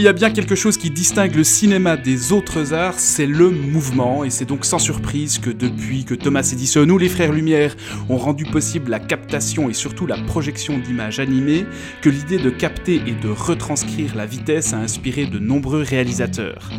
S'il y a bien quelque chose qui distingue le cinéma des autres arts, c'est le mouvement, et c'est donc sans surprise que depuis que Thomas Edison ou les Frères Lumière ont rendu possible la captation et surtout la projection d'images animées, que l'idée de capter et de retranscrire la vitesse a inspiré de nombreux réalisateurs.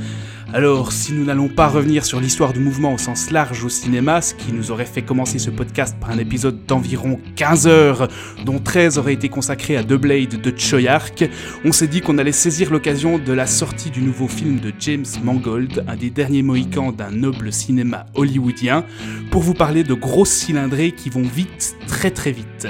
Alors, si nous n'allons pas revenir sur l'histoire du mouvement au sens large au cinéma, ce qui nous aurait fait commencer ce podcast par un épisode d'environ 15 heures, dont 13 auraient été consacrés à The Blade de Choyark, on s'est dit qu'on allait saisir l'occasion de la sortie du nouveau film de James Mangold, un des derniers mohicans d'un noble cinéma hollywoodien, pour vous parler de grosses cylindrées qui vont vite, très très vite.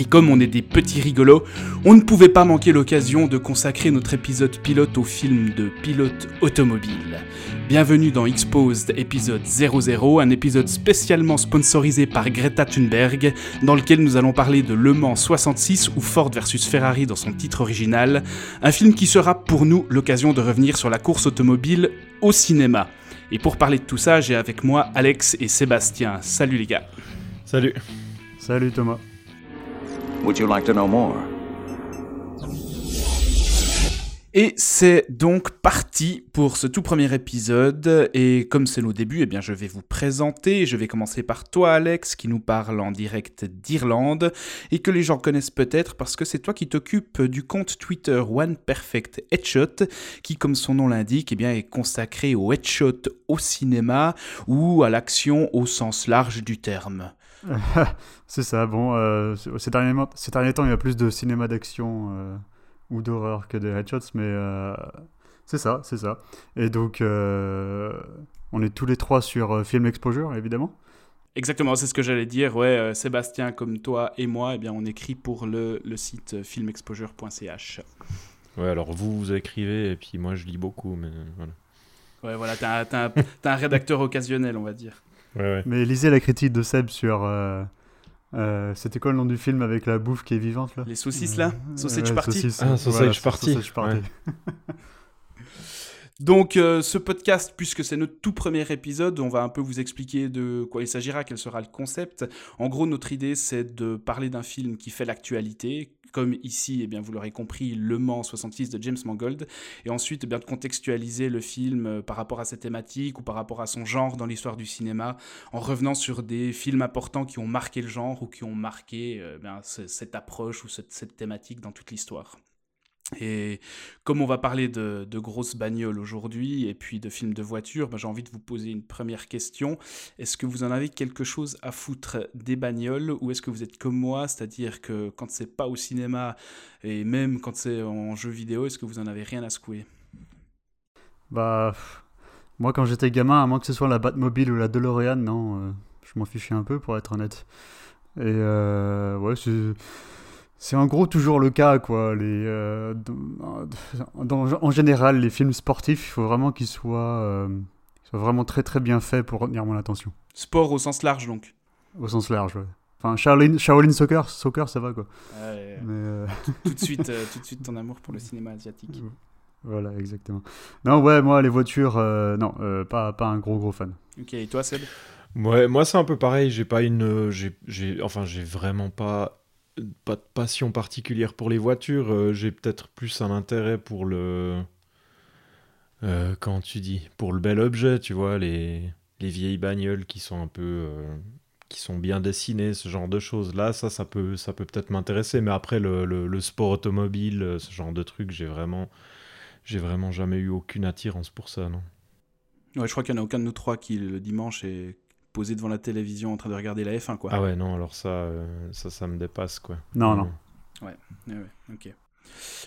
Et comme on est des petits rigolos, on ne pouvait pas manquer l'occasion de consacrer notre épisode pilote au film de pilote automobile. Bienvenue dans Exposed épisode 00, un épisode spécialement sponsorisé par Greta Thunberg, dans lequel nous allons parler de Le Mans 66 ou Ford versus Ferrari dans son titre original, un film qui sera pour nous l'occasion de revenir sur la course automobile au cinéma. Et pour parler de tout ça, j'ai avec moi Alex et Sébastien. Salut les gars. Salut. Salut Thomas. Would you like to know more? Et c'est donc parti pour ce tout premier épisode. Et comme c'est nos débuts, eh bien je vais vous présenter. Je vais commencer par toi, Alex, qui nous parle en direct d'Irlande et que les gens connaissent peut-être parce que c'est toi qui t'occupes du compte Twitter One Perfect Headshot, qui, comme son nom l'indique, eh est consacré au headshot au cinéma ou à l'action au sens large du terme. c'est ça, bon, euh, ces, derniers, ces, derniers, temps, il y a plus de cinéma d'action euh, ou d'horreur que de headshots, mais euh, c'est ça, c'est ça. Et donc, euh, on est tous les trois sur euh, Film Exposure, évidemment. Exactement, c'est ce que j'allais dire. Ouais, Sébastien, comme toi et moi, eh bien, on écrit pour le, le site filmexposure.ch. Ouais, alors vous, vous écrivez, et puis moi, je lis beaucoup, mais voilà. Ouais, voilà, t'as un, un, un rédacteur occasionnel, on va dire. Ouais, ouais. Mais lisez la critique de Seb sur. Euh, euh, C'était quoi le nom du film avec la bouffe qui est vivante là Les saucisses là Sausage Ouais, Party saucisses. Ah, Sausage Voilà, Party. Sausage Party. Ouais. Donc euh, ce podcast, puisque c'est notre tout premier épisode, on va un peu vous expliquer de quoi il s'agira, quel sera le concept. En gros, notre idée, c'est de parler d'un film qui fait l'actualité, comme ici, eh bien, vous l'aurez compris, Le Mans 66 de James Mangold, et ensuite eh bien, de contextualiser le film euh, par rapport à ses thématiques ou par rapport à son genre dans l'histoire du cinéma, en revenant sur des films importants qui ont marqué le genre ou qui ont marqué euh, ce- cette approche ou cette thématique dans toute l'histoire. Et comme on va parler de, grosses bagnoles aujourd'hui et puis de films de voitures, ben, j'ai envie de vous poser une première question. Est-ce que vous en avez quelque chose à foutre des bagnoles ou est-ce que vous êtes comme moi, c'est-à-dire que quand c'est pas au cinéma et même quand c'est en jeu vidéo, est-ce que vous en avez rien à secouer? Bah, moi quand j'étais gamin, à moins que ce soit la Batmobile ou la DeLorean, non, euh, je m'en fichais un peu pour être honnête. Et euh, ouais, c'est. C'est en gros toujours le cas, quoi. Les, euh, dans- dans- en général, les films sportifs, il faut vraiment qu'ils soient, euh, qu'ils soient vraiment très très bien faits pour retenir mon attention. Sport au sens large donc. Au sens large, ouais. Enfin, Shaolin, Shaolin Soccer, soccer, ça va, quoi. Ouais, Mais, euh, tout, de suite, euh, tout de suite ton amour pour le cinéma asiatique. voilà, exactement. Non, ouais, moi, les voitures, euh, non, euh, pas, pas un gros gros fan. Ok, et toi Seb? Ouais, moi, c'est un peu pareil. J'ai pas une. J'ai, j'ai, enfin, j'ai vraiment pas. Pas de passion particulière pour les voitures. euh, j'ai peut-être plus un intérêt pour le. Euh, tu dis Pour le bel objet, tu vois, les, les vieilles bagnoles qui sont un peu. euh, qui sont bien dessinées, ce genre de choses. Là, ça, ça peut, ça peut peut-être m'intéresser. Mais après, le, sport automobile, ce genre de truc, j'ai vraiment. Jamais eu aucune attirance pour ça, non. Je crois qu'il n'y en a aucun de nous trois qui le dimanche est posé devant la télévision en train de regarder la F1 quoi. Ah ouais, non, alors ça, euh, ça, ça me dépasse, quoi. Non, non. Ouais, ouais, ok.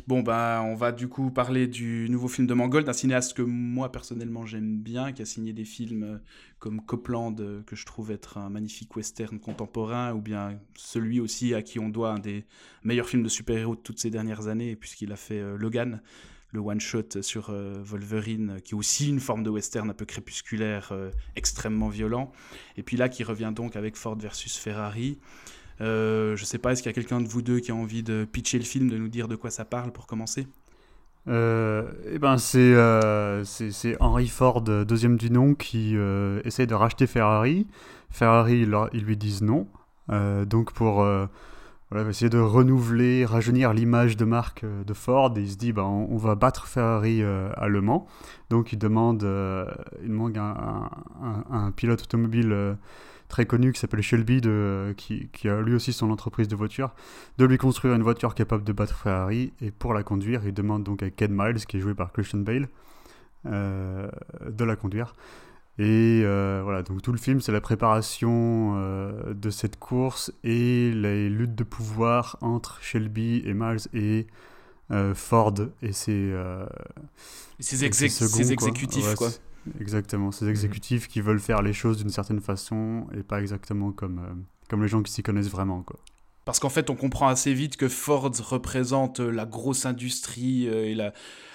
Bon, bah, on va du coup parler du nouveau film de Mangold, un cinéaste que moi personnellement j'aime bien, qui a signé des films euh, comme Copland, euh, que je trouve être un magnifique western contemporain, ou bien celui aussi à qui on doit un des meilleurs films de super-héros de toutes ces dernières années, puisqu'il a fait euh, Logan, le one-shot sur Wolverine, qui est aussi une forme de western un peu crépusculaire, extrêmement violent. Et puis là, qui revient donc avec Ford versus Ferrari. Euh, je sais pas, est-ce qu'il y a quelqu'un de vous deux qui a envie de pitcher le film, de nous dire de quoi ça parle pour commencer? Euh, eh ben euh, c'est c'est Henry Ford, deuxième du nom, qui euh, essaie de racheter Ferrari. Ferrari, ils lui disent non. donc pour voilà, essayer de renouveler, rajeunir l'image de marque de Ford, il se dit ben, on, va battre Ferrari à Le Mans. Donc il demande, il demande un, pilote automobile très connu qui s'appelle Shelby, qui, qui, a lui aussi son entreprise de voiture, de lui construire une voiture capable de battre Ferrari. Et pour la conduire, il demande donc à Ken Miles, qui est joué par Christian Bale, euh, de la conduire. Et euh, voilà, donc tout le film, c'est la préparation euh, de cette course et les luttes de pouvoir entre Shelby et Miles et Ford et ses, ses, exécutifs. quoi. Exactement, ces exécutifs qui veulent faire les choses d'une certaine façon et pas exactement comme, euh, comme les gens qui s'y connaissent vraiment. Quoi. Parce qu'en fait, on comprend assez vite que Ford représente euh, la grosse industrie euh, et la,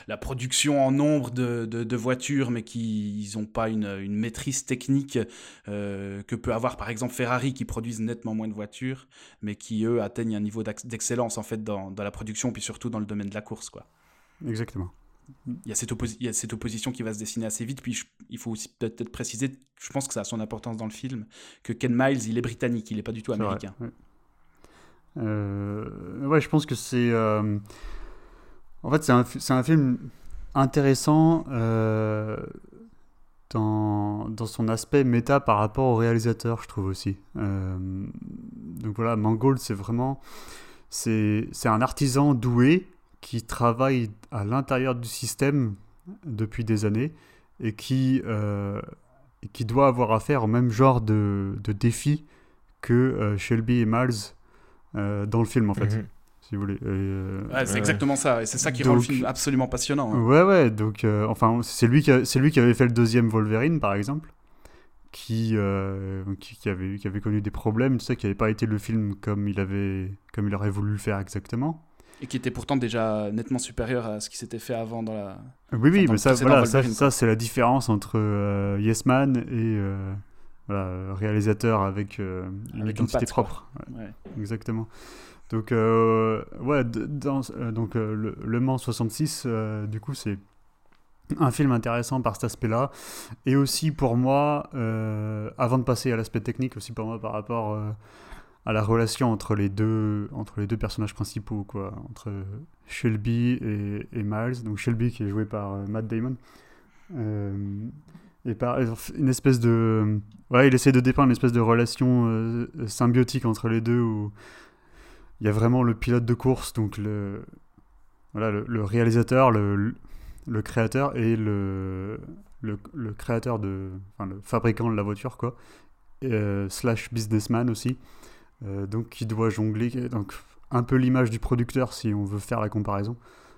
la production en nombre de, de, voitures, mais qui n'ont pas une, une, maîtrise technique que peut avoir par exemple Ferrari, qui produisent nettement moins de voitures, mais qui eux atteignent un niveau d'excellence en fait dans, dans, la production, puis surtout dans le domaine de la course. Quoi. Exactement il y, a cette il y a cette opposition qui va se dessiner assez vite. Puis il faut aussi peut-être préciser, je pense que ça a son importance dans le film, que Ken Miles, il est britannique, il n'est pas du tout américain. ouais. Euh, ouais. je pense que c'est. Euh, en fait, c'est un, film intéressant euh, dans, son aspect méta par rapport au réalisateur, je trouve aussi. donc voilà, Mangold, c'est vraiment. C'est un artisan doué qui travaille à l'intérieur du système depuis des années et qui, euh, qui doit avoir affaire au même genre de, de défi que euh, Shelby et Miles euh, dans le film en fait. Mhm. Si vous voulez. ouais, c'est exactement ça, et c'est ça qui rend le film absolument passionnant. Hein. Ouais, ouais, donc enfin, c'est lui, qui lui qui avait fait le deuxième Wolverine par exemple, qui, qui, qui, avait, qui avait connu des problèmes, tu sais, qui n'avait pas été le film comme il, avait, comme il aurait voulu le faire exactement. Et qui était pourtant déjà nettement supérieur à ce qui s'était fait avant dans la. Oui, oui, mais ça, voilà, ça, ça c'est la différence entre euh, Yes Man et euh, voilà, réalisateur avec, euh, une identité propre. Ouais, Exactement. Donc, ouais, dans, donc le, le, Mans 66, du coup, c'est un film intéressant par cet aspect-là. Et aussi pour moi, avant de passer à l'aspect technique, aussi pour moi par rapport à la relation entre les deux, entre les deux personnages principaux, quoi, entre Shelby et, Miles. Donc Shelby qui est joué par euh, Matt Damon. Euh, et par une espèce de. Ouais, il essaie de dépeindre une espèce de relation euh, symbiotique entre les deux il y a vraiment le pilote de course, donc le, voilà, le, réalisateur, le, le, créateur et le, le, le, créateur de. Enfin, le fabricant de la voiture, quoi. slash businessman aussi. Euh, donc qui doit jongler, donc un peu l'image du producteur si on veut faire la comparaison.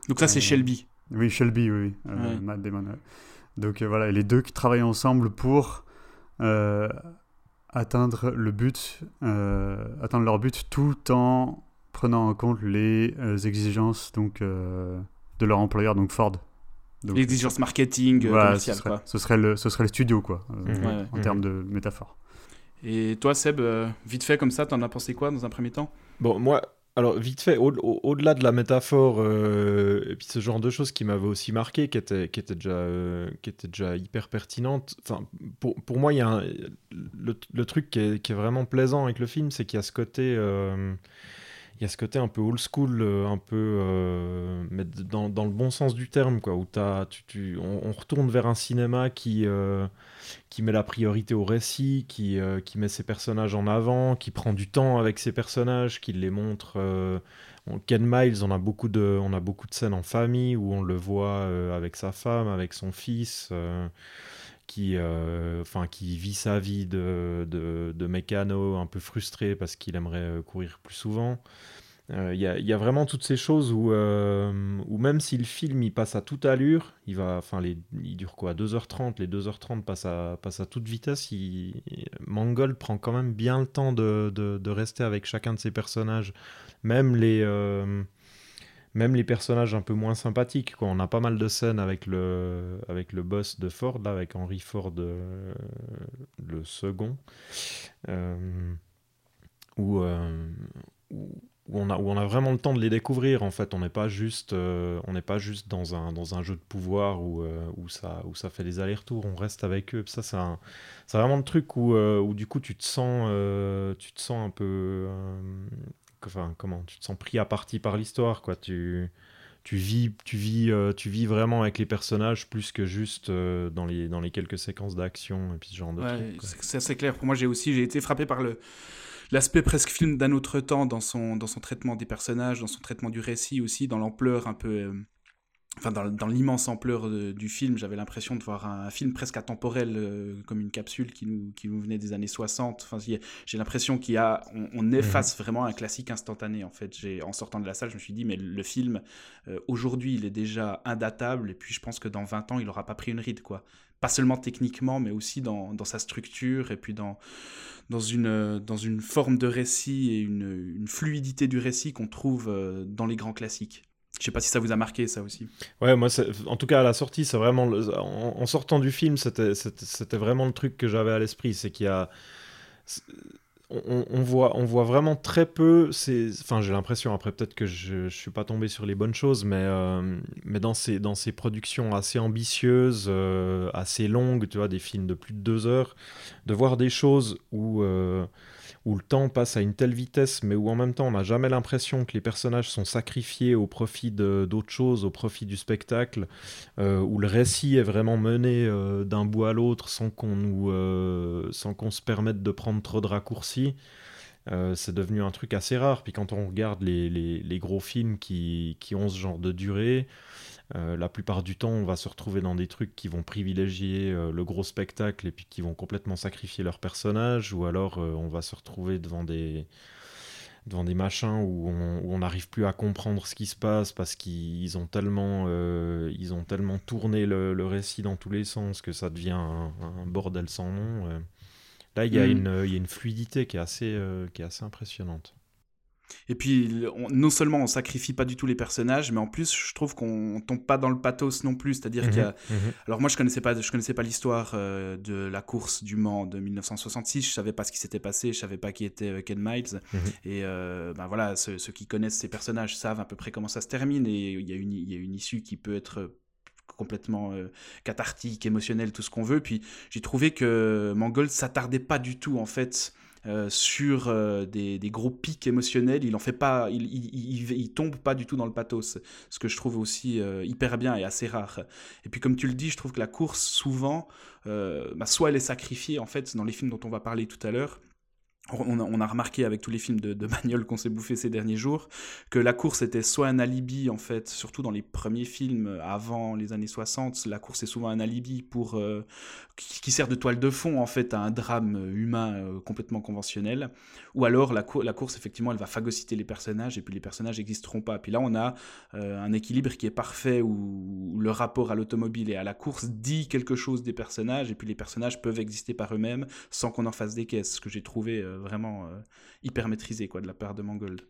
Donc ça c'est euh, Shelby. Oui, Shelby, oui, euh, Matt Damon. Donc voilà, les deux qui travaillent ensemble pour atteindre le but, atteindre leur but tout en prenant en compte les exigences donc de leur employeur, donc Ford. L'exigence marketing voilà, ce serait, quoi. Ce serait, le, ce serait le studio, quoi, en termes de métaphore. Et toi, Seb, euh, vite fait comme ça, t'en as pensé quoi dans un premier temps? Bon, moi, alors vite fait, au-delà de la métaphore, euh, et puis ce genre de choses qui m'avaient aussi marqué, qui étaient, qui était déjà, euh, qui était déjà hyper pertinentes. Enfin, pour, pour moi, il y a un, le, le, truc qui est, qui est, vraiment plaisant avec le film, c'est qu'il y a ce côté il y a ce côté un peu old school, euh, un peu, euh, mais dans, dans, le bon sens du terme, quoi, où tu, tu, on, retourne vers un cinéma qui, euh, qui met la priorité au récit, qui, qui met ses personnages en avant, qui prend du temps avec ses personnages, qui les montre. Ken Miles, on a, beaucoup de, on a beaucoup de scènes en famille où on le voit avec sa femme, avec son fils qui, enfin, qui vit sa vie de, de, mécano un peu frustré parce qu'il aimerait courir plus souvent. Il y, y, a vraiment toutes ces choses où, où même si le film il passe à toute allure, il va, enfin il dure quoi 2h30, les 2h30 passent à, passent à toute vitesse, Mangold prend quand même bien le temps de, de, de, rester avec chacun de ses personnages, même les même les personnages un peu moins sympathiques. Quoi. On a pas mal de scènes avec le, avec le boss de Ford, là, avec Henry Ford, euh, le second, euh, où, euh, où, on a, où on a vraiment le temps de les découvrir. En fait, on n'est pas juste, on n'est pas juste dans un, dans un jeu de pouvoir où, où, ça, où ça fait des allers-retours. On reste avec eux. Ça, c'est vraiment le truc où, où du coup tu te sens, tu te sens un peu enfin, comment tu te sens pris à partie par l'histoire, quoi. Tu, tu vis, tu vis, euh, tu vis vraiment avec les personnages plus que juste euh, dans les dans les quelques séquences d'action et puis ce genre de ouais, C'est assez clair. Pour moi, j'ai aussi j'ai été frappé par le l'aspect presque film d'un autre temps dans son dans son traitement des personnages, dans son traitement du récit aussi, dans l'ampleur un peu euh, Enfin, dans, l'immense ampleur du film, j'avais l'impression de voir un, film presque atemporel, euh, comme une capsule qui nous, qui nous venait des années 60. Enfin, j'ai l'impression qu'il y a, on, mhm. efface vraiment un classique instantané. En fait, en sortant de la salle, je me suis dit, mais le film euh, aujourd'hui, il est déjà indatable. Et puis, je pense que dans 20 ans, il n'aura pas pris une ride, quoi. Pas seulement techniquement, mais aussi dans, dans sa structure et puis dans, dans une, dans une forme de récit et une, une fluidité du récit qu'on trouve euh, dans les grands classiques. Je sais pas si ça vous a marqué ça aussi. Ouais, moi, en tout cas à la sortie, c'est vraiment en, sortant du film, c'était vraiment le truc que j'avais à l'esprit, c'est qu'il y a on, voit, on voit vraiment très peu. Enfin, j'ai l'impression, après peut-être que je ne suis pas tombé sur les bonnes choses, mais, euh, mais dans, ces, dans ces productions assez ambitieuses, euh, assez longues, tu vois, des films de plus de deux heures, de voir des choses où, euh, où le temps passe à une telle vitesse, mais où en même temps on n'a jamais l'impression que les personnages sont sacrifiés au profit d'autres choses, au profit du spectacle, euh, où le récit est vraiment mené euh, d'un bout à l'autre sans qu'on euh, sans se permette de prendre trop de raccourcis. c'est devenu un truc assez rare. Puis quand on regarde les, gros films qui, ont ce genre de durée, euh, la plupart du temps, on va se retrouver dans des trucs qui vont privilégier euh, le gros spectacle et puis qui vont complètement sacrifier leur personnage, ou alors euh, on va se retrouver devant des, devant des machins où on n'arrive plus à comprendre ce qui se passe parce qu'ils ont tellement ils ont tellement tourné le, récit dans tous les sens que ça devient un, bordel sans nom. Là, il y, a mm. une fluidité qui est assez, qui est assez impressionnante. Et puis, non seulement on sacrifie pas du tout les personnages, mais en plus, je trouve qu'on tombe pas dans le pathos non plus. C'est-à-dire qu'il y a. Mhm, mhm. Alors, moi, je connaissais pas, je connaissais pas l'histoire euh, de la course du Mans de 1966. Je savais pas ce qui s'était passé. Je savais pas qui était euh, Ken Miles. Mhm. Et euh, ben voilà, ceux, qui connaissent ces personnages savent à peu près comment ça se termine. Et il y, a une, il y a une issue qui peut être complètement cathartique, émotionnelle, tout ce qu'on veut. Puis j'ai trouvé que Mangold s'attardait pas du tout en fait euh, sur euh, des, gros pics émotionnels. Il en fait pas, il, il, tombe pas du tout dans le pathos, ce que je trouve aussi euh, hyper bien et assez rare. Et puis comme tu le dis, je trouve que la course souvent, bah, soit elle est sacrifiée en fait dans les films dont on va parler tout à l'heure, on a, remarqué avec tous les films de, de qu'on s'est bouffé ces derniers jours que la course était soit un alibi en fait, surtout dans les premiers films avant les années 60, la course est souvent un alibi pour qui, sert de toile de fond en fait à un drame humain euh, complètement conventionnel, ou alors la, course effectivement elle va phagocyter les personnages et puis les personnages n'existeront pas. Puis là on a euh, un équilibre qui est parfait où, le rapport à l'automobile et à la course dit quelque chose des personnages et puis les personnages peuvent exister par eux-mêmes sans qu'on en fasse des caisses, ce que j'ai trouvé euh, vraiment euh, hyper maîtrisé quoi, de la part de Mangold.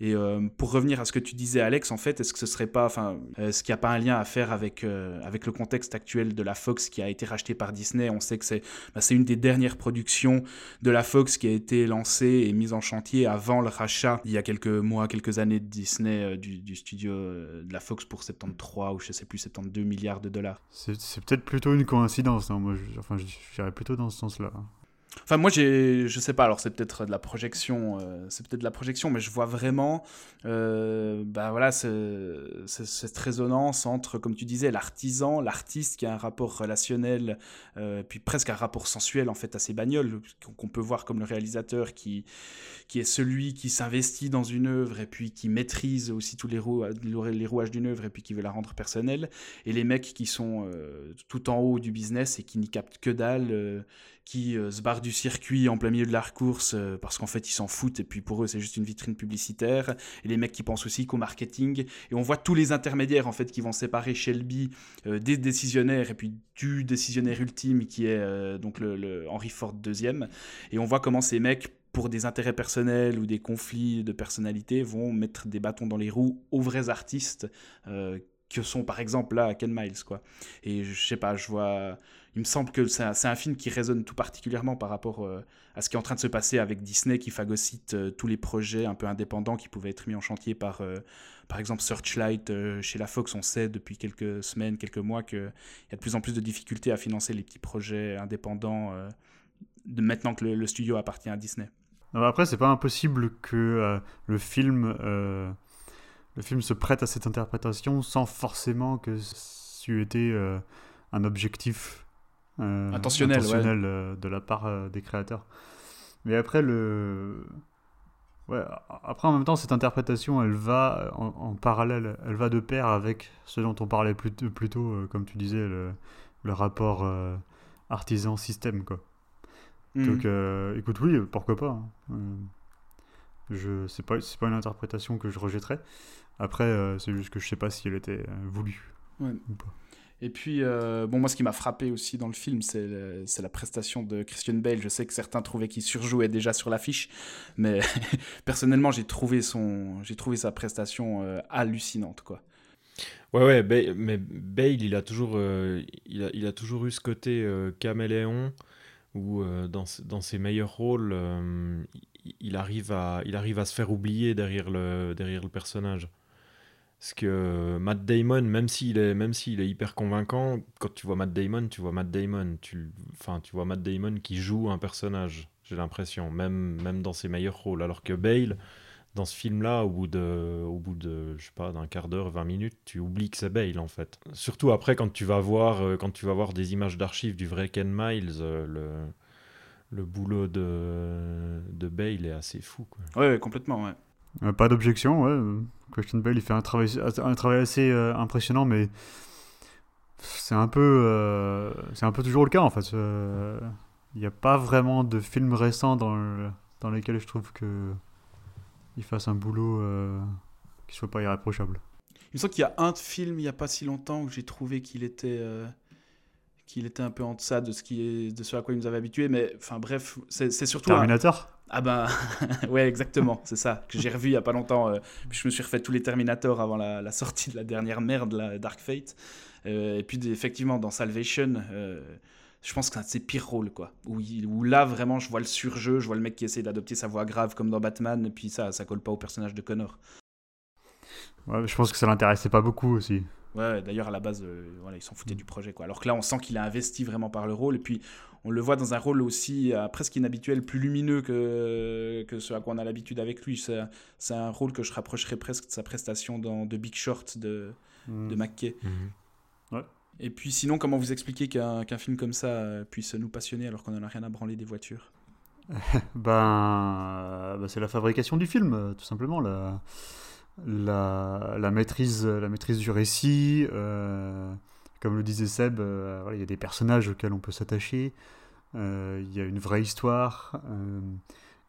Et euh, pour revenir à ce que tu disais, Alex, en fait, est-ce que ce serait pas, enfin, est-ce qu'il n'y a pas un lien à faire avec avec le contexte actuel de la Fox qui a été rachetée par Disney? On sait que c'est bah, une des dernières productions de la Fox qui a été lancée et mise en chantier avant le rachat il y a quelques mois, quelques années de Disney du, du, studio de la Fox pour 73 ou je sais plus 72 milliards de dollars. C'est peut-être plutôt une coïncidence. Hein. Moi, je, enfin, j'irais plutôt dans ce sens-là. Enfin, moi, j'ai, je sais pas. Alors, c'est peut-être de la projection, euh, c'est peut-être de la projection, mais je vois vraiment, euh, bah voilà, cette résonance entre, comme tu disais, l'artisan, l'artiste qui a un rapport relationnel, euh, puis presque un rapport sensuel en fait à ses bagnoles, qu'on peut voir comme le réalisateur qui, qui est celui qui s'investit dans une œuvre et puis qui maîtrise aussi tous les, rouages, les rouages d'une œuvre et puis qui veut la rendre personnelle, et les mecs qui sont tout en haut du business et qui n'y captent que dalle qui euh, se barrent du circuit en plein milieu de la course euh, parce qu'en fait ils s'en foutent et puis pour eux c'est juste une vitrine publicitaire. Et les mecs qui pensent aussi qu'au marketing et on voit tous les intermédiaires en fait qui vont séparer Shelby euh, des décisionnaires et puis du décisionnaire ultime qui est donc le, Henry Ford deuxième. Et on voit comment ces mecs pour des intérêts personnels ou des conflits de personnalité vont mettre des bâtons dans les roues aux vrais artistes que sont par exemple là Ken Miles quoi. Et je sais pas je vois il me semble que c'est un, film qui résonne tout particulièrement par rapport euh, à ce qui est en train de se passer avec Disney qui phagocyte euh, tous les projets un peu indépendants qui pouvaient être mis en chantier par euh, par exemple Searchlight chez la Fox. On sait depuis quelques semaines quelques mois qu'il y a de plus en plus de difficultés à financer les petits projets indépendants de maintenant que le, studio appartient à Disney. Après c'est pas impossible que le film le film se prête à cette interprétation sans forcément que ce ait été un objectif euh, intentionnel, euh, de la part des créateurs. Mais après, le... Ouais, après, en même temps, cette interprétation, elle va en, parallèle, elle va de pair avec ce dont on parlait plus, plus tôt, comme tu disais, le, le rapport artisan-système, quoi. Mhm. Donc, écoute, oui, pourquoi pas. Hein. Je, c'est pas, c'est pas une interprétation que je rejetterais. Après, euh, c'est juste que je sais pas si elle était euh, voulue ou pas. Et puis, euh, bon, moi, ce qui m'a frappé aussi dans le film, c'est, la prestation de Christian Bale. Je sais que certains trouvaient qu'il surjouait déjà sur l'affiche, mais personnellement, j'ai trouvé, trouvé sa prestation hallucinante, quoi. Ouais, ouais, mais Bale, il a toujours, a, il a toujours eu ce côté caméléon où, dans, dans ses meilleurs rôles, il, arrive à, il arrive à se faire oublier derrière le, derrière le personnage. Parce que Matt Damon, même s'il est, même s'il est hyper convaincant, quand tu vois Matt Damon, tu vois Matt Damon. Tu, enfin, tu vois Matt Damon qui joue un personnage, j'ai l'impression, même, même dans ses meilleurs rôles. Alors que Bale, dans ce film-là, au bout de, au bout de, je sais pas, d'un quart d'heure, 20 minutes, tu oublies que c'est Bale en fait. Surtout après quand tu vas voir, euh, quand tu vas voir des images d'archives du vrai Ken Miles, euh, le, le boulot de, de Bale est assez fou. Quoi. Ouais, complètement, ouais. Euh, pas d'objection, ouais. Christian Bale, il fait un travail, un travail assez euh, impressionnant, mais c'est un peu, euh, c'est un peu toujours le cas en fait. Il n'y a pas vraiment de films récents dans, dans lesquels je trouve que il fasse un boulot qui soit pas irréprochable. Il me semble qu'il y a un film il n'y a pas si longtemps où j'ai trouvé qu'il était qu'il était un peu en deçà de ce, qui est, de ce à quoi il nous avait habitué. Mais enfin bref, c'est surtout. Terminator? Ah ben, ouais, exactement, c'est ça, que j'ai revu il y a pas longtemps. Euh, puis je me suis refait tous les Terminators avant la, sortie de la dernière merde, la Dark Fate. Euh, et puis effectivement, dans Salvation. Euh, je pense que c'est un de ses pires rôles, quoi. Où, où, là, vraiment, je vois le surjeu, je vois le mec qui essaie d'adopter sa voix grave comme dans Batman, et puis ça, ça colle pas au personnage de Connor. Ouais, je pense que ça l'intéressait pas beaucoup aussi. Ouais, d'ailleurs, à la base, euh, voilà, ils s'en foutaient du projet. Quoi. Alors que là, on sent qu'il a investi vraiment par le rôle. Et puis, on le voit dans un rôle aussi euh, presque inhabituel, plus lumineux que, que ce à quoi on a l'habitude avec lui. C'est un rôle que je rapprocherais presque de sa prestation dans The Big Short de, mmh. de McKay. Mmh. Ouais. Et puis, sinon, comment vous expliquez qu'un film comme ça euh, puisse nous passionner alors qu'on n'en a rien à branler des voitures? Ben, ben, c'est la fabrication du film, tout simplement. La, la, maîtrise, la maîtrise du récit. Euh, comme le disait Seb, euh, il y a des personnages auxquels on peut s'attacher. Euh, il y a une vraie histoire.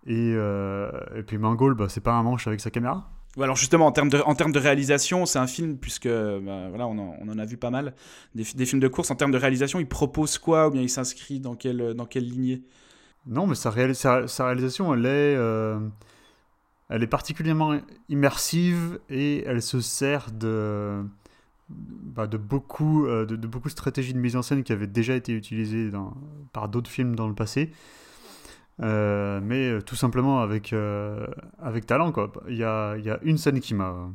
Et, et, puis Mangold, bah, c'est pas un manche avec sa caméra. alors justement, en termes de, en termes de réalisation, c'est un film, puisque bah, voilà, on en, on, en, a vu pas mal, des, des, films de course. En termes de réalisation, il propose quoi Ou bien il s'inscrit dans quelle, dans quelle lignée? Non, mais sa, sa, sa, réalisation, elle est elle est particulièrement immersive et elle se sert de, bah, de, beaucoup, euh, de, beaucoup de stratégies de mise en scène qui avaient déjà été utilisées dans, par d'autres films dans le passé. Euh, mais euh, tout simplement avec, avec talent. Quoi. Il, y a, y a une scène qui m'a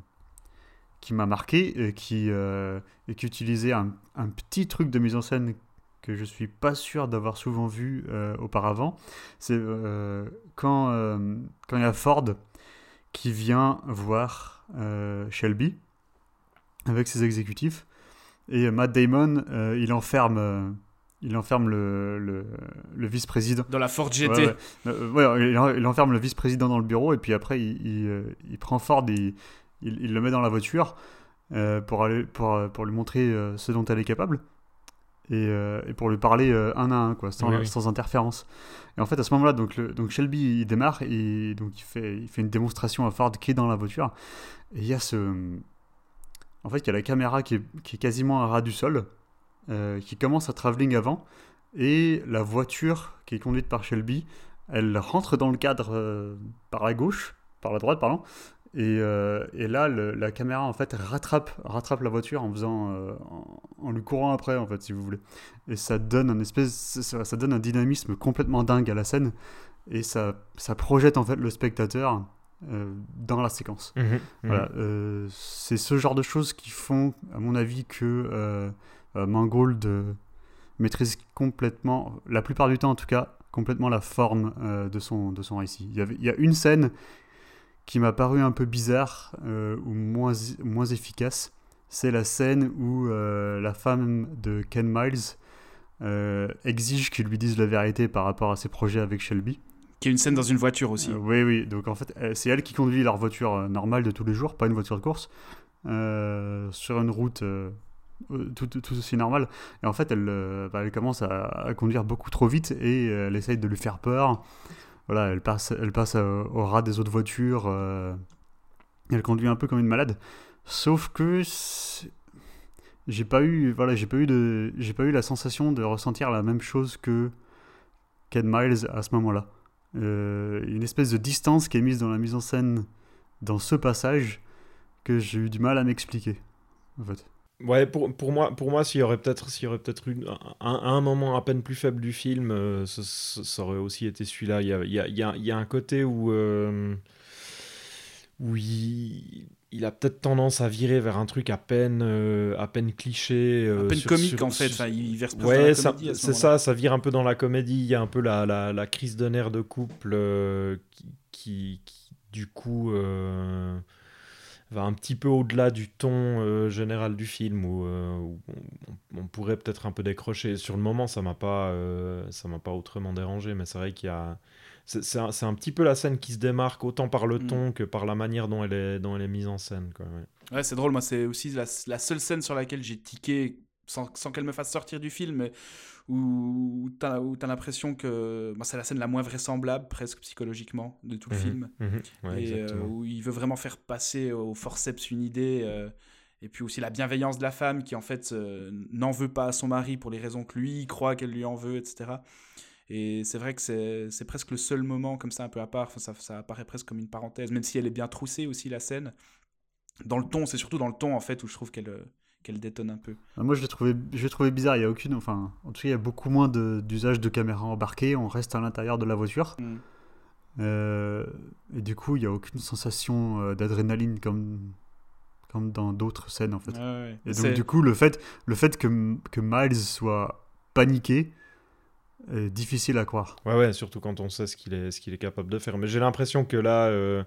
qui m'a marqué et qui, et qui utilisait un, un, petit truc de mise en scène que je suis pas sûr d'avoir souvent vu auparavant. C'est quand, quand il y a Ford qui vient voir euh, Shelby avec ses exécutifs. Et Matt Damon, euh, il enferme, euh, il enferme le, le, vice-président. Dans la Ford GT. Ouais, il, enferme le vice-président dans le bureau et puis après il, il, prend Ford et il, il, le met dans la voiture pour, aller, pour, pour lui montrer ce dont elle est capable. et, euh, et pour lui parler euh, un à un, quoi, sans, Oui, oui. sans interférence. Et en fait, à ce moment-là, donc, le- donc Shelby il démarre et donc il fait, il fait une démonstration à Ford qui est dans la voiture. Et il y a ce. En fait, il y a la caméra qui est, quasiment à ras du sol, euh, qui commence à travelling avant, et la voiture qui est conduite par Shelby, elle rentre dans le cadre euh, par la gauche, par la droite, pardon. Et, euh, là, la caméra en fait rattrape, rattrape la voiture en faisant, en, lui courant après en fait, si vous voulez. Et ça donne un espèce, ça, donne un dynamisme complètement dingue à la scène, et ça, ça projette en fait le spectateur dans la séquence. Mhm, mhm. Voilà, euh, c'est ce genre de choses qui font, à mon avis, que euh, euh, Mangold euh, maîtrise complètement, la plupart du temps en tout cas, complètement la forme euh, de, son, de son récit. Il y, avait, il y a une scène qui m'a paru un peu bizarre euh, ou moins, moins efficace. C'est la scène où euh, la femme de Ken Miles euh, exige qu'il lui dise la vérité par rapport à ses projets avec Shelby. Qui est une scène dans une voiture aussi. Euh, oui, oui. Donc en fait, euh, c'est elle qui conduit leur voiture euh, normale de tous les jours, pas une voiture de course, sur une route tout, aussi normale. Et en fait, elle, bah, elle commence à, à conduire beaucoup trop vite et elle essaye de lui faire peur. Voilà, elle passe, elle passe au ras des autres voitures. elle conduit un peu comme une malade. Sauf que j'ai pas eu, voilà, j'ai pas eu de, j'ai pas eu la sensation de ressentir la même chose que Ken Miles à ce moment-là. Euh, une espèce de distance qui est mise dans la mise en scène dans ce passage que j'ai eu du mal à m'expliquer. En fait. Ouais, pour, pour moi, pour moi s'il y aurait peut-être s'il y aurait un, un moment à peine plus faible du film, euh, ça aurait aussi été celui-là. Il y a, y a- y y a un côté où, euh, où il, il a peut-être tendance à virer vers un truc à peine, euh, à peine cliché. euh, à peine sur- comique sur- en fait. sur- Enfin, il verse dans Ouais, ce c'est ça, ça vire un peu dans la comédie. Il y a un peu la, la, la crise de nerfs de couple euh, qui, qui, qui, du coup, va un petit peu au-delà du ton général du film où, où on, on pourrait peut-être un peu décrocher. Sur le moment, ça m'a pas, ça m'a pas autrement dérangé, mais c'est vrai qu'il y a. C'est un, c'est un petit peu la scène qui se démarque autant par le Mm. ton que par la manière dont elle est, dont elle est mise en scène. Quoi, ouais. Ouais, c'est drôle. Moi, c'est aussi la, la seule scène sur laquelle j'ai tiqué sans, sans qu'elle me fasse sortir du film, mais où, où t'as où t'as l'impression que bah, c'est la scène la moins vraisemblable, presque psychologiquement, de tout le Mhm, film. mhm, ouais, et euh, où il veut vraiment faire passer au forceps une idée. euh, et puis aussi la bienveillance de la femme qui, en fait, euh, n'en veut pas à son mari pour les raisons que lui croit qu'elle lui en veut, etc. Et c'est vrai que c'est presque le seul moment comme ça un peu à part. Enfin, ça, ça apparaît presque comme une parenthèse, même si elle est bien troussée aussi, la scène. Dans le ton, c'est surtout dans le ton, en fait, où je trouve qu'elle qu'elle détonne un peu. Ah, Moi, je l'ai trouvé, je trouvé bizarre. Il y a aucune, enfin, en tout cas, il y a beaucoup moins de- d'usage de, caméra embarquée. On reste à l'intérieur de la voiture. Mm. Euh, et du coup, il n'y a aucune sensation euh, d'adrénaline comme, comme dans d'autres scènes, en fait. Ouais. Et donc, du coup, le fait, le fait que, que Miles soit paniqué est difficile à croire. Ouais, ouais, surtout quand on sait ce qu'il est, ce qu'il est capable de faire. Mais j'ai l'impression que là, euh,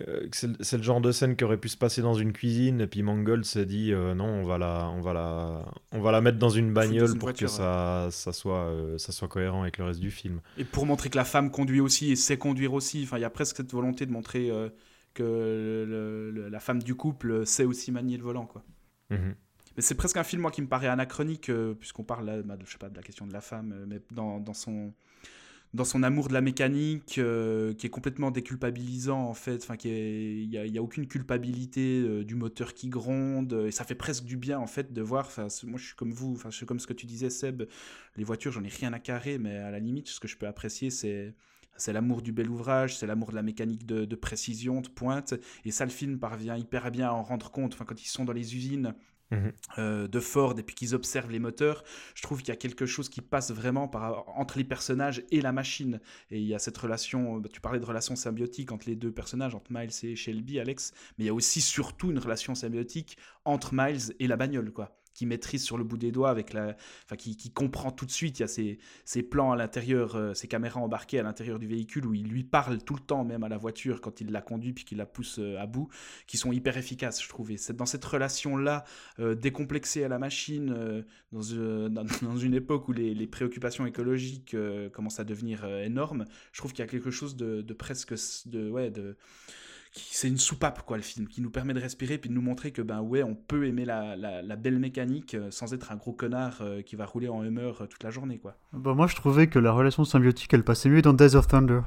euh, c'est le- genre de scène qui aurait pu se passer dans une cuisine, et puis Mangold s'est dit euh, non, on va la, on va la, on va la mettre dans une bagnole une pour voiture, que ça, ça soit, euh, ça soit cohérent avec le reste du film. Et pour montrer que la femme conduit aussi et sait conduire aussi. Enfin, il y a presque cette volonté de montrer euh, que le- le- la femme du couple sait aussi manier le volant, quoi. Mhm. Mais c'est presque un film, moi, qui me paraît anachronique, euh, puisqu'on parle, là, bah, de- je sais pas, de la question de la femme, euh, mais dans, dans son dans son amour de la mécanique, euh, qui est complètement déculpabilisant en fait, enfin il y a, a aucune culpabilité du moteur qui gronde, et ça fait presque du bien en fait de voir. Moi je suis comme vous, je suis comme ce que tu disais Seb, les voitures j'en ai rien à carrer, mais à la limite ce que je peux apprécier c'est c'est l'amour du bel ouvrage, c'est l'amour de la mécanique de, de précision, de pointe, et ça le film parvient hyper bien à en rendre compte. Enfin quand ils sont dans les usines Mhm. euh, de Ford et puis qu'ils observent les moteurs, je trouve qu'il y a quelque chose qui passe vraiment par, entre les personnages et la machine. Et il y a cette relation, euh, tu parlais de relation symbiotique entre les deux personnages, entre Miles et Shelby, Alex, mais il y a aussi surtout une relation symbiotique entre Miles et la bagnole, quoi qui maîtrise sur le bout des doigts, avec la, enfin, qui, qui comprend tout de suite. Il y a ces, ces plans à l'intérieur, euh, ces caméras embarquées à l'intérieur du véhicule où il lui parle tout le temps, même à la voiture, quand il la conduit puis qu'il la pousse euh, à bout, qui sont hyper efficaces, je trouve. C'est dans cette relation-là, euh, décomplexée à la machine, euh, dans, dans, une époque où les, les préoccupations écologiques commencent à devenir énormes, je trouve qu'il y a quelque chose de, de presque. De, ouais, de, c'est une soupape quoi le film qui nous permet de respirer puis de nous montrer que ben ouais on peut aimer la, la, belle mécanique euh, sans être un gros connard euh, qui va rouler en humeur toute la journée quoi. Bah moi je trouvais que la relation symbiotique elle passait mieux dans Days of Thunder.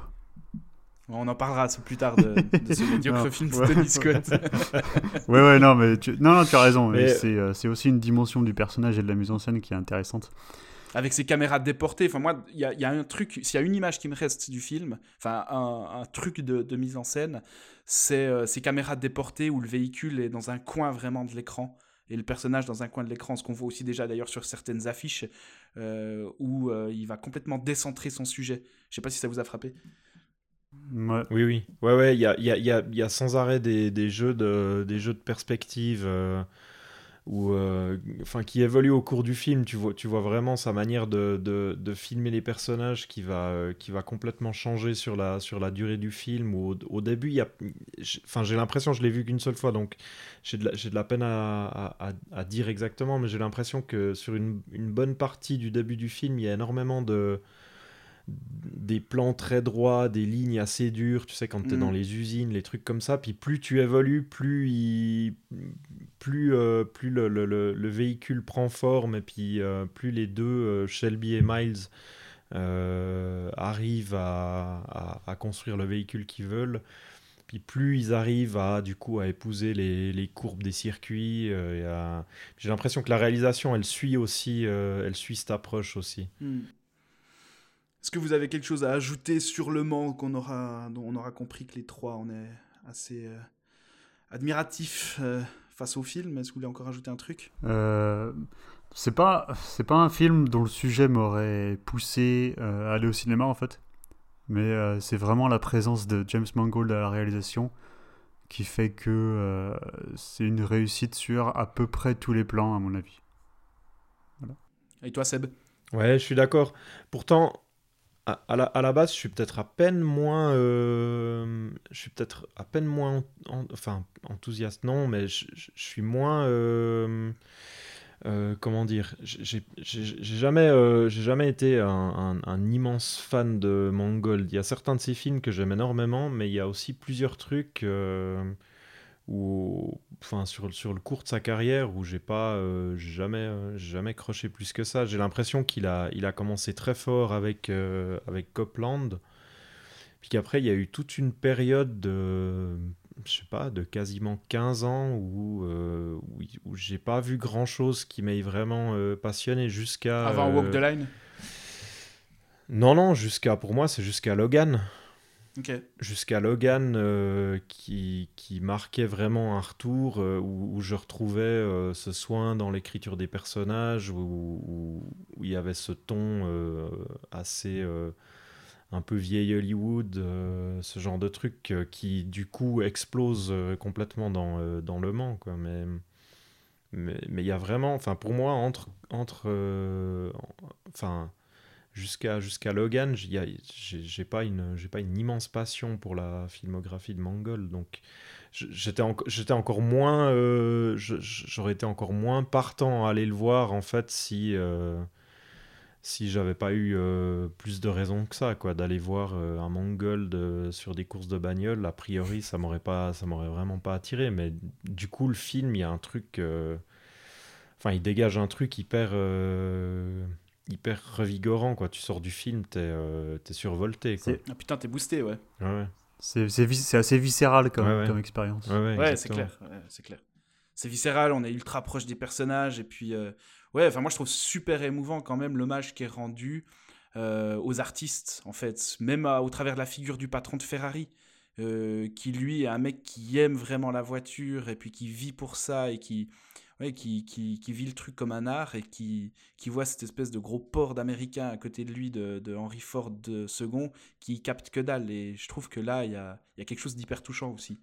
On en parlera plus tard de, ce médiocre film de Tony Scott. ouais ouais non mais tu... non, non tu as raison mais... c'est aussi une dimension du personnage et de la mise en scène qui est intéressante avec ses caméras déportées. Enfin, moi, il y a, un truc, s'il y a une image qui me reste du film, enfin, un, truc de, mise en scène, c'est euh, ces caméras déportées où le véhicule est dans un coin vraiment de l'écran et le personnage dans un coin de l'écran, ce qu'on voit aussi déjà d'ailleurs sur certaines affiches euh, où euh, il va complètement décentrer son sujet. Je sais pas si ça vous a frappé. Oui, oui. Ouais, ouais, il y a, y, a, y a, sans arrêt des, des, jeux, de, des jeux de perspective ou euh, enfin qui évolue au cours du film. Tu vois, tu vois vraiment sa manière de, de, filmer les personnages qui va, euh, qui va complètement changer sur la, sur la durée du film. Au, au début, il enfin j'ai l'impression, je l'ai vu qu'une seule fois, donc j'ai de, la, de la peine à, à, à, dire exactement, mais j'ai l'impression que sur une, une bonne partie du début du film, il y a énormément de des plans très droits, des lignes assez dures, tu sais, quand tu es dans mm. les usines, les trucs comme ça. Puis plus tu évolues, plus, il... plus, euh, plus le, le, le, véhicule prend forme, et puis euh, plus les deux, euh, Shelby et Miles, arrivent à, à, construire le véhicule qu'ils veulent. Puis plus ils arrivent à, du coup, à épouser les, les courbes des circuits. J'ai l'impression que la réalisation, elle suit aussi, elle suit cette approche aussi. Mm. Est-ce que vous avez quelque chose à ajouter sur le Mans qu'on aura, dont on aura compris que les trois, on est assez admiratifs face au film Est-ce que vous voulez encore ajouter un truc? Euh, C'est pas, c'est pas un film dont le sujet m'aurait poussé à aller au cinéma en fait, mais c'est vraiment la présence de James Mangold à la réalisation qui fait que c'est une réussite sur à peu près tous les plans à mon avis. Voilà. Et toi Seb? Ouais, je suis d'accord. Pourtant, à, la, base, je suis peut-être à peine moins, euh, je suis peut-être à peine moins, enfin enthousiaste non, mais je, suis moins, euh, euh, comment dire, j'ai jamais, j'ai jamais été un, un, immense fan de Mangold. Il y a certains de ses films que j'aime énormément, mais il y a aussi plusieurs trucs ou enfin sur, sur le cours de sa carrière où j'ai pas euh, jamais euh, jamais croché plus que ça. J'ai l'impression qu'il a il a commencé très fort avec euh, avec Copland. Puis qu'après il y a eu toute une période de je sais pas de quasiment 15 ans où où, où j'ai pas vu grand chose qui m'ait vraiment passionné jusqu'à avant Walk the Line? Non non jusqu'à pour moi c'est jusqu'à Logan Jusqu'à Logan, euh, qui, qui, marquait vraiment un retour, euh, où, je retrouvais euh, ce soin dans l'écriture des personnages, où, il y avait ce ton assez un peu vieil Hollywood, ce genre de truc qui du coup explose complètement dans, dans Le Mans. Quoi. Mais mais il y a vraiment, enfin pour moi, entre... entre enfin jusqu'à jusqu'à Logan, j'ai pas une j'ai pas une immense passion pour la filmographie de Mangold, donc j'étais j'étais encore moins euh, j'aurais été encore moins partant à aller le voir en fait si euh, si j'avais pas eu euh, plus de raisons que ça quoi d'aller voir un Mangold sur des courses de bagnole. A priori ça m'aurait pas ça m'aurait vraiment pas attiré mais du coup le film il y a un truc enfin il dégage un truc hyper hyper revigorant quoi. Tu sors du film, t'es euh, es survolté quoi. Ah putain, t'es boosté ouais. ouais, C'est assez viscéral comme, comme expérience. Ouais, c'est clair. c'est clair. C'est viscéral, on est ultra proche des personnages et puis euh, ouais, enfin moi je trouve super émouvant quand même l'hommage qui est rendu euh, aux artistes en fait, même au travers de la figure du patron de Ferrari. qui lui est un mec qui aime vraiment la voiture et puis qui vit pour ça et qui, ouais, qui, qui, qui, vit le truc comme un art et qui, qui voit cette espèce de gros port d'américain à côté de lui, de, de Henry Ford II, qui capte que dalle. Et je trouve que là, il y a, y a, quelque chose d'hyper touchant aussi.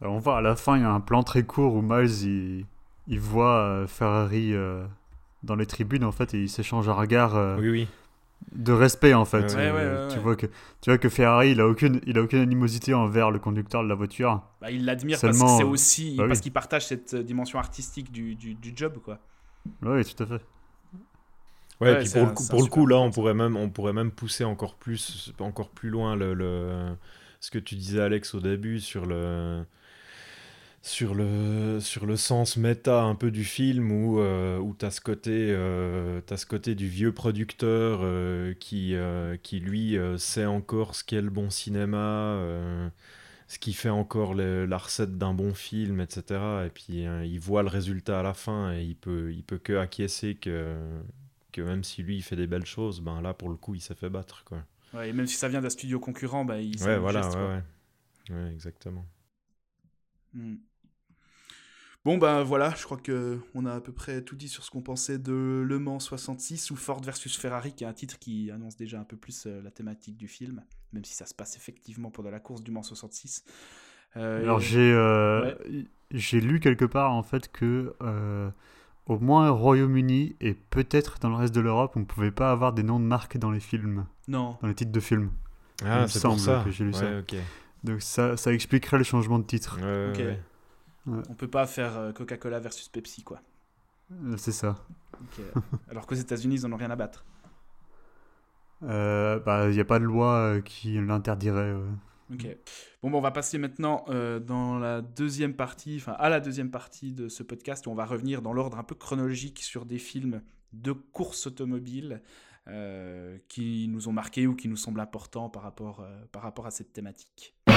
on voit à la fin, il y a un plan très court où Miles, il, il voit euh, Ferrari euh, dans les tribunes, en fait, et il s'échange un regard. Euh, oui, oui de respect en fait. Euh, tu vois que tu vois que Ferrari il a aucune il a aucune animosité envers le conducteur de la voiture. Bah, il l'admire parce que c'est aussi bah parce qu'il partage cette euh, dimension artistique du, du, job quoi. Oui, tout à fait. Ouais, et puis pour, le coup, pour le coup là on pourrait même on pourrait même pousser encore plus encore plus loin le, le ce que tu disais Alex au début sur le sur le, sur le sens méta un peu du film où, euh, où tu as, ce côté, euh, t'as ce côté du vieux producteur euh, qui, euh, qui, lui, sait encore ce qu'est le bon cinéma, ce qui fait encore le- la recette d'un bon film, etc. Et puis il voit le résultat à la fin et il peut, il peut que acquiescer que, que même si lui il fait des belles choses, ben là pour le coup il s'est fait battre. Quoi. Ouais, et même si ça vient d'un studio concurrent, bah, il Ouais, voilà, geste, ouais. Ouais, exactement. Hmm. Bon ben voilà, je crois que on a à peu près tout dit sur ce qu'on pensait de Le Mans 66 ou Ford versus Ferrari, qui est un titre qui annonce déjà un peu plus euh, la thématique du film, même si ça se passe effectivement pendant la course du Mans 66. Euh, Alors et- j'ai euh, j'ai lu quelque part en fait que euh, au moins au Royaume-Uni et peut-être dans le reste de l'Europe, on ne pouvait pas avoir des noms de marques dans les films, Non, dans les titres de films. Il Ah, me c'est pour semble ça. que j'ai lu ouais, ça. Donc ça, ça expliquerait le changement de titre. Ouais. Ouais. on peut pas faire euh, Coca-Cola versus Pepsi, quoi. Euh, C'est ça. Ok. Alors qu'aux États-Unis, ils en ont rien à battre. Euh, bah, il n'y a pas de loi euh, qui l'interdirait. euh. Ok. Bon, on va passer maintenant euh, dans la deuxième partie, enfin à la deuxième partie de ce podcast où on va revenir dans l'ordre un peu chronologique sur des films de course automobile euh, qui nous ont marqués ou qui nous semblent importants par rapport, euh, par rapport à cette thématique.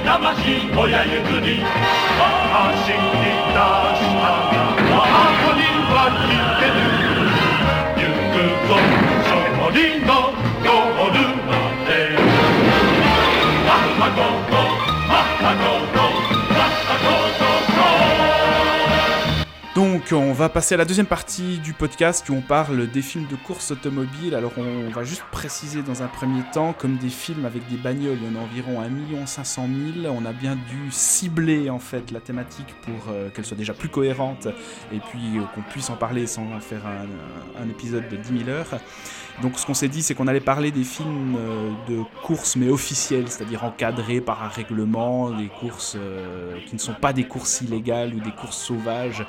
魂とやゆくり安 Donc, on va passer à la deuxième partie du podcast où on parle des films de course automobile. Alors, on va juste préciser dans un premier temps, comme des films avec des bagnoles, il y en a environ 1 500 000. On a bien dû cibler en fait la thématique pour euh, qu'elle soit déjà plus cohérente et puis euh, qu'on puisse en parler sans faire un, épisode de 10 000 heures. Donc, ce qu'on s'est dit, c'est qu'on allait parler des films euh, de course mais officiels, c'est-à-dire encadrés par un règlement, des courses qui ne sont pas des courses illégales ou des courses sauvages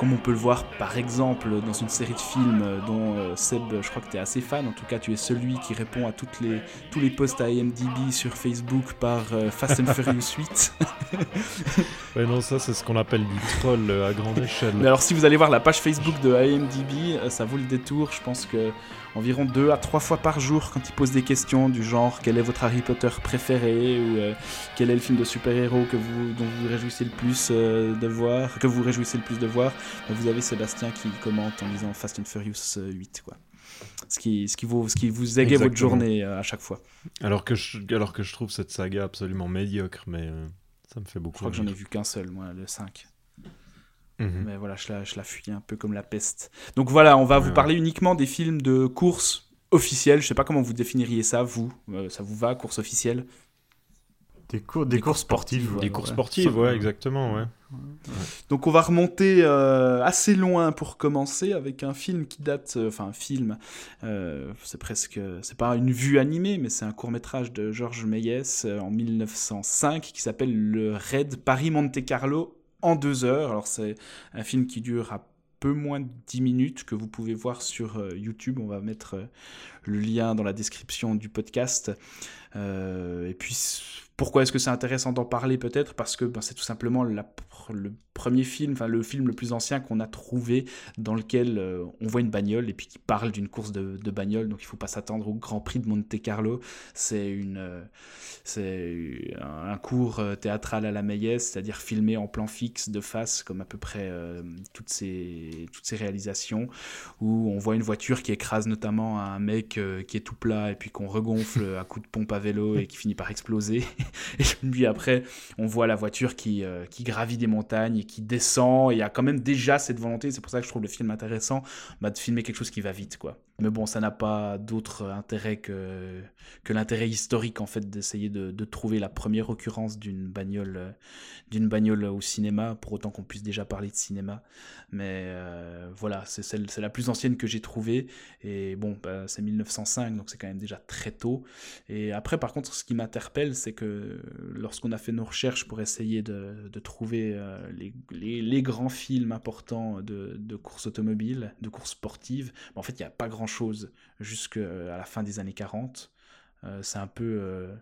comme on peut le voir par exemple dans une série de films euh, dont euh, Seb, je crois que tu es assez fan, en tout cas tu es celui qui répond à toutes les, tous les posts à IMDb sur Facebook par euh, Fast and Furious 8. Ouais, non, ça, c'est ce qu'on appelle du troll euh, à grande échelle. Mais alors si vous allez voir la page Facebook de IMDb, euh, ça vaut le détour, je pense que environ deux à trois fois par jour quand ils posent des questions du genre quel est votre Harry Potter préféré ou euh, quel est le film de super-héros que vous, dont vous vous réjouissez le plus euh, de voir, que vous réjouissez le plus de voir, euh, vous avez Sébastien qui commente en disant Fast and Furious euh, 8 quoi. Ce qui, ce qui, vous, ce qui vous égaye votre journée euh, à chaque fois. Alors, que je, alors que je trouve cette saga absolument médiocre, mais euh, ça me fait beaucoup Je crois que j'en ai vu qu'un seul, moi, le 5. Mhm. Mais voilà, je la, je la fuis un peu comme la peste. Donc voilà, on va Ouais, vous ouais. parler uniquement des films de course officiels. Je sais pas comment vous définiriez ça, vous. Euh, ça vous va, course officielle? Des, cours, des, Des courses sportives. sportives, Des courses sportives, ouais, exactement, ouais. Donc on va remonter euh, assez loin pour commencer avec un film qui date, euh, enfin un film, euh, c'est presque, c'est pas une vue animée, mais c'est un court métrage de Georges Méliès euh, en 1905 qui s'appelle le Raid Paris-Monte Carlo en deux heures. Alors c'est un film qui dure à peu moins de 10 minutes que vous pouvez voir sur euh, YouTube. On va mettre euh, le lien dans la description du podcast. Euh, et puis, pourquoi est-ce que c'est intéressant d'en parler peut-être? Parce que ben, c'est tout simplement la le premier film, enfin le film le plus ancien qu'on a trouvé dans lequel euh, on voit une bagnole et puis qui parle d'une course de, de bagnole. Donc il faut pas s'attendre au Grand Prix de Monte Carlo. C'est une, euh, c'est un, un cours euh, théâtral à la Méliès, c'est-à-dire filmé en plan fixe de face, comme à peu près euh, toutes ces toutes ces réalisations où on voit une voiture qui écrase notamment un mec qui est tout plat et puis qu'on regonfle à coups de pompe à vélo et qui finit par exploser. Et puis après, on voit la voiture qui, euh, qui gravit des montagnes et qui descend. Il y a quand même déjà cette volonté, c'est pour ça que je trouve le film intéressant, bah, de filmer quelque chose qui va vite, quoi. Mais bon, ça n'a pas d'autre intérêt que, que l'intérêt historique, en fait, d'essayer de, trouver la première occurrence d'une bagnole, euh, d'une bagnole au cinéma, pour autant qu'on puisse déjà parler de cinéma. Mais euh, voilà, c'est la plus ancienne que j'ai trouvée. Et bon, bah, c'est 1905, donc c'est quand même déjà très tôt. Et après, par contre, ce qui m'interpelle, c'est que lorsqu'on a fait nos recherches pour essayer de, trouver euh, les, grands films importants de, de course automobile, de course sportive, en fait, il n'y a pas grand chose jusqu'à la fin des années 40. Euh, c'est un peu euh,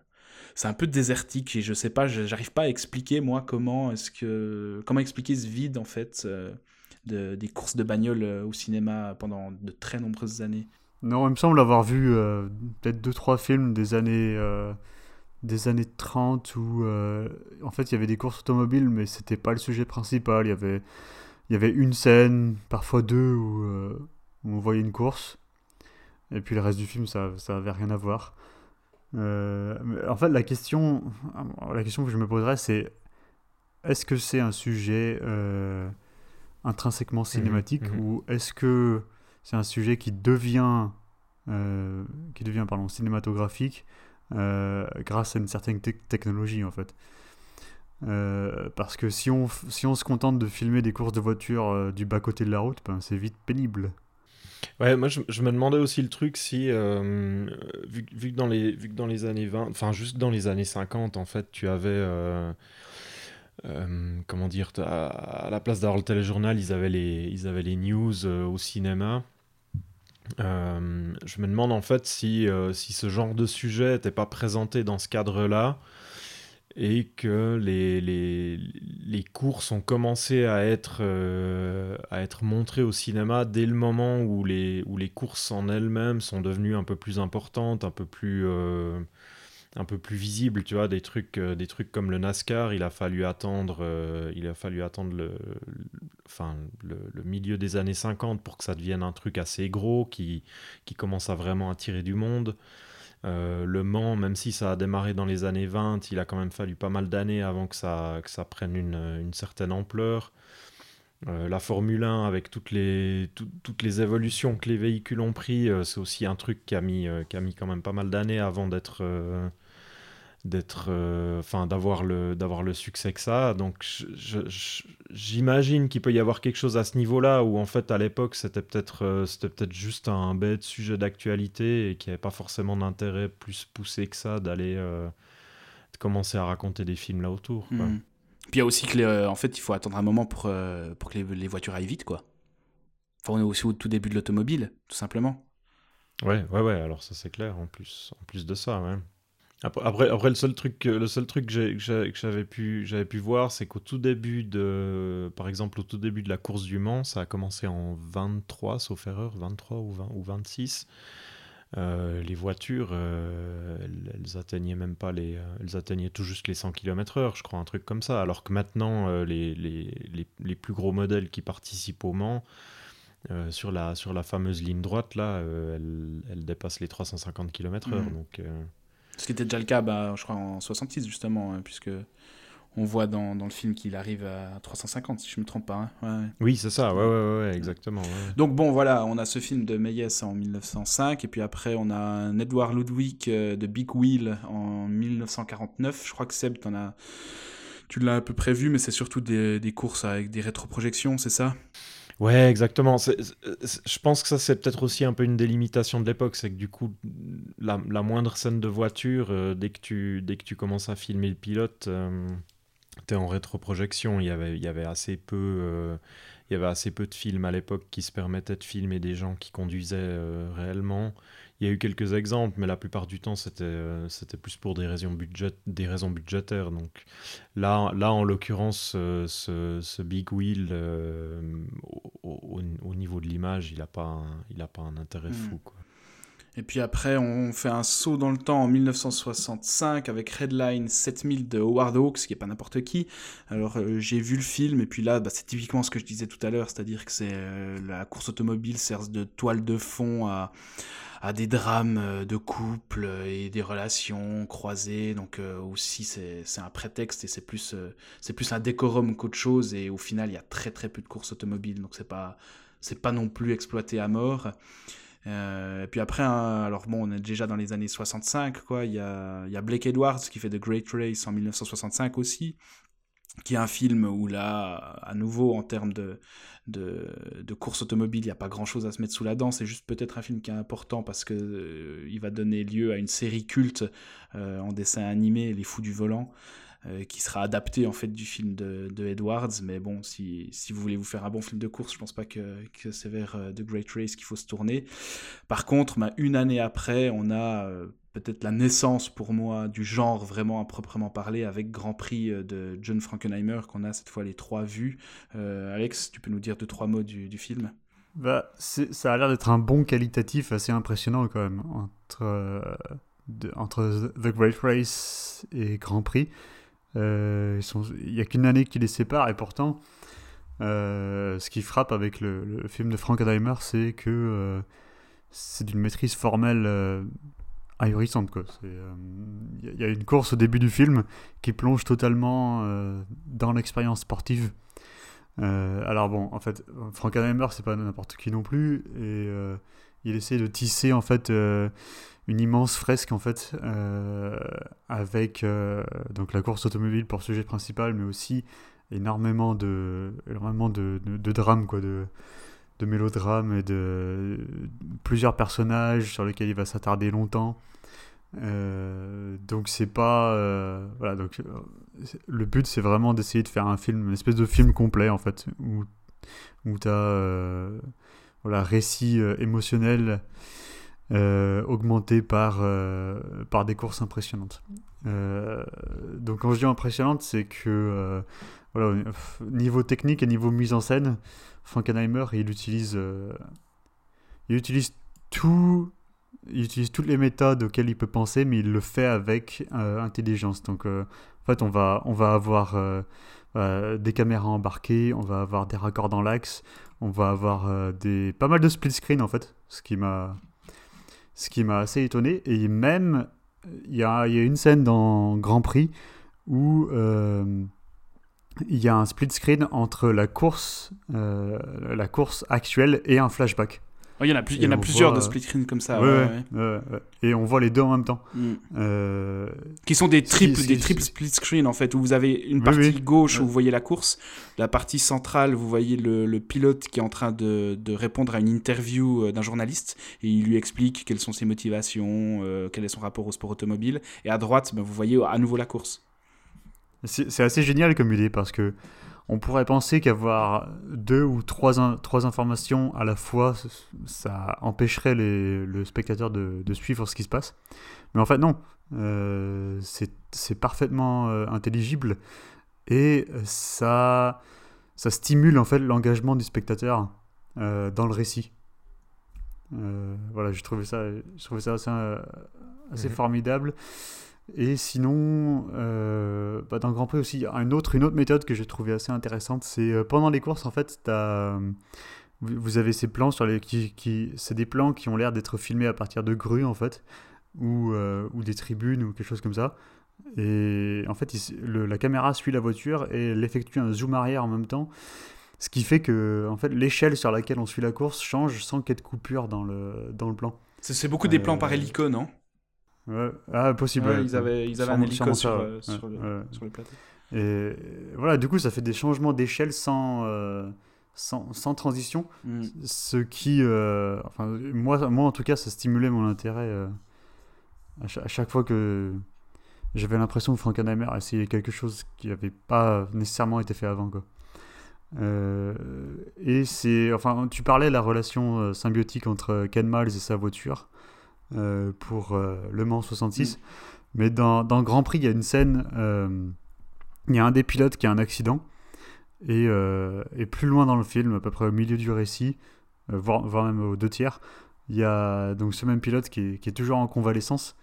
c'est un peu désertique et je sais pas j'arrive pas à expliquer moi comment est-ce que comment expliquer ce vide en fait euh, de, des courses de bagnole euh, au cinéma pendant de très nombreuses années non il me semble avoir vu euh, peut-être deux trois films des années euh, des années 30 où en fait il y avait des courses automobiles mais c'était pas le sujet principal il y avait il y avait une scène parfois deux où, où on voyait une course et puis le reste du film, ça, ça avait rien à voir. Euh, en fait, la question, la question que je me poserais, c'est est-ce que c'est un sujet euh, intrinsèquement cinématique mmh, mmh. ou est-ce que c'est un sujet qui devient, euh, qui devient pardon, cinématographique euh, grâce à une certaine te technologie en fait euh, parce que si on, si on se contente de filmer des courses de voitures du bas-côté de la route, ben, c'est vite pénible. Ouais, moi je, me demandais aussi le truc si, euh, vu, vu, que dans les, vu que dans les années 20, enfin juste dans les années 50, en fait, tu avais, euh, euh, comment dire, à, à la place d'avoir le téléjournal, ils avaient les, ils avaient les news au cinéma. Je me demande en fait si, si ce genre de sujet n'était pas présenté dans ce cadre-là et que les, les, les, courses ont commencé à être, euh, à être montrées au cinéma dès le moment où les, où les courses en elles-mêmes sont devenues un peu plus importantes, un peu plus, euh, un peu plus visibles. Tu vois, des trucs, euh, des trucs comme le NASCAR, il a fallu attendre, euh, le, milieu des années 50 pour que ça devienne un truc assez gros qui, qui commence à vraiment attirer du monde. Euh, le Mans, même si ça a démarré dans les années 20, il a quand même fallu pas mal d'années avant que ça, prenne une, certaine ampleur. La Formule 1, avec toutes les, évolutions que les véhicules ont pris, c'est aussi un truc qui a, qui a mis quand même pas mal d'années avant d'être d'être enfin d'avoir le d'avoir le succès que ça. Donc j'imagine qu'il peut y avoir quelque chose à ce niveau là où en fait à l'époque c'était peut-être euh, c'était peut-être juste un bête sujet d'actualité et qui avait pas forcément d'intérêt plus poussé que ça d'aller euh, commencer à raconter des films là autour quoi. Mmh. puis il y a aussi que les, euh, en fait il faut attendre un moment pour euh, pour que les, les, voitures aillent vite quoi. Enfin on est aussi au tout début de l'automobile tout simplement. Ouais ouais ouais. Alors ça c'est clair en plus en plus de ça ouais après, après, le seul truc, le seul truc que j'avais pu, j'avais pu voir, c'est qu'au tout début de, par exemple, au tout début de la course du Mans, ça a commencé en 23, sauf erreur, 23 ou, 20, ou 26. Euh, les voitures, euh, elles, elles, atteignaient même pas les, elles atteignaient tout juste les 100 km/h, je crois, un truc comme ça. Alors que maintenant, euh, les, les, les, les, plus gros modèles qui participent au Mans, euh, sur, la, sur la fameuse ligne droite, là, dépassent les 350 km/h. Mmh. Donc ce qui était déjà le cas, bah, je crois, en 66, justement, hein, puisque on voit dans, dans le film qu'il arrive à 350, si je ne me trompe pas. Hein. Ouais. Oui, c'est ça, ouais, ouais, ouais, exactement. Ouais. Donc bon, voilà, on a ce film de Méliès en 1905, et puis après, on a un Edward Ludwig euh, de Big Wheel en 1949. Je crois que Seb, en as... tu l'as un peu prévu, mais c'est surtout des, des courses avec des rétroprojections, c'est ça? Ouais, exactement. Je pense que ça, c'est peut-être aussi un peu une délimitation de l'époque. C'est que du coup, la, la, moindre scène de voiture, euh, dès, que tu, dès que tu commences à filmer le pilote, euh, tu es en rétroprojection. Il y avait, il y avait assez peu. Euh, il y avait assez peu de films à l'époque qui se permettaient de filmer des gens qui conduisaient euh, réellement. Il y a eu quelques exemples, mais la plupart du temps, c'était euh, c'était plus pour des raisons, budget, des raisons budgétaires. Donc là, là en l'occurrence, euh, ce, ce, Big Wheel, euh, au, au, niveau de l'image, il n'a pas, un, pas un intérêt mmh. fou. Quoi. Et puis après, on fait un saut dans le temps en 1965 avec Redline 7000 de Howard Hawks, qui est pas n'importe qui. Alors euh, j'ai vu le film, et puis là, bah, c'est typiquement ce que je disais tout à l'heure, c'est-à-dire que c'est euh, la course automobile sert de toile de fond à, à des drames euh, de couple et des relations croisées. Donc euh, aussi c'est un prétexte et c'est plus plus un décorum qu'autre chose. Et au final il y a très très peu de courses automobiles, donc c'est pas pas non plus exploité à mort. et puis après, hein, alors bon, on est déjà dans les années 65, quoi. Il y a, il y a Blake Edwards qui fait The Great Race en 1965 aussi, qui est un film où là, à nouveau, en termes de, de, course automobile, il n'y a pas grand-chose à se mettre sous la dent. C'est juste peut-être un film qui est important parce que euh, il va donner lieu à une série culte euh, en dessin animé, Les Fous du Volant. Euh, qui sera adapté en fait du film de, Edwards. Mais bon, si, si, vous voulez vous faire un bon film de course, je pense pas que, c'est vers The Great Race qu'il faut se tourner. Par contre, bah, une année après, on a peut-être la naissance pour moi du genre vraiment à proprement parler avec Grand Prix euh, de John Frankenheimer qu'on a cette fois les trois vues. Euh, Alex, tu peux nous dire deux trois mots du, film? Bah, ça a l'air d'être un bon qualitatif assez impressionnant quand même entre, euh, entre The Great Race et Grand Prix. il n'y a qu'une année qui les sépare et pourtant ce qui frappe avec le film de Frankenheimer c'est que c'est d'une maîtrise formelle ahurissante. Il euh, y a une course au début du film qui plonge totalement euh, dans l'expérience sportive. Euh, alors bon, en fait, Frankenheimer, c'est pas n'importe qui non plus, et il essaie de tisser en fait une immense fresque en fait avec donc la course automobile pour sujet principal, mais aussi énormément de énormément de, de, de drames quoi, de de mélodrames et de plusieurs personnages sur lesquels il va s'attarder longtemps. Euh, donc c'est pas euh, voilà donc euh, le but c'est vraiment d'essayer de faire un film une espèce de film complet en fait où où as voilà récit émotionnel augmenté par par des courses impressionnantes donc quand je dis impressionnante c'est que voilà niveau technique et niveau mise en scène Frankenheimer, il utilise, euh, il utilise tout, il utilise toutes les méthodes auxquelles il peut penser, mais il le fait avec euh, intelligence. Donc, euh, en fait, on va, on va avoir des caméras embarquées, on va avoir des raccords dans l'axe, on va avoir des, pas mal de split screen en fait, ce qui m'a, ce qui m'a assez étonné. Et même, il y a, y a, une scène dans Grand Prix où il y a un split screen entre la course, euh, la course actuelle et un flashback. il y en a, plus, il y en a plusieurs de split screen comme ça. et on voit les deux en même temps. Mm. Euh, Qui sont des triples, des triples split screen en fait, où vous avez une partie gauche où vous voyez la course, la partie centrale vous voyez le, le pilote qui est en train de, de, répondre à une interview euh, d'un journaliste et il lui explique quelles sont ses motivations, quel est son rapport au sport automobile. Et à droite, ben, vous voyez à nouveau la course. C'est assez génial comme idée parce que on pourrait penser qu'avoir deux ou trois, trois informations à la fois, ça empêcherait les, le spectateur de, de, suivre ce qui se passe. Mais en fait, non. Euh, c'est parfaitement euh, intelligible et ça, ça stimule en fait l'engagement du spectateur euh, dans le récit. voilà, j'ai trouvé ça, je ça assez, assez mhm. formidable. Et sinon, euh, bah, dans le Grand Prix aussi, une autre, une autre méthode que j'ai trouvée assez intéressante, c'est euh, pendant les courses, en fait, as, vous avez ces plans sur les, qui, qui c'est des plans qui ont l'air d'être filmés à partir de grues, en fait, ou, euh, ou des tribunes ou quelque chose comme ça. Et en fait, la caméra suit la voiture et elle effectue un zoom arrière en même temps. Ce qui fait que en fait, l'échelle sur laquelle on suit la course change sans qu'il y ait de coupure dans le, dans le plan. C'est beaucoup des plans par hélico, non? Ah, possible. ils avaient, ils avaient un hélico sur, euh, sur, le, sur, le, plateau. Et voilà, du coup, ça fait des changements d'échelle sans, euh, sans, sans, transition. Mm. Ce qui, euh, enfin, moi, moi, en tout cas, ça stimulait mon intérêt à, chaque, fois que j'avais l'impression que Frankenheimer essayait quelque chose qui n'avait pas nécessairement été fait avant. Quoi. et c'est, enfin, tu parlais de la relation symbiotique entre Ken Miles et sa voiture. Euh, pour euh, Le Mans 66. Mm. Mais dans, dans, Grand Prix, il y a une scène, euh, il y a un des pilotes qui a un accident. Et, et, plus loin dans le film, à peu près au milieu du récit, voire, voire, même aux deux tiers, il y a donc ce même pilote qui est, qui est toujours en convalescence,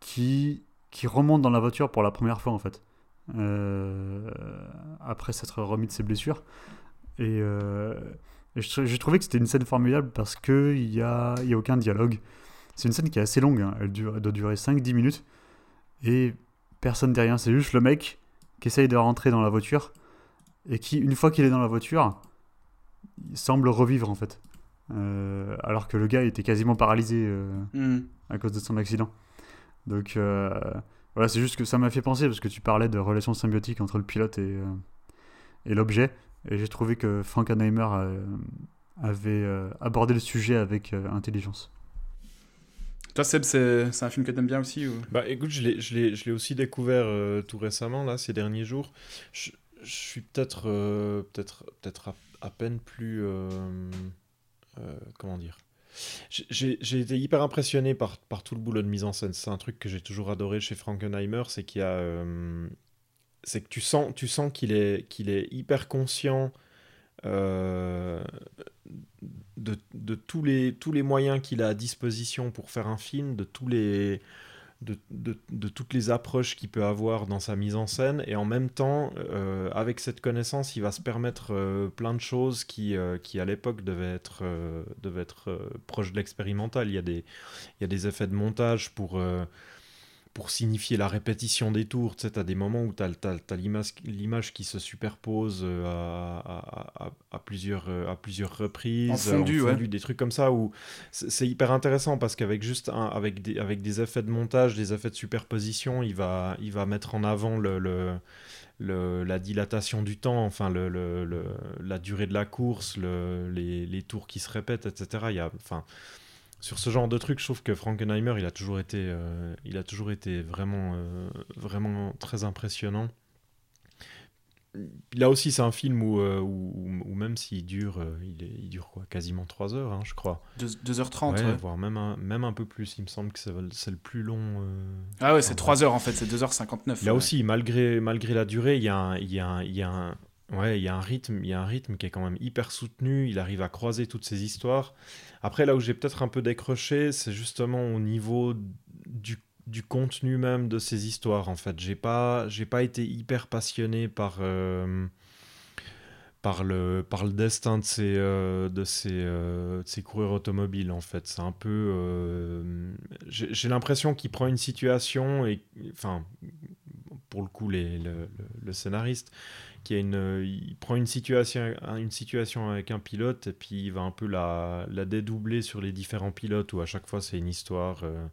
qui, qui, remonte dans la voiture pour la première fois en fait, après s'être remis de ses blessures. Et, j'ai trouvé que c'était une scène formidable parce qu'il n'y a, y a aucun dialogue. C'est une scène qui est assez longue, hein. elle, dure, elle doit durer 5-10 minutes, et personne rien, c'est juste le mec qui essaye de rentrer dans la voiture, et qui, une fois qu'il est dans la voiture, il semble revivre en fait. Euh, alors que le gars était quasiment paralysé euh, Hmm. à cause de son accident. Donc euh, voilà, c'est juste que ça m'a fait penser parce que tu parlais de relations symbiotiques entre le pilote et, et l'objet. Et j'ai trouvé que Frankenheimer avait abordé le sujet avec intelligence. Toi, Seb, c'est un film que t'aimes bien aussi. Bah écoute, je l'ai- aussi découvert euh, tout récemment, là, ces derniers jours. Je, suis peut-être peut-être peut-être à, peine plus... euh, euh, comment dire? J'ai- été hyper impressionné par, par tout le boulot de mise en scène. C'est un truc que j'ai toujours adoré chez Frankenheimer, c'est qu'il a... c'est que tu sens, tu sens qu'il est, qu'il est hyper conscient euh, de, de tous, les, tous les moyens qu'il a à disposition pour faire un film, de tous les, de, de- toutes les approches qu'il peut avoir dans sa mise en scène. Et en même temps euh, avec cette connaissance il va se permettre euh, plein de choses qui, qui à l'époque devaient être, être proches de l'expérimental. Il y, a des, il y a des effets de montage pour, pour signifier la répétition des tours tu sais, as des moments où tu as, l'image l'image qui se superpose euh, à, à- à- à plusieurs, euh, à plusieurs reprises En fondu, ouais. des trucs comme ça où c'est hyper intéressant parce qu'avec juste un, avec des, avec des effets de montage, des effets de superposition, il va, il va mettre en avant le, le- le- la dilatation du temps, enfin le, le- la durée de la course, le- les, les tours qui se répètent, etc. Il y a, enfin, sur ce genre de trucs, je trouve que Frankenheimer, il a toujours été, euh, il a toujours été vraiment, euh, vraiment très impressionnant. Là aussi, c'est un film où, euh, où, où même s'il dure, il, est- il dure quoi, quasiment 3 heures, hein, je crois. Deux- 2h30, Ouais, ouais. voire même un, même un peu plus. Il me semble que c'est le plus long. Ah ouais, c'est Enfin, 3 heures en fait, c'est 2h59. Là ouais. aussi, malgré, malgré la durée, il y a un, il y a un, il y a un- ouais, il y a un rythme, il y a un rythme qui est quand même hyper soutenu. Il arrive à croiser toutes ces histoires. Après, là où j'ai peut-être un peu décroché, c'est justement au niveau du, du contenu même de ces histoires. En fait, j'ai pas, j'ai pas été hyper passionné par. euh, par le, par le destin de ces, euh, de, ces, euh, ces coureurs automobiles, en fait. C'est un peu... j'ai l'impression qu'il prend une situation, et enfin, pour le coup, les, le, le- le scénariste, il prend une situation, avec un pilote, et puis il va un peu la, dédoubler sur les différents pilotes, où à chaque fois c'est une histoire... euh,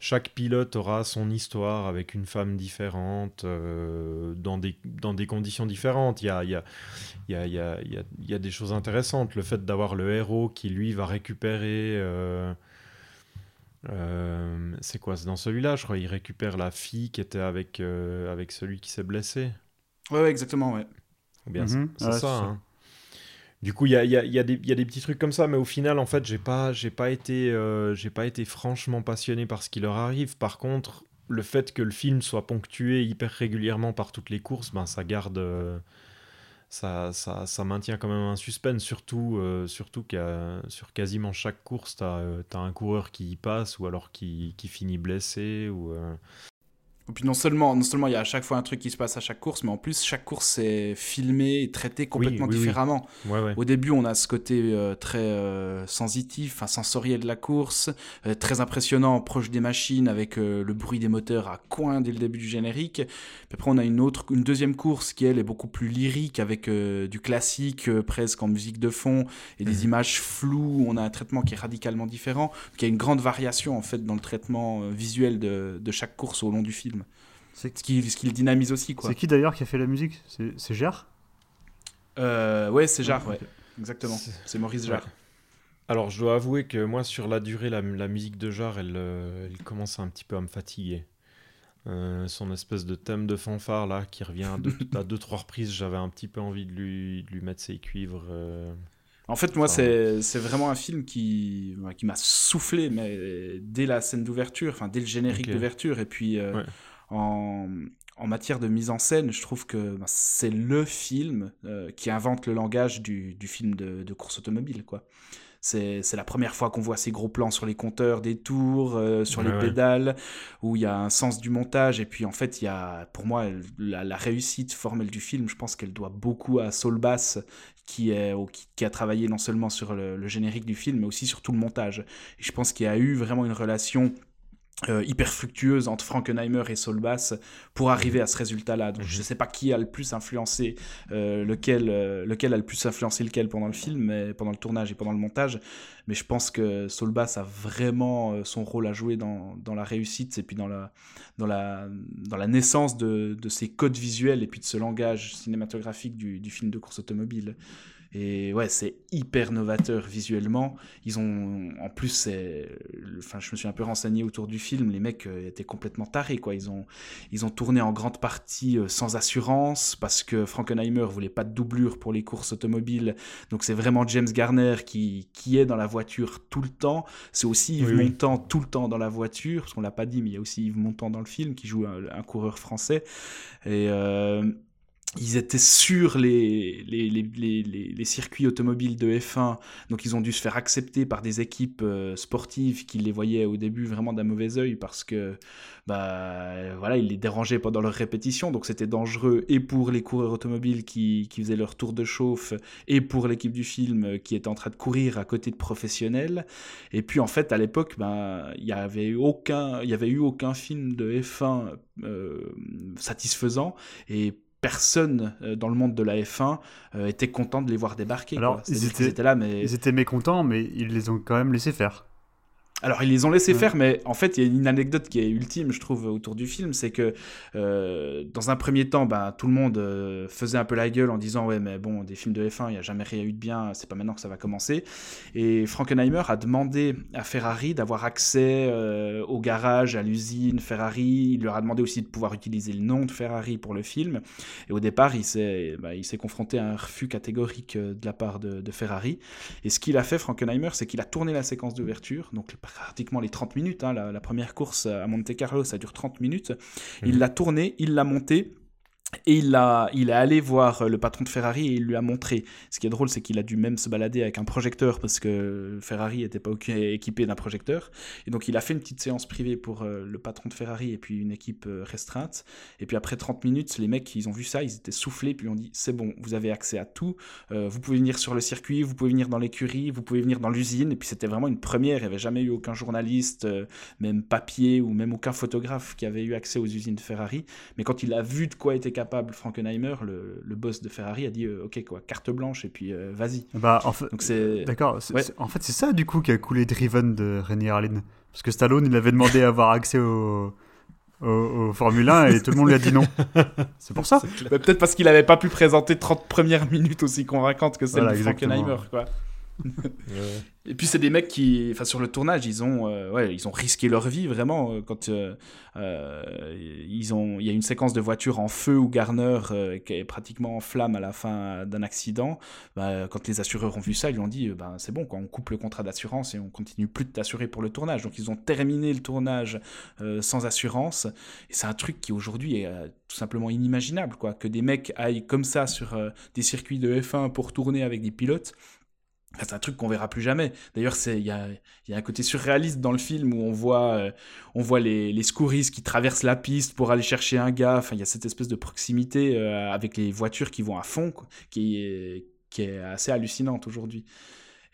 chaque pilote aura son histoire avec une femme différente, euh, dans, des, conditions différentes. Il y a, des choses intéressantes. Le fait d'avoir le héros qui, lui, va récupérer... euh, c'est quoi? C'est dans celui-là, je crois. Il récupère la fille qui était avec celui qui s'est blessé. Ouais, ouais, exactement, ouais. Ou bien, Mhm. c'est Ouais, ça. hein. Du coup, il y a, il y a- il y a des il y a des petits trucs comme ça, mais au final, en fait, j'ai pas, j'ai pas, été, euh, j'ai pas été franchement passionné par ce qui leur arrive. Par contre, le fait que le film soit ponctué hyper régulièrement par toutes les courses, ben, ça garde. euh, ça, ça, ça maintient quand même un suspense, surtout, euh, surtout qu'à sur quasiment chaque course, tu as, un coureur qui y passe ou alors qui, qui finit blessé. Ou, euh, Et puis non seulement, non seulement il y a à chaque fois un truc qui se passe à chaque course, mais en plus chaque course est filmée et traitée complètement oui, oui. différemment. Ouais, ouais. Au début, on a ce côté euh, très euh, sensitif, enfin sensoriel de la course, euh, très impressionnant, proche des machines, avec le bruit des moteurs à coin dès le début du générique. Puis après, on a une autre, une deuxième course qui elle est beaucoup plus lyrique, avec du classique presque en musique de fond et des Mhm. images floues. On a un traitement qui est radicalement différent. Donc, il y a une grande variation en fait dans le traitement visuel de, de chaque course au long du film. C'est Ce qui, ce qui le dynamise aussi, quoi. c'est qui d'ailleurs qui a fait la musique? C'est Gère Euh, ouais, c'est Jarre, ouais. Ok. Exactement. C'est- Maurice Jarre. Ouais. Alors, je dois avouer que moi, sur la durée, la, la musique de Jarre, elle, euh, elle commence un petit peu à me fatiguer. Euh, son espèce de thème de fanfare là qui revient à deux, à deux trois reprises, j'avais un petit peu envie de lui, de lui mettre ses cuivres. euh. En fait, moi, Enfin, c'est c'est vraiment un film qui, ouais, qui m'a soufflé, mais dès la scène d'ouverture, enfin, dès le générique d'ouverture, et puis euh, Ouais. En, en matière de mise en scène, je trouve que bah, c'est le film euh, qui invente le langage du, du film de, de course automobile, quoi. C'est la première fois qu'on voit ces gros plans sur les compteurs des tours, euh, sur les pédales, où il y a un sens du montage. Et puis en fait, il y a, pour moi, la, réussite formelle du film, je pense qu'elle doit beaucoup à Saul Bass, qui, est, qui, a travaillé non seulement sur le, le, générique du film, mais aussi sur tout le montage. Et je pense qu'il y a eu vraiment une relation euh, hyper fructueuse entre Frankenheimer et Solbass pour arriver à ce résultat-là. Donc je ne mhm. sais pas qui a le plus influencé euh, lequel, euh, lequel a le plus influencé lequel pendant le film, mais, pendant le tournage et pendant le montage. Mais je pense que Solbass a vraiment son rôle à jouer dans, dans, la réussite et puis dans la, dans la, dans la naissance de, de, ces codes visuels et puis de ce langage cinématographique du, du film de course automobile. Et ouais, c'est hyper novateur visuellement. Ils ont, en plus, c'est, enfin, je me suis un peu renseigné autour du film. Les mecs euh, étaient complètement tarés, quoi. Ils ont, ils ont tourné en grande partie euh, sans assurance parce que Frankenheimer voulait pas de doublure pour les courses automobiles. Donc c'est vraiment James Garner qui, qui est dans la voiture tout le temps. C'est aussi Yves Montand tout le temps dans la voiture, parce qu'on l'a pas dit, mais il y a aussi Yves Montand dans le film qui joue un, coureur français. Et euh, ils étaient sur les, circuits automobiles de F1, donc ils ont dû se faire accepter par des équipes euh, sportives qui les voyaient au début vraiment d'un mauvais oeil parce que bah, voilà, ils les dérangeaient pendant leur répétition, donc c'était dangereux et pour les coureurs automobiles qui, faisaient leur tour de chauffe et pour l'équipe du film qui était en train de courir à côté de professionnels. Et puis en fait, à l'époque, bah, il n'y avait, avait eu aucun film de F1 euh, satisfaisant. Et personne euh, dans le monde de la F1 euh, était content de les voir débarquer. Alors, Ils, étaient, là, mais... ils étaient mécontents, mais ils les ont quand même laissé faire. Alors ils les ont laissé faire, mais en fait il y a une anecdote qui est ultime, je trouve, autour du film, c'est que euh, dans un premier temps, bah, tout le monde euh, faisait un peu la gueule en disant ouais mais bon des films de F1 il n'y a jamais rien eu de bien, c'est pas maintenant que ça va commencer. Et Frankenheimer a demandé à Ferrari d'avoir accès euh, au garage, à l'usine Ferrari. Il leur a demandé aussi de pouvoir utiliser le nom de Ferrari pour le film. Et au départ il s'est bah, confronté à un refus catégorique de la part de, de Ferrari. Et ce qu'il a fait Frankenheimer, c'est qu'il a tourné la séquence d'ouverture, donc pratiquement les 30 minutes. Hein, la, la, première course à Monte Carlo, ça dure 30 minutes. Il mhm. l'a tourné, il l'a monté. Et il, a, il est allé voir euh, le patron de Ferrari et il lui a montré. Ce qui est drôle, c'est qu'il a dû même se balader avec un projecteur parce que Ferrari n'était pas équipé d'un projecteur. Et donc il a fait une petite séance privée pour euh, le patron de Ferrari et puis une équipe euh, restreinte. Et puis après 30 minutes, les mecs, ils ont vu ça, ils étaient soufflés, puis ont dit c'est bon, vous avez accès à tout. vous pouvez venir sur le circuit, vous pouvez venir dans l'écurie, vous pouvez venir dans l'usine. Et puis c'était vraiment une première. Il n'y avait jamais eu aucun journaliste, même papier ou même aucun photographe qui avait eu accès aux usines de Ferrari. Mais quand il a vu de quoi était capable Frankenheimer, le, le boss de Ferrari, a dit euh, ok quoi, carte blanche et puis euh, vas-y. Bah en fait, d'accord. En fait, c'est ça du coup qui a coulé Driven de René Harlin, parce que Stallone il avait demandé à avoir accès au, au, Formule 1 et tout le monde lui a dit non. C'est pour ça. Bah, peut-être parce qu'il n'avait pas pu présenter 30 premières minutes aussi convaincantes que celle de Frankenheimer. Quoi. Et puis c'est des mecs qui, enfin sur le tournage, ils ont, euh, ouais, ils ont risqué leur vie vraiment euh, quand euh, ils ont, il y a une séquence de voiture en feu où Garner qui est pratiquement en flamme à la fin d'un accident. Bah, quand les assureurs ont vu ça, ils ont dit, ben c'est bon, quoi, on coupe le contrat d'assurance et on continue plus de t'assurer pour le tournage. Donc ils ont terminé le tournage sans assurance. Et c'est un truc qui aujourd'hui est tout simplement inimaginable, quoi, que des mecs aillent comme ça sur des circuits de F1 pour tourner avec des pilotes c'est un truc qu'on verra plus jamais. D'ailleurs, il y a, y a, un côté surréaliste dans le film où on voit, euh, on voit les, les secouristes qui traversent la piste pour aller chercher un gars. Enfin, il y a cette espèce de proximité euh, avec les voitures qui vont à fond, qui, est, qui est assez hallucinante aujourd'hui.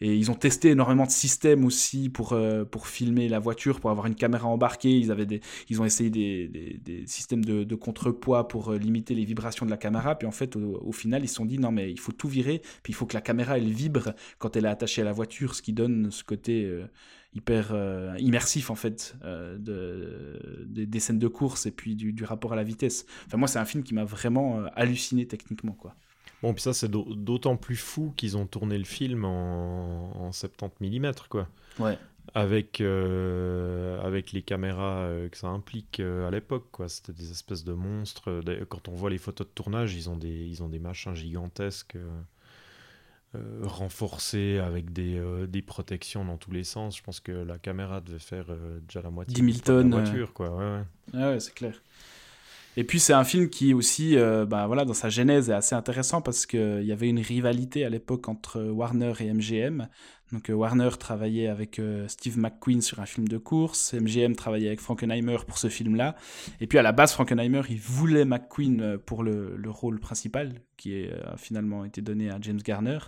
Et ils ont testé énormément de systèmes aussi pour, euh, pour filmer la voiture, pour avoir une caméra embarquée. Ils, avaient des, ils ont essayé des, des, systèmes de, de, contrepoids pour euh, limiter les vibrations de la caméra. Puis en fait, au, final, ils se sont dit non, mais il faut tout virer. Puis il faut que la caméra, elle vibre quand elle est attachée à la voiture, ce qui donne ce côté euh, hyper immersif en fait de, des scènes de course et puis du, du rapport à la vitesse. Enfin, moi, c'est un film qui m'a vraiment halluciné techniquement. quoi. Bon, puis ça, c'est d'autant plus fou qu'ils ont tourné le film en, 70 mm, quoi. Ouais. Avec, euh, avec les caméras euh, que ça implique euh, à l'époque, quoi. C'était des espèces de monstres. Quand on voit les photos de tournage, ils ont des, ils ont des machins gigantesques. renforcés avec des, des, protections dans tous les sens. Je pense que la caméra devait faire déjà la moitié 10 000 tonnes. de la voiture. Quoi. Ouais, ouais. Ah ouais, c'est clair. Et puis c'est un film qui aussi, euh, bah, voilà, dans sa genèse est assez intéressant parce qu'il y avait une rivalité à l'époque entre Warner et MGM. Donc euh, Warner travaillait avec euh, Steve McQueen sur un film de course, MGM travaillait avec Frankenheimer pour ce film-là. Et puis à la base, Frankenheimer, il voulait McQueen euh, pour le, le rôle principal, qui a finalement été donné à James Garner.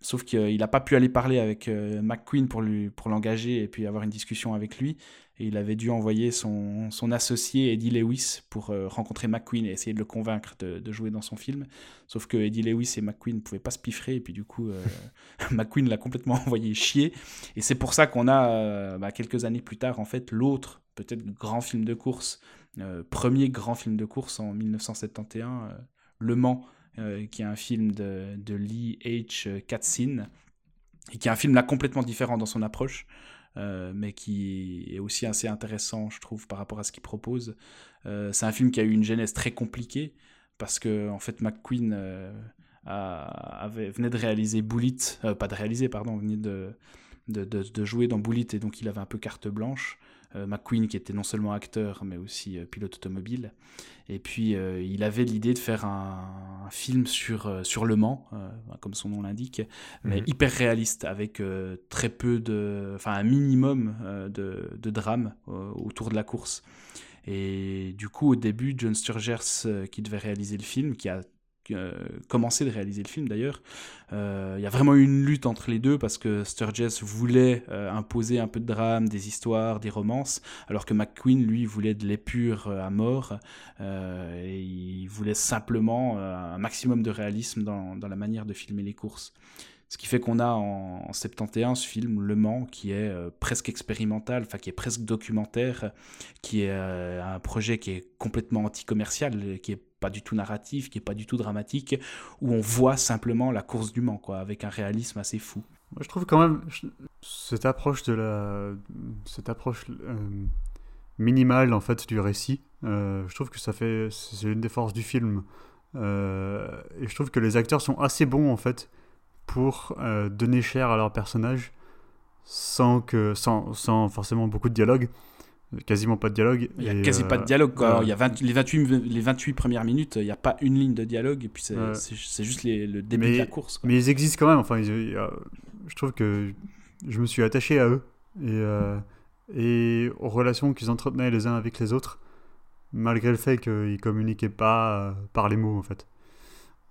Sauf qu'il n'a pas pu aller parler avec McQueen pour l'engager et puis avoir une discussion avec lui. Et il avait dû envoyer son, associé Eddie Lewis pour rencontrer McQueen et essayer de le convaincre de, jouer dans son film. Sauf que Eddie Lewis et McQueen ne pouvaient pas se piffrer. Et puis du coup, McQueen l'a complètement envoyé chier. Et c'est pour ça qu'on a, euh, bah, quelques années plus tard, en fait, l'autre, peut-être grand film de course, euh, premier grand film de course en 1971, euh, Le Mans, qui est un film de, de Lee H. Katzin, et qui est un film là complètement différent dans son approche. Mais qui est aussi assez intéressant, je trouve, par rapport à ce qu'il propose. c'est un film qui a eu une genèse très compliquée, parce que, en fait, McQueen avait, venait de réaliser Bullet, euh, pas de réaliser, pardon, venait de, de, de, jouer dans Bullet et donc il avait un peu carte blanche. Euh, McQueen qui était non seulement acteur mais aussi euh, pilote automobile. Et puis il avait l'idée de faire un, film sur, sur Le Mans, comme son nom l'indique, mais mhm. hyper réaliste avec très peu de, enfin un minimum de, de drame autour de la course. Et du coup, au début, John Sturges, qui devait réaliser le film, qui a euh, commencé de réaliser le film d'ailleurs. Euh, il y a vraiment eu une lutte entre les deux parce que Sturges voulait euh, imposer un peu de drame, des histoires, des romances, alors que McQueen, lui, voulait de l'épure à mort et il voulait simplement un maximum de réalisme dans, dans, la manière de filmer les courses. Ce qui fait qu'on a en, en, 71 ce film Le Mans qui est presque expérimental, enfin qui est presque documentaire, qui est un projet qui est complètement anti-commercial, qui est pas du tout narratif, qui est pas du tout dramatique, où on voit simplement la course du Mans, quoi, avec un réalisme assez fou. Moi, je trouve quand même cette approche de la, cette approche euh, minimale en fait du récit. Euh, je trouve que ça fait, c'est une des forces du film. Euh, et je trouve que les acteurs sont assez bons en fait pour donner cher à leur personnage sans que, sans, sans forcément beaucoup de dialogue quasiment pas de dialogue. Il n'y a quasi pas de euh, dialogue. Quoi. il y a les, 28, les 28 premières minutes, il n'y a pas une ligne de dialogue, et puis c'est juste le début de la course. Mais ils existent quand même. Enfin, je trouve que je me suis attaché à eux et, euh, et aux relations qu'ils entretenaient les uns avec les autres, malgré le fait qu'ils communiquaient pas euh, par les mots, en fait.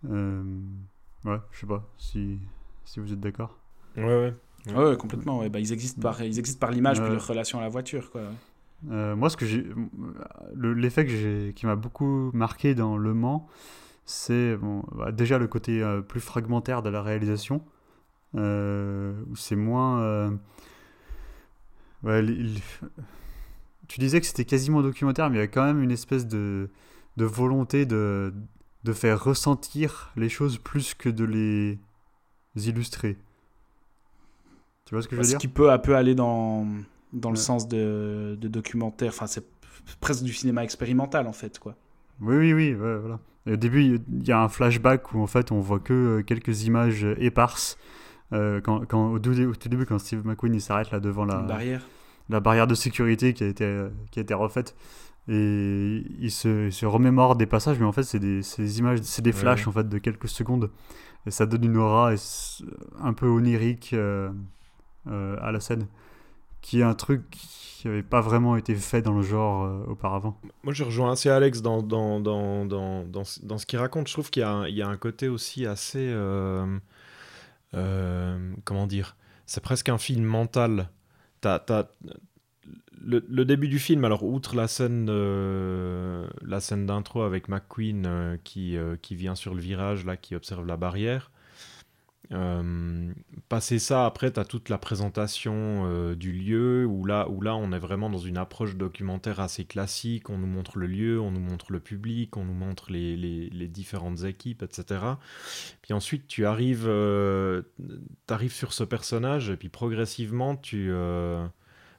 ouais, je sais pas si, si vous êtes d'accord. Ouais, ouais. Ouais, complètement. Ouais. Bah, ils existent par, ils existent par l'image, puis leur relation à la voiture. Quoi. Euh, moi, ce que j'ai, l'effet que j'ai, qui m'a beaucoup marqué dans Le Mans, c'est bon, bah, déjà le côté euh, plus fragmentaire de la réalisation, euh, où c'est moins. tu disais que c'était quasiment documentaire, mais il y a quand même une espèce de, de volonté de, de faire ressentir les choses plus que de les illustrer. Tu vois ce que je veux dire? Ce qui peut un peu aller dans dans le sens de, de documentaire. Enfin, c'est presque du cinéma expérimental en fait, quoi. Oui, oui, oui, voilà. au début, il y a un flashback où en fait on voit que euh, quelques images éparses. Euh, quand, quand, au, tout début, quand Steve McQueen il s'arrête là devant la barrière. la barrière de sécurité qui a été, qui a été refaite, et il se, se remémore des passages, mais en fait, c'est des, des, images, c'est des flashs en fait de quelques secondes, et ça donne une aura un peu onirique euh, à la scène qui est un truc qui n'avait pas vraiment été fait dans le genre euh, auparavant. Moi, je rejoins assez Alex dans, dans, dans, dans, dans, ce qu'il raconte. Je trouve qu'il y, y, a un côté aussi assez... Euh, euh, comment dire C'est presque un film mental. T'as, le, le, début du film, alors outre la scène, la scène d'intro avec McQueen qui, qui vient sur le virage, là, qui observe la barrière, euh, passer ça, après, tu as toute la présentation euh, du lieu, où là, où là, on est vraiment dans une approche documentaire assez classique. On nous montre le lieu, on nous montre le public, on nous montre les, les, différentes équipes, etc. Puis ensuite, tu arrives, euh, sur ce personnage, et puis progressivement, tu...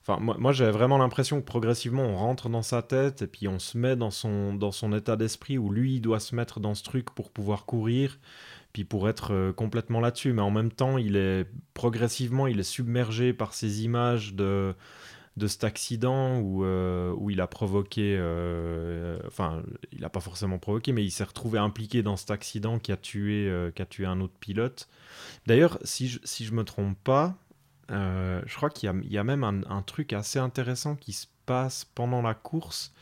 Enfin, moi, moi j'avais vraiment l'impression que progressivement, on rentre dans sa tête, et puis on se met dans son, dans son état d'esprit, où lui, il doit se mettre dans ce truc pour pouvoir courir puis pour être euh, complètement là-dessus. Mais en même temps, il est progressivement, il est submergé par ces images de, de cet accident où, euh, où il a provoqué, euh, enfin, il n'a pas forcément provoqué, mais il s'est retrouvé impliqué dans cet accident qui a tué, qui a tué un autre pilote. D'ailleurs, si je, si je me trompe pas, je crois qu'il y y a même un, un truc assez intéressant qui se passe pendant la course.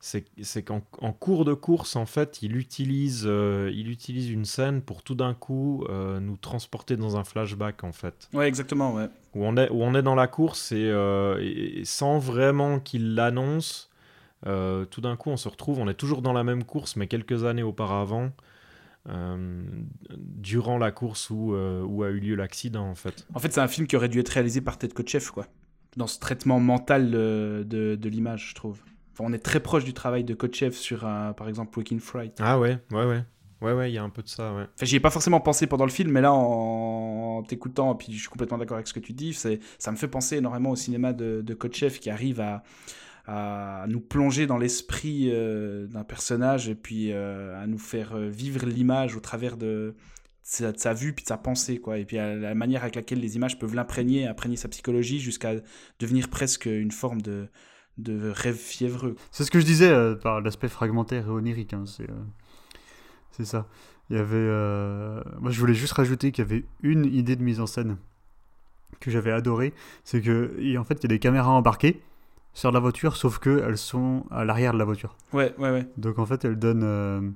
C'est qu'en en cours de course, en fait, il utilise, euh, il utilise une scène pour tout d'un coup euh, nous transporter dans un flashback, en fait. Ouais, exactement, ouais. Où on est, où on est dans la course et, euh, et- et sans vraiment qu'il l'annonce, tout d'un coup, on se retrouve, on est toujours dans la même course, mais quelques années auparavant, euh, durant la course où, euh, où a eu lieu l'accident, en fait. En fait, c'est un film qui aurait dû être réalisé par Ted Kotcheff, quoi. Dans ce traitement mental de, de, de l'image, je trouve. On est très proche du travail de Kotcheff sur, un- par exemple, Waking Fright. Ah ouais, ouais, ouais. Ouais, ouais, il y a un peu de ça, ouais. Enfin, j'y ai pas forcément pensé pendant le film, mais là, en, en t'écoutant, puis je suis complètement d'accord avec ce que tu dis, c'est, ça me fait penser énormément au cinéma de, de Kotcheff qui arrive à, à nous plonger dans l'esprit euh, d'un personnage et puis euh, à nous faire euh, vivre l'image au travers de sa, de sa vue puis de sa pensée, quoi. Et puis à la manière avec laquelle les images peuvent l'imprégner, imprégner sa psychologie jusqu'à devenir presque une forme de, de rêve fiévreux. C'est ce que je disais euh, par l'aspect fragmentaire et onirique. hein, c'est, euh, c'est ça. Il y avait. euh, Moi, je voulais juste rajouter qu'il y avait une idée de mise en scène que j'avais adorée. C'est que, et en fait, il y a des caméras embarquées sur la voiture, sauf qu'elles sont à l'arrière de la voiture. Ouais, ouais, ouais. Donc en fait, elles donnent.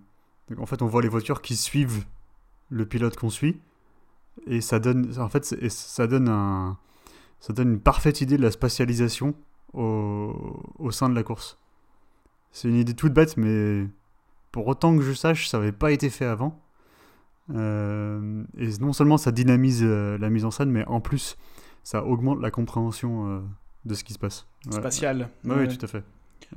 donc, en fait, on voit les voitures qui suivent le pilote qu'on suit, et ça donne. En fait, ça donne un. Ça donne une parfaite idée de la spatialisation au, au sein de la course. C'est une idée toute bête, mais pour autant que je sache, ça n'avait pas été fait avant. Euh, et non seulement ça dynamise euh, la mise en scène, mais en plus, ça augmente la compréhension euh, de ce qui se passe. Ouais. Spatial. Ouais. Oui, tout à fait.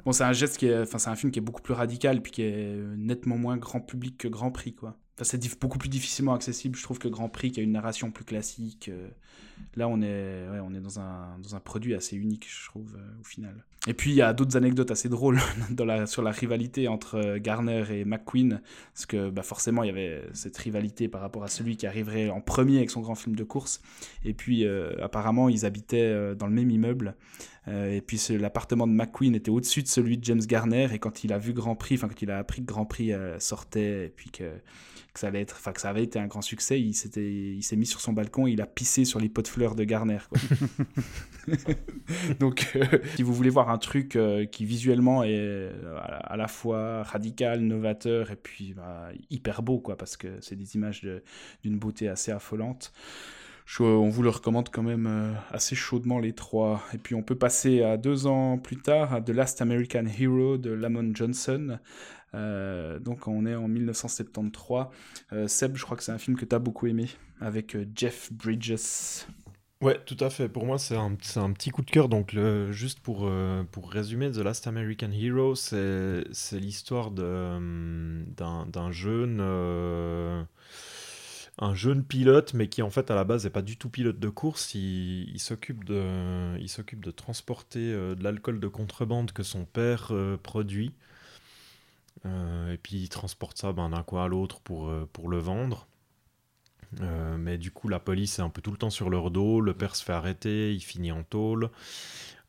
Bon, c'est un geste qui est, enfin, c'est un film qui est beaucoup plus radical puis qui est nettement moins grand public que Grand Prix, quoi. C'est beaucoup plus difficilement accessible, je trouve, que Grand Prix qui a une narration plus classique. euh. Là, on est, ouais, on est dans un, dans un produit assez unique, je trouve, euh, au final. Et puis, il y a d'autres anecdotes assez drôles sur la rivalité entre euh, Garner et McQueen, parce que bah, forcément, il y avait cette rivalité par rapport à celui qui arriverait en premier avec son grand film de course. Et puis, apparemment, ils habitaient dans le même immeuble. Euh, et puis l'appartement de McQueen était au-dessus de celui de James Garner. Et quand il a vu Grand Prix, enfin quand il a appris que Grand Prix euh, sortait et puis que, que ça allait être, enfin que ça avait été un grand succès, il s'était, il s'est mis sur son balcon, et il a pissé sur les pots de fleurs de Garner. quoi. Donc, euh, si vous voulez voir un truc euh, qui visuellement est à la- fois radical, novateur et puis bah, hyper beau, quoi, parce que c'est des images de- d'une beauté assez affolante. Je- on vous le recommande quand même euh, assez chaudement les trois. Et puis on peut passer à deux ans plus tard à The Last American Hero de Lamont Johnson. Euh, donc on est en 1973. Euh, Seb, je crois que c'est un film que tu as beaucoup aimé avec euh, Jeff Bridges. Ouais, tout à fait. Pour moi, c'est un, un petit coup de cœur. Donc, juste pour, euh, pour résumer, The Last American Hero, c'est l'histoire euh, d'un jeune, euh, un jeune pilote, mais qui en fait à la base n'est pas du tout pilote de course. Il, s'occupe de, transporter euh, de l'alcool de contrebande que son père euh, produit. Euh, et puis il transporte ça ben, d'un coin à l'autre pour, le vendre. Mais du coup, la police est un peu tout le temps sur leur dos. Le père se fait arrêter, il finit en tôle.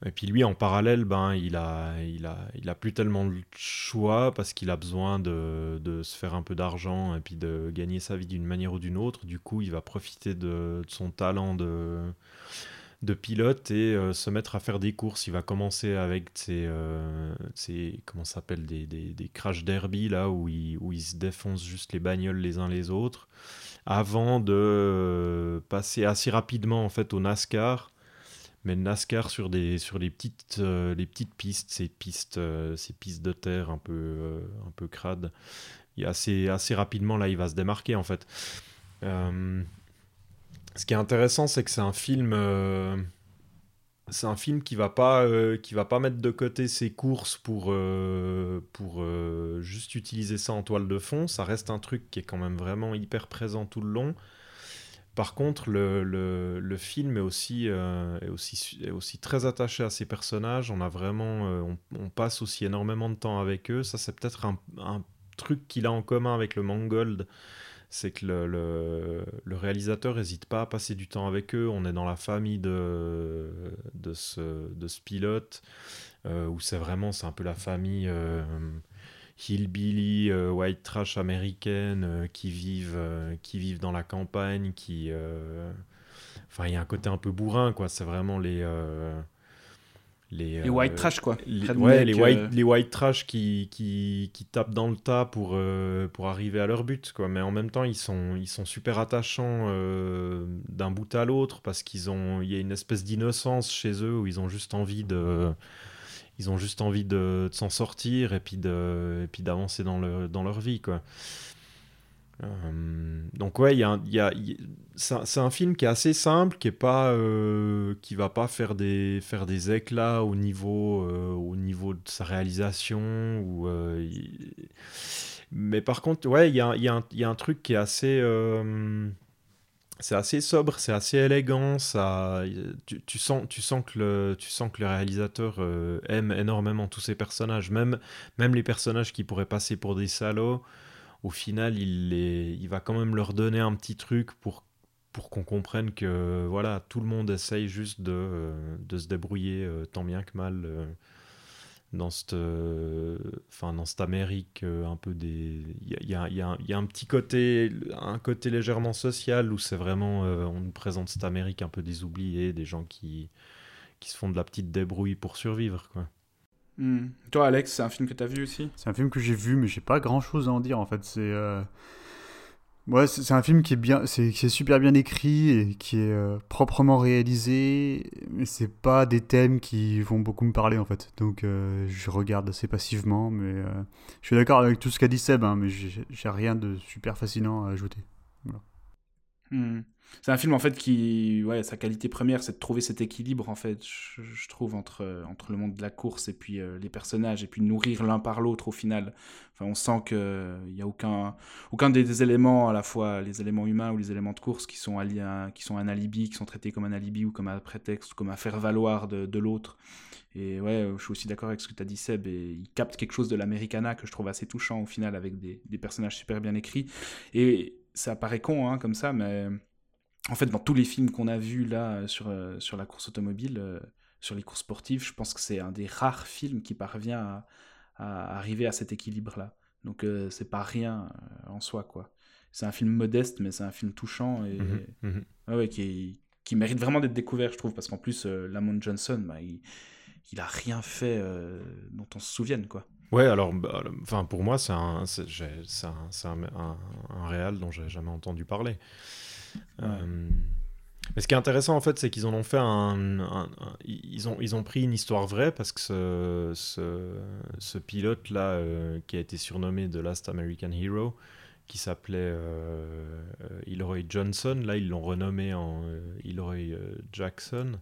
Et puis lui, en parallèle, ben, il a, il a, il a plus tellement le choix parce qu'il a besoin de, de se faire un peu d'argent et puis de gagner sa vie d'une manière ou d'une autre. Du coup, il va profiter de, son talent de, de pilote et euh, se mettre à faire des courses. Il va commencer avec ses, euh, comment des, des crash derby là où il, où il se défonce juste les bagnoles les uns les autres avant de euh, passer assez rapidement en fait au NASCAR. Mais NASCAR sur des sur les petites euh, les petites pistes, ces pistes euh, ces pistes de terre un peu euh, un peu crades. Et assez assez rapidement là, il va se démarquer en fait. Ce qui est intéressant, c'est que c'est un film c'est un film qui va pas qui va pas mettre de côté ses courses pour pour juste utiliser ça en toile de fond ça reste un truc qui est quand même vraiment hyper présent tout le long par contre le, film est aussi, euh, est aussi très attaché à ses personnages. Euh, on, passe aussi énormément de temps avec eux. Ça c'est peut-être un, truc qu'il a en commun avec le Mangold. C'est que le, réalisateur n'hésite pas à passer du temps avec eux. On est dans la famille de, ce, pilote, euh, où c'est vraiment, un peu la famille hillbilly, euh, white trash américaine, euh, qui, vivent, euh, qui vivent dans la campagne, qui, Enfin, il y a un côté un peu bourrin, quoi. C'est vraiment les. les, Les white euh, trash, quoi. les, ouais, les white, euh, les white trash qui, qui, qui tapent dans le tas pour, euh, pour arriver à leur but. Quoi. Mais en même temps, ils sont, ils sont super attachants d'un bout à l'autre parce qu'ils ont, il y a une espèce d'innocence chez eux où ils ont juste envie de, ils ont juste envie de, s'en sortir et puis de, et puis d'avancer dans, le, dans leur vie. Quoi. Euh, donc ouais, il y a, y c'est un, film qui est assez simple, qui est pas, euh, qui va pas faire des, faire des éclats au niveau, euh, au niveau de sa réalisation. Ou, Mais par contre, ouais, il y a, y a y a un truc qui est assez, c'est assez sobre, c'est assez élégant. Ça, tu, tu sens, tu sens que le, tu sens que le réalisateur euh, aime énormément tous ses personnages, même, même les personnages qui pourraient passer pour des salauds au final, il, les, il va quand même leur donner un petit truc pour, pour qu'on comprenne que voilà, tout le monde essaye juste de, euh, de se débrouiller euh, tant bien que mal euh, dans cette, enfin, dans cette Amérique euh, un peu des... Il y y y a un- il y a un petit côté, un côté légèrement social où c'est vraiment... euh, on nous présente cette Amérique un peu des oubliés, des gens qui, qui se font de la petite débrouille pour survivre, quoi. hmm. Toi, Alex, c'est un film que t'as vu aussi? C'est un film que j'ai vu, mais j'ai pas grand chose à en dire en fait. C'est euh, ouais, c'est un film qui est bien, c'est super bien écrit et qui est euh, proprement réalisé. Mais c'est pas des thèmes qui vont beaucoup me parler en fait. Donc euh, je regarde assez passivement, mais euh, je suis d'accord avec tout ce qu'a dit Seb, hein, mais j'ai rien de super fascinant à ajouter. Hmm. C'est un film en fait qui, ouais, sa qualité première, c'est de trouver cet équilibre en fait, je, trouve entre euh, entre le monde de la course et puis euh, les personnages et puis nourrir l'un par l'autre au final. Enfin, on sent que il y a aucun aucun des, éléments à la fois les éléments humains ou les éléments de course qui sont alliés qui sont un alibi, qui sont traités comme un alibi ou comme un prétexte, comme un faire valoir de, de l'autre. Et ouais, je suis aussi d'accord avec ce que tu as dit Seb et il capte quelque chose de l'Americana que je trouve assez touchant au final avec des, des personnages super bien écrits. Et ça paraît con hein, comme ça, mais en fait, dans tous les films qu'on a vus là euh, sur, euh, sur la course automobile, euh, sur les courses sportives, je pense que c'est un des rares films qui parvient à, à arriver à cet équilibre-là. Donc euh, c'est pas rien euh, en soi, quoi. C'est un film modeste, mais c'est un film touchant et Mhm, mhm. ouais, qui, qui mérite vraiment d'être découvert, je trouve, parce qu'en plus, Lamont Johnson, bah, il, il a rien fait dont on se souvienne, quoi. Ouais, alors, bah, enfin, pour moi, c'est un, c'est un, un, un réal dont j'ai jamais entendu parler. Euh, mais ce qui est intéressant, en fait, c'est qu'ils en ont fait un, ils ont, ils ont pris une histoire vraie parce que ce, ce, ce pilote-là, euh, qui a été surnommé The Last American Hero, qui s'appelait euh, euh, Hilroy Johnson, là, ils l'ont renommé en euh, Hilroy euh, Jackson.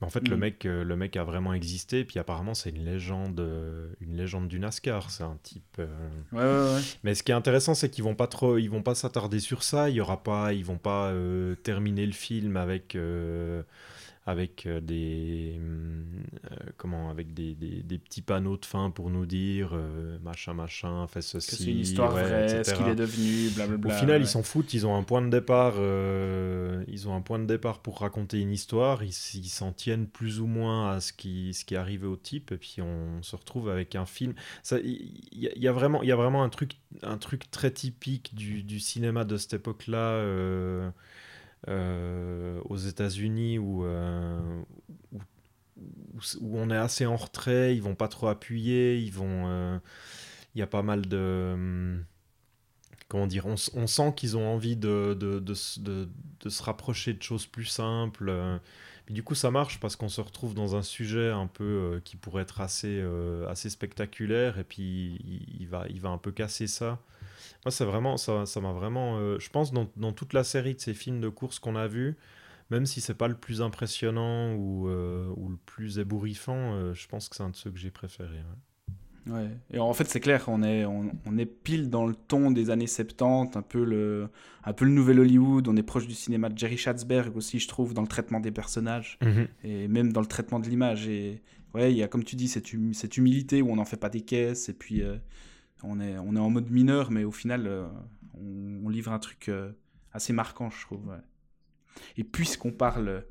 Mais En fait, le, Mm. mec, euh, le mec a vraiment existé, puis apparemment, c'est une légende, euh, une légende du NASCAR. C'est un type. euh, Ouais, ouais, ouais. mais ce qui est intéressant, c'est qu'ils vont pas trop, ils vont pas s'attarder sur ça. Il y aura pas, ils vont pas euh, terminer le film avec euh, avec euh, des hum, euh, comment, avec des, des, des petits panneaux de fin pour nous dire euh, machin machin, fais ceci, c'est une histoire ouais, vraie, ce qu'il est devenu, blablabla. Au final, ouais. ils s'en foutent. Ils ont un point de départ. euh, ils ont un point de départ pour raconter une histoire. Ils s'en tiennent plus ou moins à ce qui, ce qui est arrivé au type. Et puis on se retrouve avec un film. Ça, Il y, a- il y a vraiment, il y a vraiment un truc, un truc très typique du, du cinéma de cette époque-là. euh, euh, aux États-Unis où, euh, où, on est assez en retrait, ils vont pas trop appuyer, ils vont, euh, il y a pas mal de, hum, comment dire, on, sent qu'ils ont envie de, de, de, de- se rapprocher de choses plus simples. euh. Puis du coup, ça marche parce qu'on se retrouve dans un sujet un peu euh, qui pourrait être assez, euh, assez spectaculaire et puis il va, il va un peu casser ça. Moi, c'est vraiment, ça, ça m'a vraiment, euh, je pense, dans, dans toute la série de ces films de course qu'on a vus, même si c'est pas le plus impressionnant ou, euh, ou le plus ébouriffant, euh, je pense que c'est un de ceux que j'ai préféré. ouais. Ouais. Et en fait, c'est clair, on est, on, on est pile dans le ton des années 70, un peu, le, un peu le nouvel Hollywood. On est proche du cinéma de Jerry Schatzberg aussi, je trouve, dans le traitement des personnages et même dans le traitement de l'image. Et ouais, il y a, comme tu dis, cette, hum- cette humilité où on n'en fait pas des caisses et puis euh, on, est, on est en mode mineur, mais au final, euh, on, on livre un truc euh, assez marquant, je trouve. ouais. Et puisqu'on parle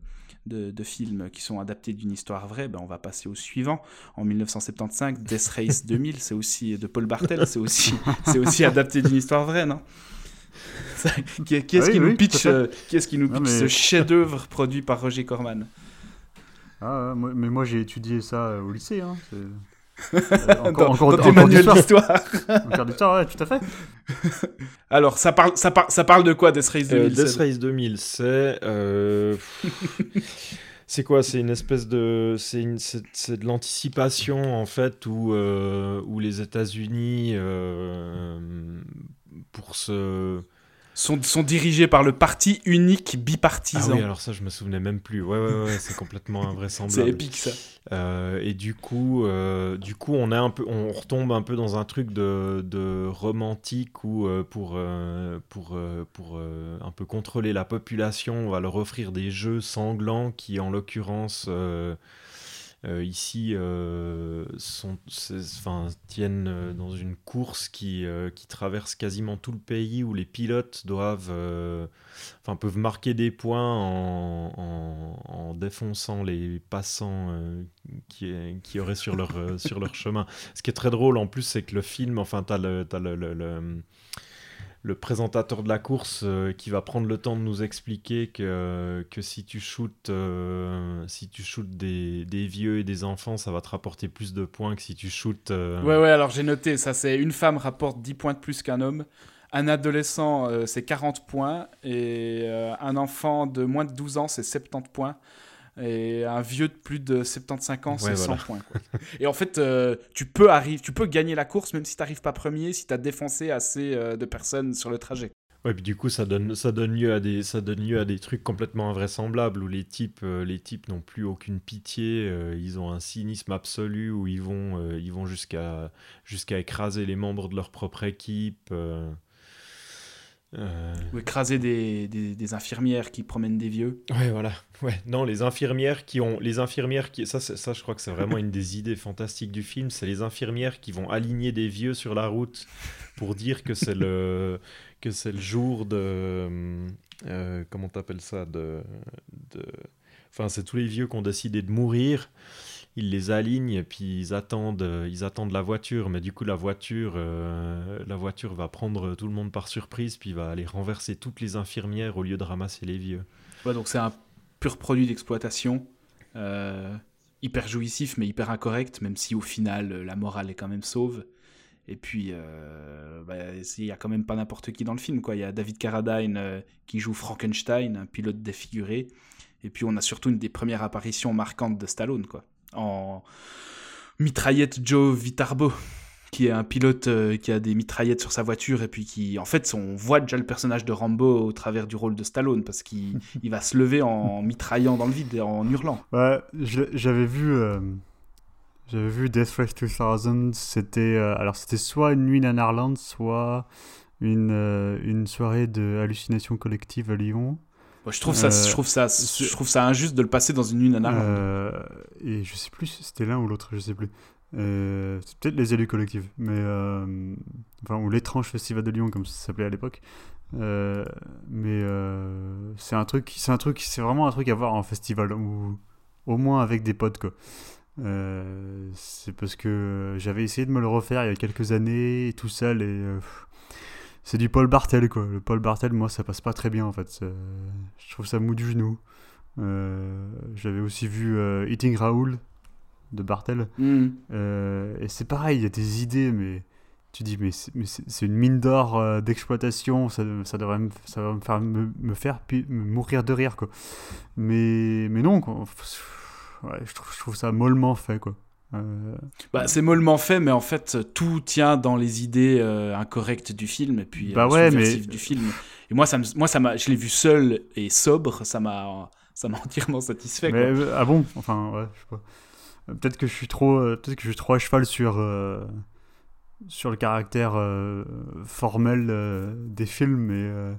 de, de films qui sont adaptés d'une histoire vraie, ben on va passer au suivant. En 1975, Death Race 2000, c'est aussi de Paul Bartel, c'est aussi, c'est aussi adapté d'une histoire vraie, non? Ça, qui, qui est-ce Oui, qui, oui, nous pitch, euh, qui est-ce qui nous Non, pitch mais- ce chef-d'œuvre produit par Roger Corman? Ah, mais moi j'ai étudié ça au lycée. Hein. c'est- Euh, Dans, encore, encore, dans tes encore manuels d'histoire. Encore d'histoire, ouais, tout à fait. Alors, ça parle, ça, par- ça parle de quoi, Death Race Euh, 2000 Death Seb Race 2000, c'est. euh, c'est quoi C'est une espèce de. C'est une- c'est- c'est de l'anticipation, en fait, où, euh, où les États-Unis, euh, pour se. Sont, sont dirigés par le parti unique Ah bipartisan. oui, alors ça, je me souvenais même plus. Ouais, ouais, ouais, c'est complètement invraisemblable. C'est épique, ça. Euh, et du coup, euh, du coup, on est un peu, on retombe un peu dans un truc de, de romantique où euh, pour pour pour un peu contrôler la population, on va leur offrir des jeux sanglants qui, en l'occurrence, ici, euh, sont, tiennent euh, dans une course qui euh, qui traverse quasiment tout le pays où les pilotes doivent euh, enfin peuvent marquer des points en, en- défonçant les passants euh, qui, qui auraient sur leur, euh, sur leur chemin. Ce qui est très drôle en plus, c'est que le film, enfin, t'as le, le, le- le présentateur de la course euh, qui va prendre le temps de nous expliquer que, que si tu shootes, euh, si tu shootes des, des vieux et des enfants, ça va te rapporter plus de points que si tu shootes... euh, Ouais, ouais, alors j'ai noté, ça c'est une femme rapporte 10 points de plus qu'un homme, un adolescent c'est 40 points, et un enfant de moins de 12 ans c'est 70 points, et un vieux de plus de 75 ans c'est Ouais, 100 voilà. points. quoi. et en fait, euh, tu, peux arriver, tu peux gagner la course même si tu n'arrives pas premier, si tu as défoncé assez euh, de personnes sur le trajet. Ouais, puis du coup, ça donne, ça donne lieu à des, ça donne lieu à des trucs complètement invraisemblables où les types, euh, les types n'ont plus aucune pitié, ils ont un cynisme absolu où ils vont, ils vont jusqu'à, jusqu'à écraser les membres de leur propre équipe. Euh, euh, Ou écraser des, des- des infirmières qui promènent des vieux. Ouais, voilà. Ouais, non, les infirmières qui ont, les infirmières qui, ça, ça, je crois que c'est vraiment une des idées fantastiques du film, c'est les infirmières qui vont aligner des vieux sur la route pour dire que c'est le, que c'est le jour de, euh, comment t'appelles ça, de, de, enfin, c'est tous les vieux qui ont décidé de mourir. Ils les alignent, puis ils attendent, euh, ils attendent la voiture, mais du coup la voiture, euh, la voiture va prendre tout le monde par surprise, puis va aller renverser toutes les infirmières au lieu de ramasser les vieux. Ouais, donc c'est un pur produit d'exploitation, euh, hyper jouissif mais hyper incorrect, même si au final la morale est quand même sauve. Et puis, bah, il y a quand même pas n'importe qui dans le film. Il y a David Carradine qui joue Frankenstein, un pilote défiguré. Et puis on a surtout une des premières apparitions marquantes de Stallone, quoi. En mitraillette Joe Vitarbo, qui est un pilote euh, qui a des mitraillettes sur sa voiture et puis qui, en fait, on voit déjà le personnage de Rambo au travers du rôle de Stallone parce qu'il il va se lever en mitraillant dans le vide et en hurlant. Ouais, j'avais vu, euh, j'avais vu Death Race 2000. C'était, euh, alors c'était soit une nuit en Ireland, soit une, une soirée de hallucination collective à Lyon. Moi, je trouve ça, Euh, je trouve ça, c'est- je trouve ça injuste de le passer dans une nuit nanarlande. Euh, et je sais plus si c'était l'un ou l'autre, je sais plus. Euh, c'est peut-être les élus collectifs, mais enfin ou l'étrange festival de Lyon comme ça s'appelait à l'époque. Euh, mais euh, c'est un truc, c'est un truc, c'est vraiment un truc à voir en festival ou au moins avec des potes quoi. Euh, c'est parce que j'avais essayé de me le refaire il y a quelques années tout seul et pff, c'est du Paul Bartel quoi. Le Paul Bartel, moi ça passe pas très bien en fait. Je trouve ça mou du genou. Euh, J'avais aussi vu euh, Eating Raoul de Bartel. Hmm. Euh, et c'est pareil, il y a des idées, mais tu dis, mais c'est une mine d'or d'exploitation, ça, ça devrait me, ça va me faire, me, me faire me mourir de rire, quoi. Mais, mais non, quoi. Ouais, je, trouve, je trouve ça mollement fait, quoi. Euh, Bah, c'est mollement fait, mais en fait, tout tient dans les idées euh, incorrectes du film et puis Bah euh, ouais, subversives mais- du film. Et moi, ça, me- moi, ça je l'ai vu seul et sobre, ça m'a, ça m'a entièrement satisfait. mais, quoi. ah bon? Enfin, ouais, je sais pas. Peut-être que je suis trop, peut-être que je suis trop à cheval sur, euh, sur le caractère formel des films, mais euh,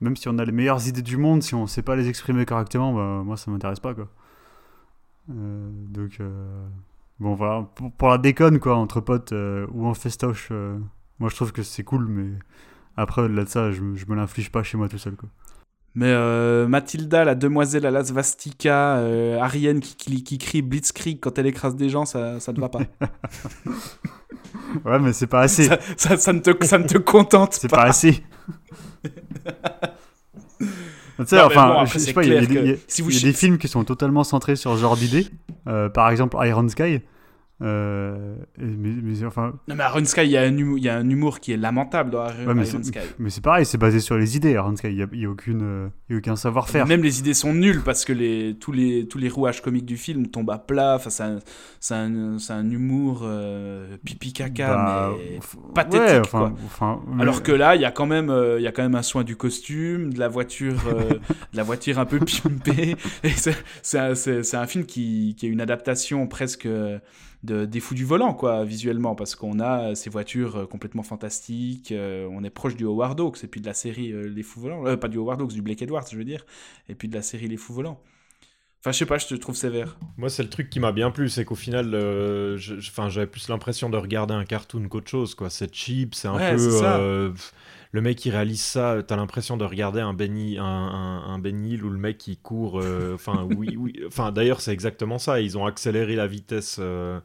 même si on a les meilleures idées du monde, si on sait pas les exprimer correctement, bah, moi ça m'intéresse pas quoi. Donc bon voilà, pour, pour la déconne quoi, entre potes euh, ou en festoche, euh, moi je trouve que c'est cool, mais après au-delà de ça, je, me- je me l'inflige pas chez moi tout seul quoi. Mais euh, Mathilda, la demoiselle à la svastika, euh, Ariane qui, qui, qui crie Blitzkrieg quand elle écrase des gens, ça, ça ne va pas. Ouais, mais c'est pas assez. ça, ça, ça ne te, ça ne te contente C'est pas. pas assez. Tu sais, enfin, bon, je sais pas, il y a, des- que il y a- si vous y a des films qui sont totalement centrés sur ce genre d'idée. Euh, par exemple, Iron Sky. Euh, mais, mais enfin, Non, mais Iron Sky, il y, a un humour- il y a un humour qui est lamentable dans Iron, Ouais, mais Iron c'est- Sky. mais c'est pareil, c'est basé sur les idées. Iron Sky, il y a, il y a aucune, il y a aucun savoir-faire. Même les idées sont nulles parce que les, tous, les, tous les rouages comiques du film tombent à plat. Enfin, c'est un, un, un humour euh, pipi caca, Bah, mais pathétique, ouais, enfin, quoi. enfin, mais- Alors que là, il y a quand même, euh, il y a quand même un soin du costume, de la voiture, de la voiture un peu pimpée. C'est, un, un film qui, qui est une adaptation presque de, des Fous du volant, quoi, visuellement, parce qu'on a ces voitures euh, complètement fantastiques. euh, on est proche du Howard Hawks et puis de la série euh, Les Fous volants, Euh, pas du Howard Hawks, du Blake Edwards, je veux dire, et puis de la série Les Fous volants. Enfin, je sais pas, je te trouve sévère. Moi, c'est le truc qui m'a bien plu, c'est qu'au final, euh, j'avais plus l'impression de regarder un cartoon qu'autre chose, quoi. C'est cheap, c'est un Ouais, peu. Euh, le mec qui réalise ça, t'as l'impression de regarder un Benny, un, un, un Hill où le mec qui court. euh, Enfin, oui, oui. Enfin, d'ailleurs, c'est exactement ça. Ils ont accéléré la vitesse. euh,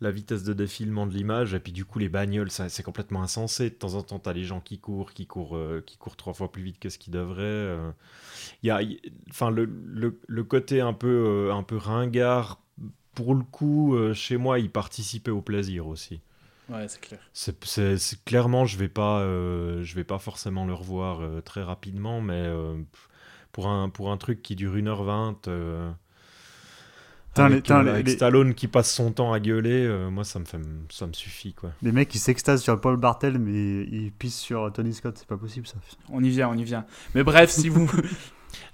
la vitesse de défilement de l'image et puis du coup les bagnoles c'est complètement insensé de temps en temps t'as les gens qui courent qui courent euh, qui courent trois fois plus vite que ce qu'ils devraient euh. il y a il- enfin le, le, le côté un peu euh, un peu ringard pour le coup euh, chez moi il participait au plaisir aussi Ouais, c'est clair. c'est, c'est- c'est- clairement je vais pas euh, je vais pas forcément le revoir euh, très rapidement mais euh, pour un pour un truc qui dure 1h20 euh, Putain, les- avec, euh, les- avec les- Stallone qui passe son temps à gueuler euh, moi ça me fait ça me suffit quoi Les mecs, ils s'extasent sur Paul Bartel, mais ils pissent sur Tony Scott. C'est pas possible, ça. On y vient, on y vient. Mais bref, si vous.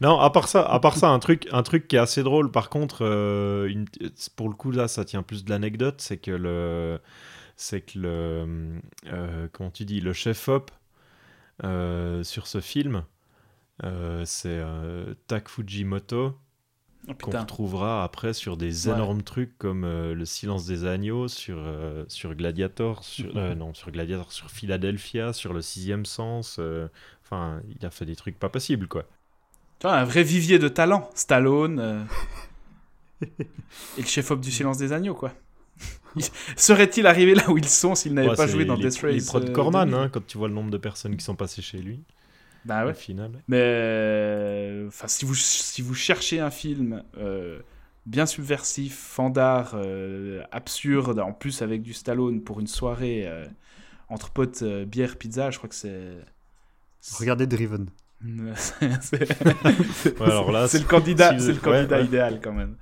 Non, à part ça, à part ça, un truc, un truc qui est assez drôle. Par contre, euh, une- pour le coup là, ça tient plus de l'anecdote, c'est que le, c'est que le, euh, comment tu dis, le chef op euh, sur ce film, euh, c'est Tak Fujimoto Oh, qu'on retrouvera après sur des Ouais. énormes trucs comme Le Silence des agneaux, sur sur Gladiator, sur non sur Gladiator, sur Philadelphia, sur Le Sixième Sens. Enfin, il a fait des trucs pas possibles quoi. Tu vois, un vrai vivier de talent. Stallone. euh, Et le chef-op du silence des agneaux, quoi. Il- Serait-il arrivé là où ils sont s'ils n'avaient Ouais, pas joué dans les, Death Race Les prods euh, Corman, 2000? hein, quand tu vois le nombre de personnes qui sont passées chez lui, Bah ouais. au final. Mais euh, enfin, si vous si vous cherchez un film euh, bien subversif, fandard, euh, absurde, en plus avec du Stallone pour une soirée euh, entre potes, euh, bière, pizza, je crois que c'est. Regardez Driven. c'est c'est- Ouais, alors là, c'est le candidat, si vous- c'est le ouais, candidat ouais. idéal quand même.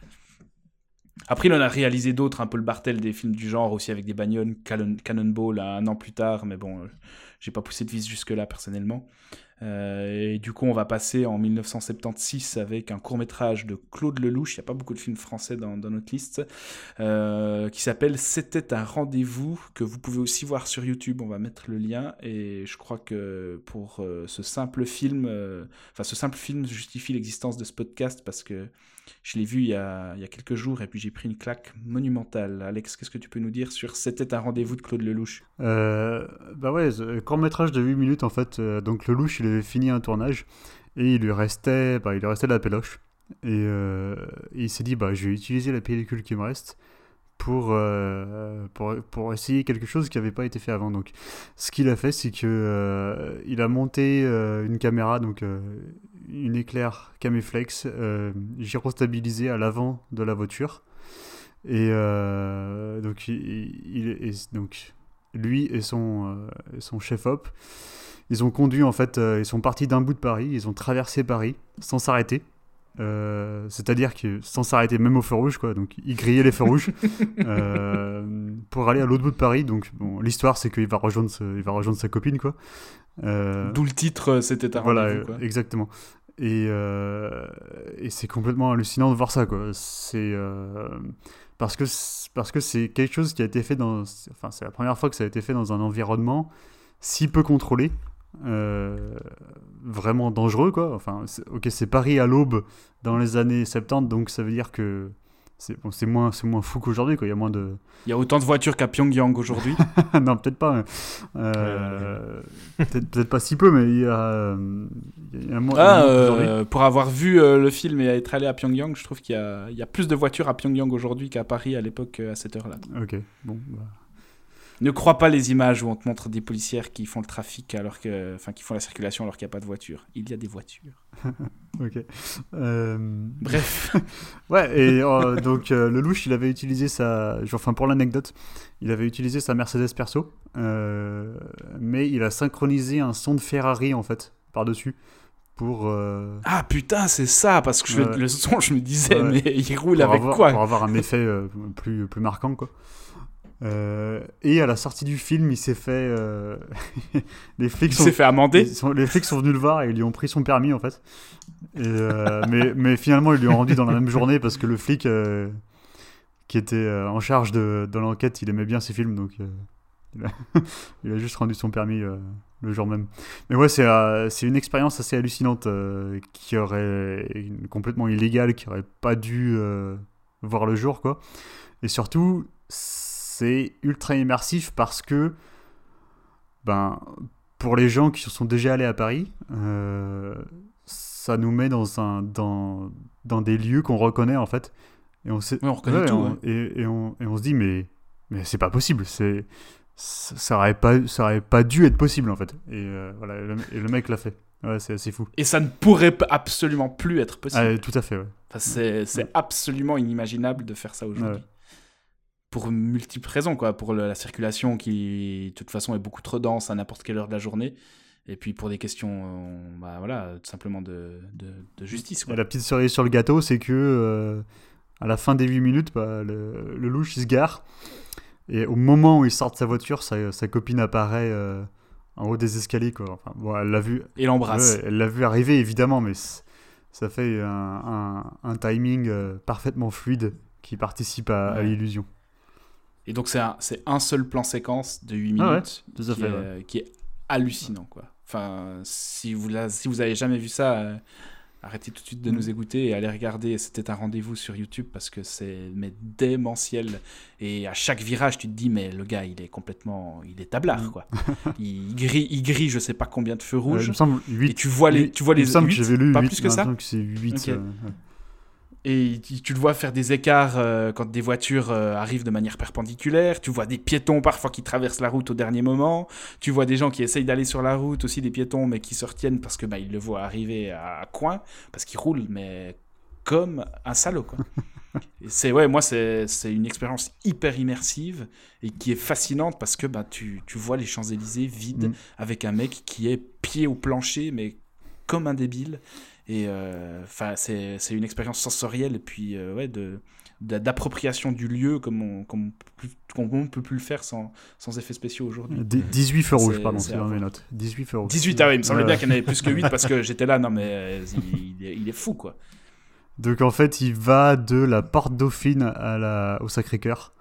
Après, il en a réalisé d'autres, un peu le Bartel des films du genre, aussi avec des bagnoles, Cannon, Cannonball un an plus tard, mais bon, euh, j'ai pas poussé de vis jusque-là personnellement. Euh, et du coup, on va passer en 1976 avec un court-métrage de Claude Lelouch, il n'y a pas beaucoup de films français dans, notre liste, euh, qui s'appelle C'était un rendez-vous, que vous pouvez aussi voir sur YouTube, on va mettre le lien, et je crois que pour ce simple film, enfin ce simple film justifie l'existence de ce podcast parce que je l'ai vu il y, a, il y a quelques jours et puis j'ai pris une claque monumentale. Alex, qu'est-ce que tu peux nous dire sur C'était un rendez-vous de Claude Lelouch? Euh, bah ouais, court métrage de 8 minutes en fait. euh, donc Lelouch, il avait fini un tournage et il lui restait, bah, il lui restait de la péloche. Et, euh, il s'est dit, bah, je vais utiliser la pellicule qui me reste pour, euh, pour, pour essayer quelque chose qui n'avait pas été fait avant. Donc, ce qu'il a fait, c'est que euh, il a monté une caméra, donc une éclair Caméflex euh, gyrostabilisée à l'avant de la voiture. Et euh, donc, il, lui et son, euh, son chef-op, ils ont conduit en fait, ils sont partis d'un bout de Paris, ils ont traversé Paris sans s'arrêter. Euh, c'est-à-dire que sans s'arrêter même au feu rouge quoi donc il grillait les feux rouges euh, pour aller à l'autre bout de Paris donc bon l'histoire c'est qu'il va rejoindre ce- il va rejoindre sa copine quoi D'où le titre euh, C'était un voilà, rendez-vous. euh, exactement. Et, euh, et c'est complètement hallucinant de voir ça, quoi. C'est euh, parce que c'est- parce que c'est quelque chose qui a été fait dans, enfin c'est la première fois que ça a été fait dans un environnement si peu contrôlé, euh, vraiment dangereux, quoi. Enfin, ok, c'est Paris à l'aube dans les années 70, donc ça veut dire que c'est bon, moins c'est moins fou qu'aujourd'hui, quoi. Il y a moins de Il y a autant de voitures qu'à Pyongyang aujourd'hui. non, peut-être pas. Euh, peut-être, peut-être pas si peu, mais il y a, euh, il y a moins. Ah, euh, pour avoir vu euh, le film et être allé à Pyongyang, je trouve qu'il y y a plus de voitures à Pyongyang aujourd'hui qu'à Paris à l'époque à cette heure-là. Ok, bon. bah. Ne crois pas les images où on te montre des policières qui font le trafic alors que, enfin, qui font la circulation alors qu'il n'y a pas de voiture. Il y a des voitures. Ok. Euh, Bref. Ouais, et euh, donc euh, le louche, il avait utilisé sa. Enfin, pour l'anecdote, il avait utilisé sa Mercedes perso, mais il a synchronisé un son de Ferrari en fait, par-dessus, pour. euh, ah putain, c'est ça, parce que je- le son, je me disais, Ouais. mais il roule pour avec avoir, quoi Pour avoir un effet euh, plus, plus marquant, quoi. Euh, et à la sortie du film, il s'est fait. euh, les flics Il s'est fait amender. sont- les flics sont venus le voir et ils lui ont pris son permis en fait. Et, euh, mais, mais finalement, ils lui ont rendu dans la même journée parce que le flic qui était en charge de, de l'enquête, il aimait bien ces films donc il, a, il a juste rendu son permis le jour même. Mais ouais, c'est c'est une expérience assez hallucinante qui aurait complètement illégale, qui aurait pas dû voir le jour quoi. Et surtout, c'est ultra immersif parce que ben pour les gens qui sont déjà allés à Paris, euh, ça nous met dans, un, dans, dans des lieux qu'on reconnaît en fait. Et on, sait, Ouais, on reconnaît Ouais, tout, on- ouais. et, et on, et on se dit, mais, mais c'est pas possible. C'est, ça, aurait pas, ça aurait pas dû être possible en fait. Et, euh, voilà, et le, et le mec l'a fait. Ouais, c'est assez fou. Et ça ne pourrait absolument plus être possible. Ah, tout à fait, ouais. Enfin, c'est c'est absolument inimaginable de faire ça aujourd'hui. Pour multiples raisons, quoi. Pour la circulation qui, de toute façon, est beaucoup trop dense à n'importe quelle heure de la journée. Et puis pour des questions, euh, bah, voilà, tout simplement de, de, de justice, quoi. La petite cerise sur le gâteau, c'est que euh, à la fin des 8 minutes, bah, le, le louche il se gare. Et au moment où il sort de sa voiture, sa, sa copine apparaît euh, en haut des escaliers. Quoi. Enfin, bon, elle l'a vu, Et l'embrasse. elle l'a vu arriver évidemment, mais ça fait un, un- un timing euh, parfaitement fluide qui participe à, l'illusion. Et donc c'est un, un seul plan séquence de 8 minutes Ah ouais, qui, fait, est, ouais. qui est hallucinant, quoi. Enfin, si vous, la- si vous avez jamais vu ça, euh, arrêtez tout de suite de Mm. nous écouter et allez regarder. C'était un rendez-vous sur YouTube parce que c'est mais démentiel. Et à chaque virage, tu te dis, mais le gars, il est complètement. Il est tablard, Mm. quoi. il, grille, il grille je sais pas combien de feux Euh, il rouges. me semble 8. et tu vois les, tu vois il les me semble que huit, j'avais lu pas 8, plus que ça. que c'est 8. Ok. euh, ouais. Et tu le vois faire des écarts euh, quand des voitures euh, arrivent de manière perpendiculaire. Tu vois des piétons parfois qui traversent la route au dernier moment. Tu vois des gens qui essayent d'aller sur la route, aussi des piétons, mais qui se retiennent parce que bah, ils le voient arriver à, à coin, parce qu'ils roulent, mais comme un salaud. Quoi. Et c'est ouais, moi c'est c'est une expérience hyper immersive et qui est fascinante parce que bah, tu, tu vois les Champs Élysées vides Mm. avec un mec qui est pied au plancher, mais comme un débile. Et euh, enfin, c'est c'est une expérience sensorielle et puis euh, ouais, de d'a- d'appropriation du lieu comme on, comme on peut- comme on peut plus le faire sans, sans effets spéciaux aujourd'hui. Dix- 18 feux rouges, pardon, c'est dans mes notes. 18 feux rouges. 18, ah oui, il me semblait bien qu'il y en avait plus que 8 parce que j'étais là, non mais euh, il, il est, il est fou quoi. Donc en fait, il va de la porte Dauphine à la... au Sacré-Cœur.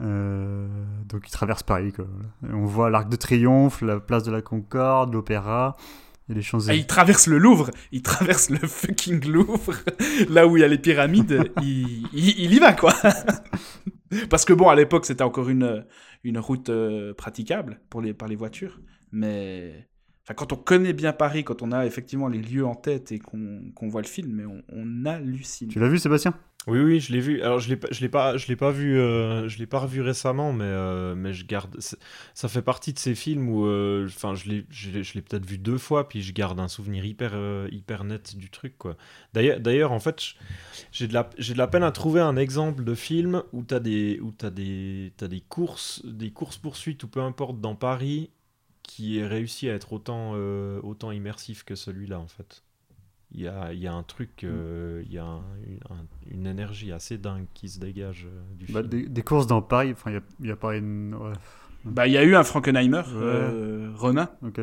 Euh, donc il traverse Paris. Quoi. Et on voit l'Arc de Triomphe, la place de la Concorde, l'Opéra les Ah, il traverse le Louvre, il traverse le fucking Louvre, là où il y a les pyramides, il, il- il y va quoi. Parce que bon, à l'époque, c'était encore une, une route euh, praticable pour les, par les voitures, mais enfin, quand on connaît bien Paris, quand on a effectivement les lieux en tête et qu'on qu'on voit le film, mais on, on hallucine. Tu l'as vu, Sébastien? Oui, oui, je l'ai vu. Alors, je l'ai, pas- je l'ai pas, pas vu, euh, je l'ai pas revu récemment, mais, euh, mais je garde. Ça fait partie de ces films où, euh, enfin, l'ai, je l'ai, je l'ai peut-être vu deux fois, puis je garde un souvenir hyper, euh, hyper net du truc, quoi. D'ailleurs, d'ailleurs, en fait, j'ai de la, j'ai de la peine à trouver un exemple de film où t'as des, où t'as des, t'as des courses, des courses poursuites ou peu importe dans Paris qui ait réussi à être autant, euh, autant immersif que celui-là, en fait. Il y a, il y a un truc, euh, il y a un- une, un- une énergie assez dingue qui se dégage euh, du Bah, film. des, des courses dans Paris, enfin, il y a, il y a pas une. Ouais, Bah, il y a eu un Frankenheimer, euh, Ronin. ok.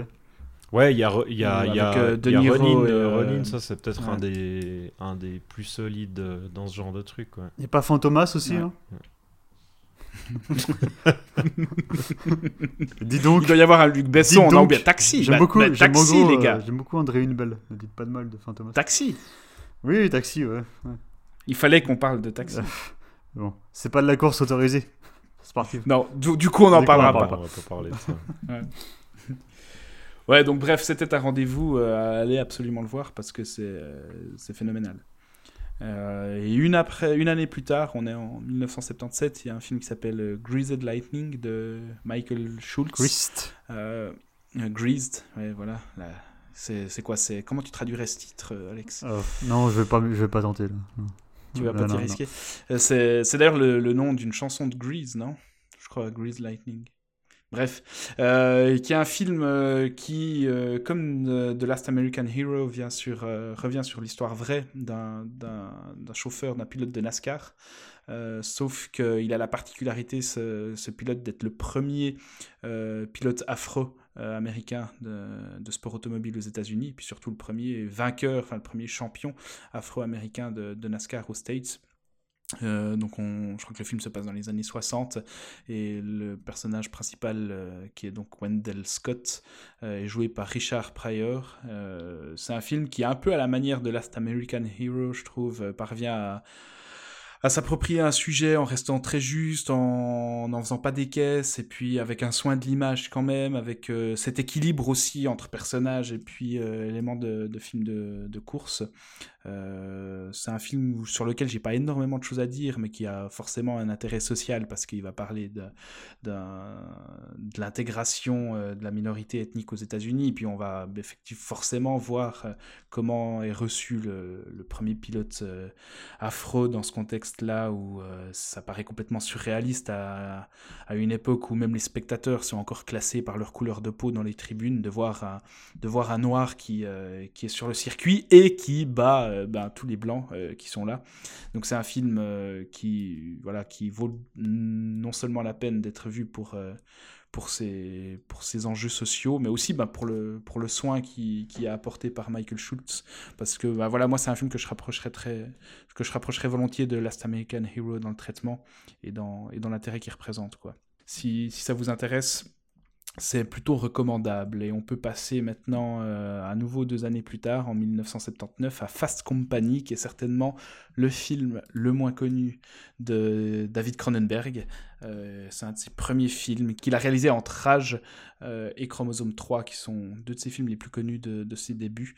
Ouais, il y a, y a, Euh, il y a, avec, euh, y a Ronin, et, euh, euh, Ronin, ça c'est peut-être un, ouais. des, un des plus solides euh, dans ce genre de truc. Ouais. Il n'y a pas Fantomas aussi Ouais. hein Dis donc, Il doit y avoir un Luc Besson, on a oublié Taxi. j'aime beaucoup, bah, Taxi, beaucoup, les euh, gars. j'aime beaucoup André Hunebelle. Ne dites pas de mal de Fantomas. Taxi. Oui, taxi, ouais. ouais. Il fallait qu'on parle de Taxi. Bon, c'est pas de la course autorisée. C'est parti. Non, du, du coup, on n'en on parlera parle pas. On va pas parler de ça. Ouais, donc bref, c'était un rendez-vous. euh, allez absolument le voir parce que c'est euh, c'est phénoménal. Euh, et une, après, une année plus tard, on est en 1977, il y a un film qui s'appelle Greased Lightning de Michael Schultz. Greased. Euh, euh, Greased, ouais, voilà. là. C'est quoi c'est Comment tu traduirais ce titre, Alex? Oh, non, je vais pas, je vais pas tenter. Là. Tu vas pas t'y risquer? C'est c'est d'ailleurs le, le nom d'une chanson de Grease, non? Je crois, Grease Lightning. Bref, euh, qui est un film euh, qui, euh, comme The Last American Hero, vient sur, revient sur l'histoire vraie d'un chauffeur, d'un pilote de NASCAR. Sauf qu'il a la particularité, ce, ce pilote, d'être le premier pilote afro-américain de, de sport automobile aux États-Unis, puis surtout le premier vainqueur, enfin le premier champion afro-américain de NASCAR aux States. Euh, donc on, je crois que le film se passe dans les années 60 et le personnage principal euh, qui est donc Wendell Scott euh, est joué par Richard Pryor. C'est un film qui un peu à la manière de Last American Hero je trouve parvient à, s'approprier un sujet en restant très juste, en n'en faisant pas des caisses, et puis avec un soin de l'image quand même, avec cet équilibre aussi entre personnages et puis éléments de, de film de, de course. Euh, c'est un film sur lequel j'ai pas énormément de choses à dire, mais qui a forcément un intérêt social parce qu'il va parler de, l'intégration euh, de la minorité ethnique aux États-Unis. Puis on va effectivement forcément voir euh, comment est reçu le, premier pilote afro dans ce contexte-là où ça paraît complètement surréaliste à, une époque où même les spectateurs sont encore classés par leur couleur de peau dans les tribunes, de voir un, noir qui, qui est sur le circuit et qui bat ben, tous les blancs euh, qui sont là. Donc c'est un film euh, qui, voilà, qui vaut non seulement la peine d'être vu pour, euh, pour, ses, pour enjeux sociaux, mais aussi ben, pour, le, pour le soin qui, qui est apporté par Michael Schultz. Parce que ben, voilà, moi c'est un film que je rapprocherais très que je rapprocherais volontiers de Last American Hero dans le traitement et dans, et dans l'intérêt qu'il représente. Quoi. Si, si ça vous intéresse, c'est plutôt recommandable. Et on peut passer maintenant, euh, à nouveau deux années plus tard, en 1979, à Fast Company, qui est certainement le film le moins connu de David Cronenberg. Euh, c'est un de ses premiers films qu'il a réalisé entre Rage euh, et Chromosome 3, qui sont deux de ses films les plus connus de, ses débuts.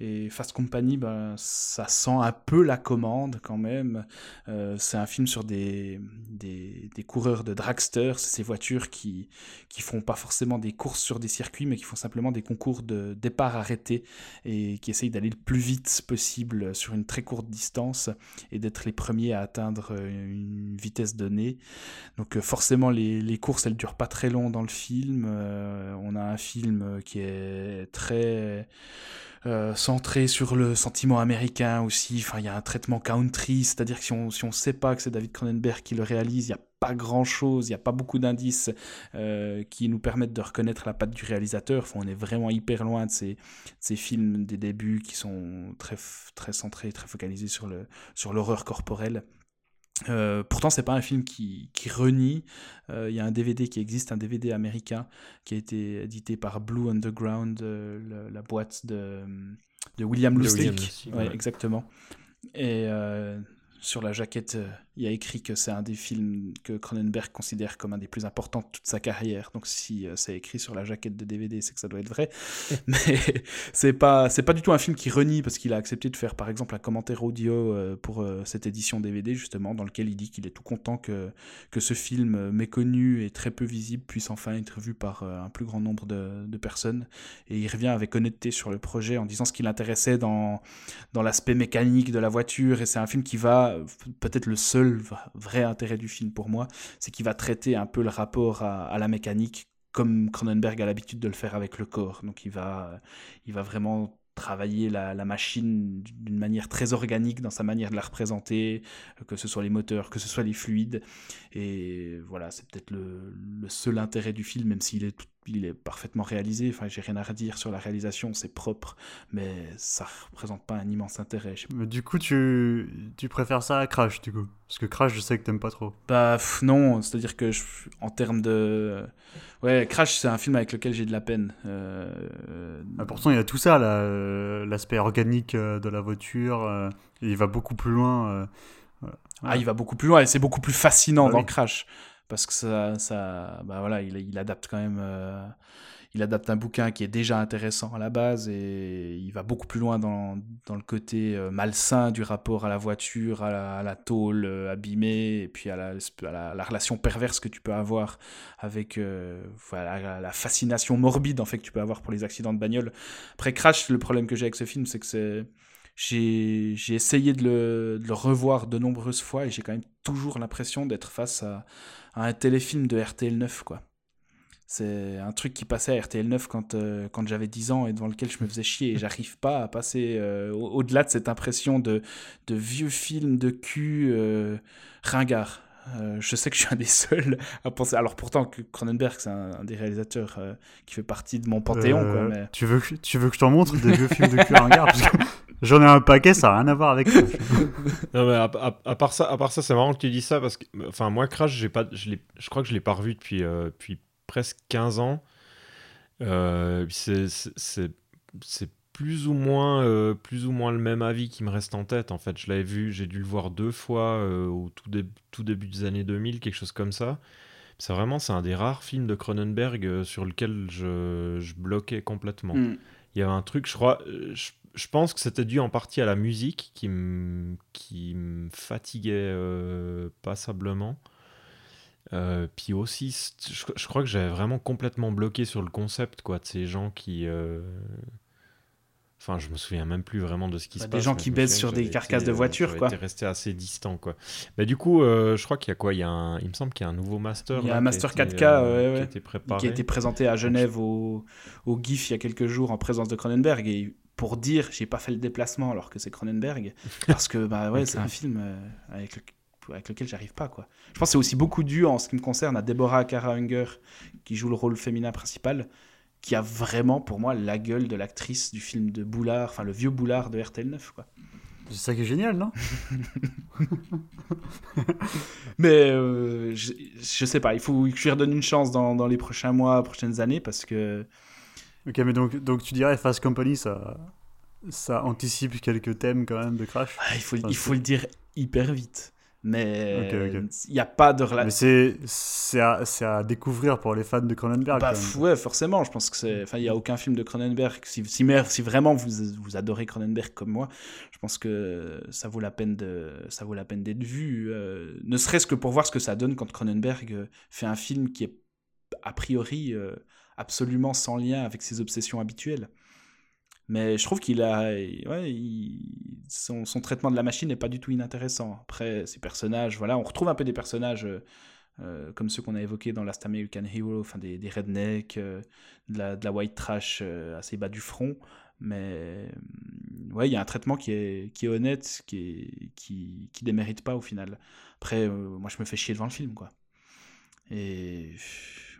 Et Fast Company, ben, ça sent un peu la commande quand même. Euh, c'est un film sur des, des, des coureurs de dragster, ces voitures qui, qui font pas forcément des courses sur des circuits, mais qui font simplement des concours de départ arrêté et qui essayent d'aller le plus vite possible sur une très courte distance et d'être les premiers à atteindre une vitesse donnée. Donc euh, forcément, les, les courses, elles durent pas très long dans le film. Euh, on a un film qui est très euh, centré sur le sentiment américain aussi. Enfin, il y a un traitement country, c'est-à-dire que si on si on sait pas que c'est David Cronenberg qui le réalise, il y a pas grand-chose, il n'y a pas beaucoup d'indices euh, qui nous permettent de reconnaître la patte du réalisateur. Enfin, on est vraiment hyper loin de ces, ces films des débuts qui sont très, très centrés, très focalisés sur le sur l'horreur corporelle. Euh, pourtant, c'est pas un film qui, qui renie. Euh, Il y a un DVD qui existe, un DVD américain qui a été édité par Blue Underground, euh, le- la boîte de, de William Lustig. Ouais, ouais. exactement. Et euh, sur la jaquette, il a écrit que c'est un des films que Cronenberg considère comme un des plus importants de toute sa carrière. Donc si euh, c'est écrit sur la jaquette de DVD, c'est que ça doit être vrai. Mais c'est pas c'est pas du tout un film qui renie parce qu'il a accepté de faire par exemple un commentaire audio euh, pour euh, cette édition DVD justement dans lequel il dit qu'il est tout content que que ce film méconnu et très peu visible puisse enfin être vu par un plus grand nombre de, de personnes et il revient avec honnêteté sur le projet en disant ce qui l'intéressait dans dans l'aspect mécanique de la voiture et c'est un film qui va peut-être le seul vrai intérêt du film pour moi c'est qu'il va traiter un peu le rapport à, la mécanique comme Cronenberg a l'habitude de le faire avec le corps donc il va il va vraiment travailler la, la machine d'une manière très organique dans sa manière de la représenter, euh, que ce soit les moteurs, que ce soit les fluides. Et voilà, c'est peut-être le, le seul intérêt du film, même s'il est, tout- il est parfaitement réalisé. Enfin, j'ai rien à redire sur la réalisation, c'est propre, mais ça représente pas un immense intérêt. Mais du coup, tu, tu préfères ça à Crash, du coup? Parce que Crash, je sais que t'aimes pas trop. Bah pff, non, c'est-à-dire que je- en termes de... Ouais, Crash, c'est un film avec lequel j'ai de la peine. Euh, Ah, pourtant, il y a tout ça, euh, l'aspect organique euh, de la voiture. euh, il va beaucoup plus loin. euh, voilà. Ah, il va beaucoup plus loin et c'est beaucoup plus fascinant Bah dans oui. Crash parce que ça, ça bah voilà, il, adapte quand même, euh, il adapte un bouquin qui est déjà intéressant à la base et il va beaucoup plus loin dans, dans le côté euh, malsain du rapport à la voiture, à la, tôle euh, abîmée et puis à la, relation perverse que tu peux avoir avec la, fascination morbide en fait que tu peux avoir pour les accidents de bagnole. Après Crash, le problème que j'ai avec ce film, c'est que c'est j'ai essayé de le, de le, revoir de nombreuses fois et j'ai quand même toujours l'impression d'être face à, un téléfilm de RTL 9 quoi. C'est un truc qui passait à RTL 9 quand, euh, quand j'avais 10 ans et devant lequel je me faisais chier. Et j'arrive pas à passer euh, au-delà de cette impression de, de vieux film de cul euh, ringard. Je sais que je suis un des seuls à penser. Alors pourtant, que Cronenberg, c'est un, des réalisateurs qui fait partie de mon panthéon. Quoi, mais... tu, veux que, tu veux que je t'en montre des vieux films de cul J'en ai un paquet, ça n'a rien à voir avec non, mais à, part ça, à part ça c'est marrant que tu dis ça parce que, enfin, moi, Crash, j'ai pas, je, je crois que je l'ai pas revu depuis, depuis presque 15 ans. Euh, c'est plus ou moins euh, plus ou moins le même avis qui me reste en tête en fait je l'avais vu j'ai dû le voir deux fois euh, au tout, tout, début des années 2000 quelque chose comme ça c'est vraiment c'est un des rares films de Cronenberg sur lequel je, je bloquais complètement hmm. il y avait un truc je crois je, je pense que c'était dû en partie à la musique qui me qui me fatiguait passablement euh, puis aussi, je, crois que j'avais vraiment complètement bloqué sur le concept quoi, de ces gens qui. Euh, enfin, je me souviens même plus vraiment de ce qui bah, se passe. Des gens qui baissent sur des carcasses de voitures, quoi. resté assez distant, quoi. Mais du coup, euh, je crois qu'il y a quoi? Il, y a un... il me semble qu'il y a un nouveau master. Il y a un master 4K qui, a été préparé. qui a été présenté à Genève au... au GIF il y a quelques jours en présence de Cronenberg. Et pour dire, j'ai pas fait le déplacement alors que c'est Cronenberg, parce que bah ouais, c'est un film avec le avec lequel j'arrive pas quoi. Je pense que c'est aussi beaucoup dû en ce qui me concerne à Deborah Kara Unger qui joue le rôle féminin principal qui a vraiment pour moi la gueule de l'actrice du film de Boulard, enfin le vieux Boulard de RTL9 quoi. C'est ça qui est génial, non? Mais euh, je, je, sais pas, il faut que je lui redonne une chance dans, dans, les prochains mois, prochaines années parce que. Ok, mais donc, donc tu dirais Fast Company, ça, ça anticipe quelques thèmes quand même de Crash? Ah, il, faut, il faut le dire hyper vite. Mais il n'y a pas de relation. Mais c'est à, à, découvrir pour les fans de Cronenberg. Bah, ouais, forcément. Je pense que c'est. Enfin, il n'y a aucun film de Cronenberg. Si, si, si, vraiment vous, vous adorez Cronenberg comme moi, je pense que ça vaut la peine d'être vu. Euh, ne serait-ce que pour voir ce que ça donne quand Cronenberg euh, fait un film qui est a priori euh, absolument sans lien avec ses obsessions habituelles. Mais je trouve qu'il a. Ouais, son, traitement de la machine n'est pas du tout inintéressant. Après, ces personnages, voilà, on retrouve un peu des personnages euh, euh, comme ceux qu'on a évoqués dans Last American Hero, enfin des, des rednecks, euh, de, la, white trash assez bas du front. Mais ouais, il y a un traitement qui est, qui est honnête, qui, est, qui, qui démérite pas au final. Après, moi je me fais chier devant le film, quoi. Et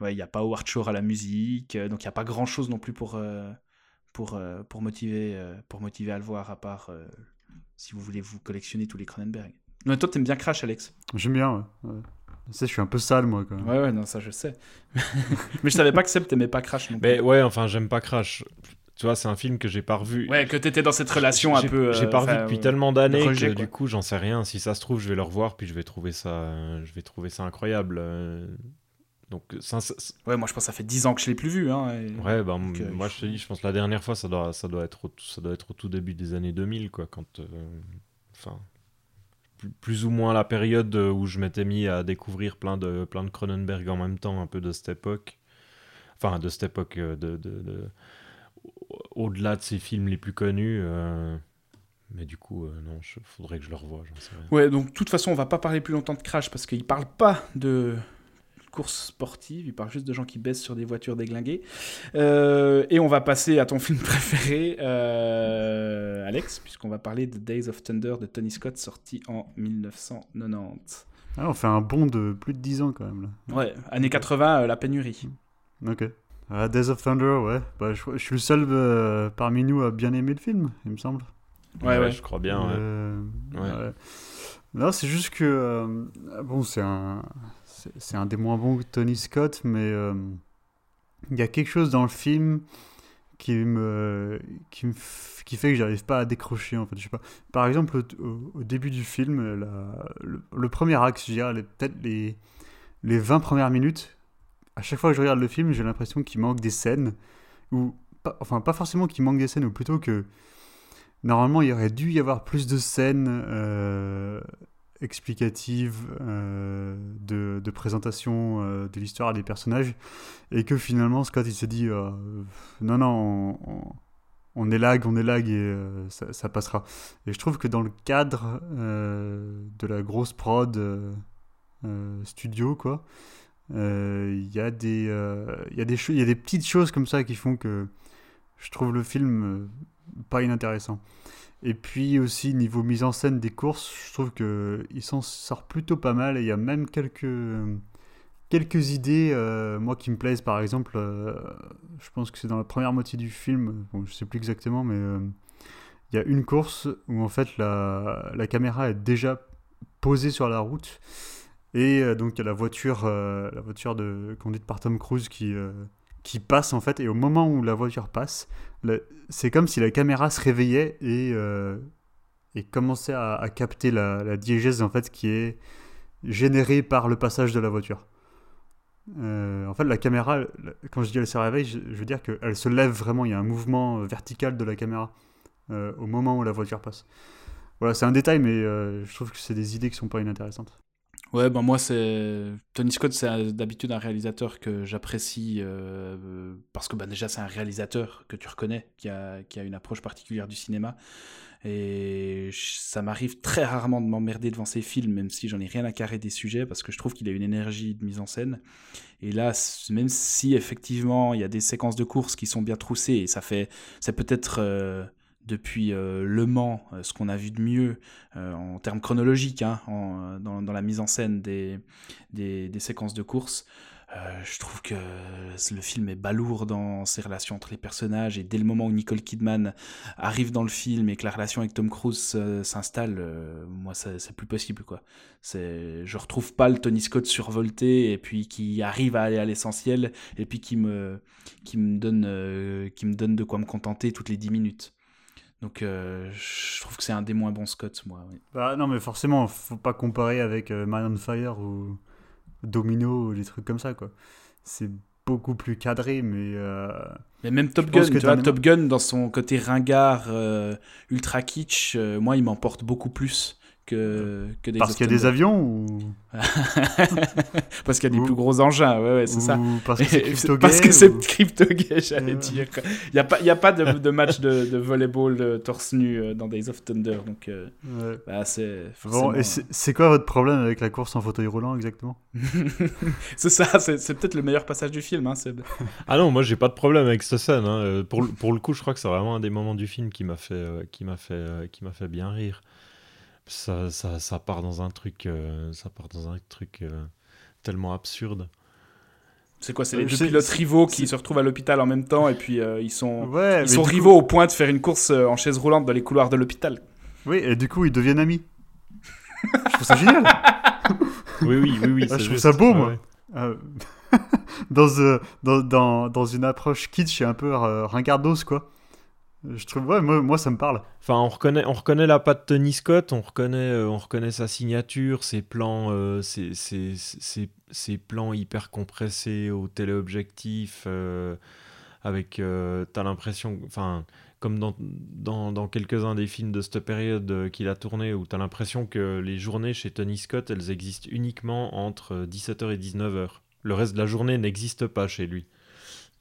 ouais, il n'y a pas Howard Shore à la musique, donc il n'y a pas grand chose non plus pour pour, euh, pour, motiver, euh, pour motiver à le voir, à part euh, si vous voulez vous collectionner tous les Cronenberg. Mais toi, t'aimes bien Crash, Alex? J'aime bien, ouais. Tu sais, je suis un peu sale, moi, quand même. Ouais, ouais, non, ça, je sais. mais je savais pas que Seb t'aimait pas Crash non plus. Mais ouais, enfin, j'aime pas Crash. Tu vois, c'est un film que j'ai pas revu. Ouais, que t'étais dans cette relation un peu. J'ai pas revu depuis tellement d'années que du coup, j'en sais rien. Si ça se trouve, je vais le revoir, puis je vais trouver ça, je vais trouver ça incroyable. Donc, ça, ouais, moi je pense que ça fait 10 ans que je l'ai plus vu. Hein, ouais, bah, euh, moi je te dis, je pense que la dernière fois ça doit, ça doit, être, au, ça doit être au tout début des années 2000, quoi, quand. Euh, enfin. plus, ou moins la période où je m'étais mis à découvrir plein de, plein de Cronenberg en même temps, un peu de cette époque. Enfin, de cette époque, euh, de, de, au-delà de ces films les plus connus. Mais du coup, non, il faudrait que je le revoie, j'en sais rien. Ouais, donc de toute façon, on va pas parler plus longtemps de Crash parce qu'il parle pas de course sportive, il parle juste de gens qui baissent sur des voitures déglinguées. Euh, et on va passer à ton film préféré, euh, Alex, puisqu'on va parler de Days of Thunder de Tony Scott, sorti en 1990. Ah, on fait un bond de plus de 10 ans quand même. Là. Ouais, années 80, euh, la pénurie. Ok. Days of Thunder, ouais. Bah, je, suis le seul parmi nous à bien aimer le film, il me semble. Ouais, ouais, je crois bien. ouais. Non, c'est juste que. bon, c'est un c'est un des moins bons que Tony Scott, mais euh, il y a quelque chose dans le film qui me qui, fait que j'arrive pas à décrocher en fait je sais pas. Par exemple au, début du film le, premier axe je dirais peut-être les les 20 premières minutes à chaque fois que je regarde le film, j'ai l'impression qu'il manque des scènes, ou enfin pas forcément qu'il manque des scènes, ou plutôt que normalement il aurait dû y avoir plus de scènes euh, explicatives euh, de, présentation euh, de l'histoire des personnages, et que finalement Scott il s'est dit non non on, est lag, on est lag et ça, ça, passera. Et je trouve que dans le cadre de la grosse prod studio quoi euh, il y a des euh, il y des il y a des petites choses comme ça qui font que je trouve le film euh, pas inintéressant. Et puis aussi niveau mise en scène des courses, je trouve que il s'en sort plutôt pas mal. Il y a même quelques quelques idées moi qui me plaisent. Par exemple je pense que c'est dans la première moitié du film, bon, je sais plus exactement mais il y a une course où en fait la, la caméra est déjà posée sur la route. Et euh, donc il y a la voiture, euh, la voiture conduite par Tom Cruise qui, euh, qui passe en fait. Et au moment où la voiture passe, c'est comme si la caméra se réveillait et, et commençait à, capter la, la, diégèse en fait qui est générée par le passage de la voiture. en fait, la caméra, quand je dis elle se réveille, je, veux dire qu'elle se lève vraiment. Il y a un mouvement vertical de la caméra au moment où la voiture passe. Voilà, c'est un détail, mais je trouve que c'est des idées qui sont pas inintéressantes. Ouais, ben moi, c'est. Tony Scott, c'est d'habitude un réalisateur que j'apprécie euh, parce que bah, déjà, c'est un réalisateur que tu reconnais, qui a, qui a une approche particulière du cinéma. Et ça m'arrive très rarement de m'emmerder devant ses films, même si j'en ai rien à carrer des sujets, parce que je trouve qu'il a une énergie de mise en scène. Et là, même si effectivement il y a des séquences de courses qui sont bien troussées, et ça fait, c'est peut-être euh, depuis euh, Le Mans, euh, ce qu'on a vu de mieux euh, en termes chronologiques, hein, dans, la mise en scène des, séquences de course. je trouve que le film est balourd dans ses relations entre les personnages et dès le moment où Nicole Kidman arrive dans le film et que la relation avec Tom Cruise s'installe, moi c'est plus possible quoi. Je retrouve pas le Tony Scott survolté et puis qui arrive à aller à l'essentiel et puis qui me donne, qui me donne de quoi me contenter toutes les 10 minutes. Donc euh, je trouve que c'est un des moins bons Scott, moi. Bah non, mais forcément, faut pas comparer avec euh, Man on Fire ou Domino ou des trucs comme ça, quoi. C'est beaucoup plus cadré, mais. Euh, mais même Top Gun, tu vois, Top Gun, dans son côté ringard, ultra kitsch, moi, il m'emporte beaucoup plus que, que des Parce qu'il y a des avions ou Parce qu'il y a des plus gros engins, ouais, ouais c'est ça. Parce que c'est crypto Parce que c'est crypto j'allais dire. Il n'y a pas, y a pas de, de match de, de volleyball de torse nu euh, dans Days of Thunder, donc euh, bah, c'est. Bon, et c'est quoi votre problème avec la course en fauteuil roulant exactement? C'est ça, c'est peut-être le meilleur passage du film. Hein, ah non, moi j'ai pas de problème avec cette scène. Hein. Euh, pour, pour le coup, je crois que c'est vraiment un des moments du film qui m'a fait, qui m'a fait, qui m'a fait bien rire ça, ça, ça, part dans un truc, euh, ça part dans un truc euh, tellement absurde. C'est quoi C'est les deux pilotes rivaux qui se retrouvent à l'hôpital en même temps et puis euh, ils sont, ils sont rivaux au point de faire une course en chaise roulante dans les couloirs de l'hôpital. Oui, et du coup ils deviennent amis. je trouve ça génial. oui, oui, oui, oui. Ah, je trouve ça beau, moi. dans, dans, dans, dans, une approche kitsch et un peu ringardos, quoi. Je trouve, moi, ça me parle. Enfin, on reconnaît, on reconnaît la patte de Tony Scott, on reconnaît, euh, on reconnaît sa signature, ses plans, euh, ses, ses, plans hyper compressés au téléobjectif, euh, avec, t'as l'impression, enfin, comme dans, dans, dans quelques-uns des films de cette période qu'il a tourné, où t'as l'impression que les journées chez Tony Scott, elles existent uniquement entre 17h et 19h. Le reste de la journée n'existe pas chez lui.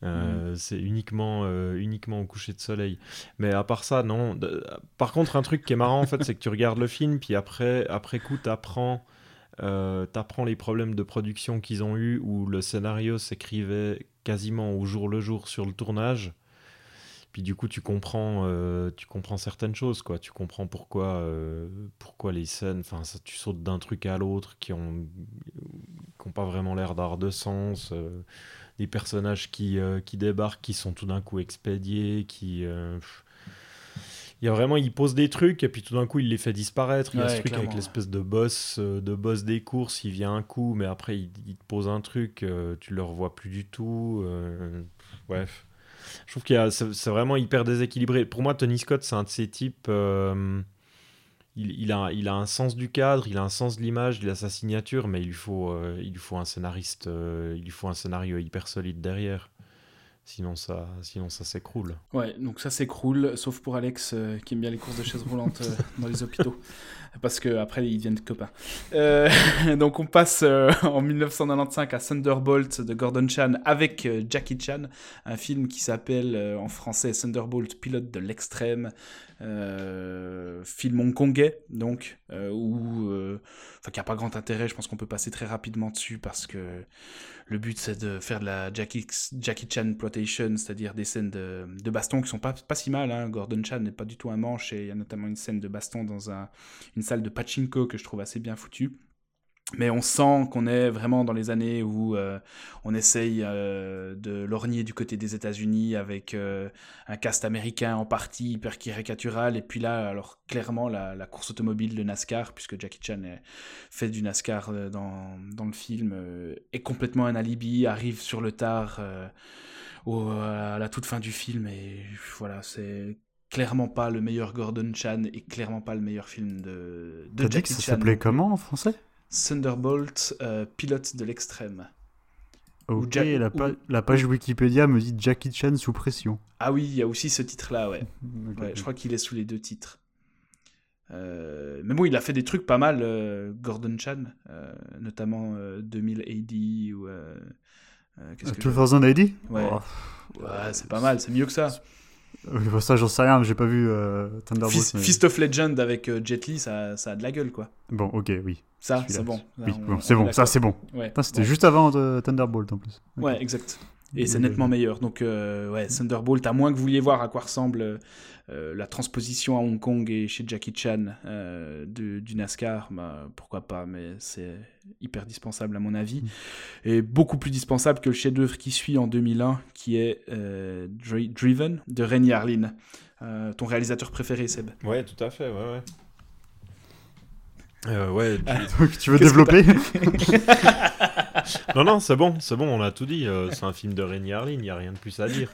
Euh, mm. C'est uniquement, euh, uniquement au coucher de soleil. Mais à part ça, non. Par contre, un truc qui est marrant, en fait, c'est que tu regardes le film, puis après, après coup, tu apprends, euh, les problèmes de production qu'ils ont eu, où le scénario s'écrivait quasiment au jour le jour sur le tournage. Puis du coup, tu comprends, euh, tu comprends certaines choses, quoi. Tu comprends pourquoi, pourquoi les scènes, enfin, tu sautes d'un truc à l'autre qui ont, qui ont pas vraiment l'air d'avoir de sens des personnages qui, euh, qui débarquent, qui sont tout d'un coup expédiés, qui... Euh, il y a vraiment, il pose des trucs et puis tout d'un coup il les fait disparaître. Il y a ce truc avec l'espèce de boss, euh, de boss des courses. Il vient un coup, mais après il, te pose un truc, tu le revois plus du tout. bref, je trouve qu'il c'est vraiment hyper déséquilibré. Pour moi, Tony Scott, c'est un de ces types. Il, a, il a un sens du cadre, il a un sens de l'image, il a sa signature, mais il lui faut, il lui faut un scénariste, il lui faut un scénario hyper solide derrière. Sinon ça, sinon ça s'écroule. Ouais, donc ça s'écroule, sauf pour Alex qui aime bien les courses de chaises roulantes dans les hôpitaux parce qu'après ils deviennent copains. Euh, donc on passe euh, en 1995 à Thunderbolt de Gordon Chan avec euh, Jackie Chan, un film qui s'appelle en français Thunderbolt, pilote de l'extrême, film hongkongais donc, où, enfin qui a pas grand intérêt, je pense qu'on peut passer très rapidement dessus parce que le but c'est de faire de la Jackie, Chan plotation, c'est-à-dire des scènes de, baston qui sont pas, si mal. Hein. Gordon Chan n'est pas du tout un manche et il y a notamment une scène de baston dans un, une salle de pachinko que je trouve assez bien foutue. Mais on sent qu'on est vraiment dans les années où euh, on essaye euh, de lorgner du côté des États-Unis avec euh, un cast américain en partie hyper caricatural. Et puis là, alors clairement, la, course automobile de NASCAR, puisque Jackie Chan fait du NASCAR dans, dans le film, est complètement un alibi, arrive sur le tard au, à la toute fin du film. Et voilà, c'est clairement pas le meilleur Gordon Chan et clairement pas le meilleur film de, de Jackie dit que ça s'appelait comment en français? Thunderbolt, euh, pilote de l'extrême. Ok, la, page Wikipédia me dit Jackie Chan sous pression. Ah oui, il y a aussi ce titre-là, ouais. Je crois qu'il est sous les deux titres. Euh, mais bon, il a fait des trucs pas mal, euh, Gordon Chan, notamment 2000 AD ou. 2000 AD Ouais, ouais c'est pas mal, c'est mieux que ça. Euh, ça, j'en sais rien, j'ai pas vu euh, Thunderbolt. Fist, of Legend avec euh, Jet Li, ça, ça, a de la gueule, quoi. Bon, ok, oui. Ça, c'est bon. oui, c'est bon, ça, c'est bon. Ouais, C'était juste avant Thunderbolt en plus. Ouais, exact. Et c'est nettement meilleur. Donc, ouais, Thunderbolt, à moins que vous vouliez voir à quoi ressemble euh, la transposition à Hong Kong et chez Jackie Chan euh, du NASCAR, bah, pourquoi pas, mais c'est hyper dispensable à mon avis. Mm. Et beaucoup plus dispensable que le chef-d'œuvre qui suit en 2001, qui est euh, Driven de Renny Harlin. ton réalisateur préféré, Seb Ouais, tout à fait, ouais, ouais. ouais, ah, tu veux développer Non, non, c'est bon, c'est bon, on a tout dit. c'est un film de Renny Harlin, il n'y a rien de plus à dire.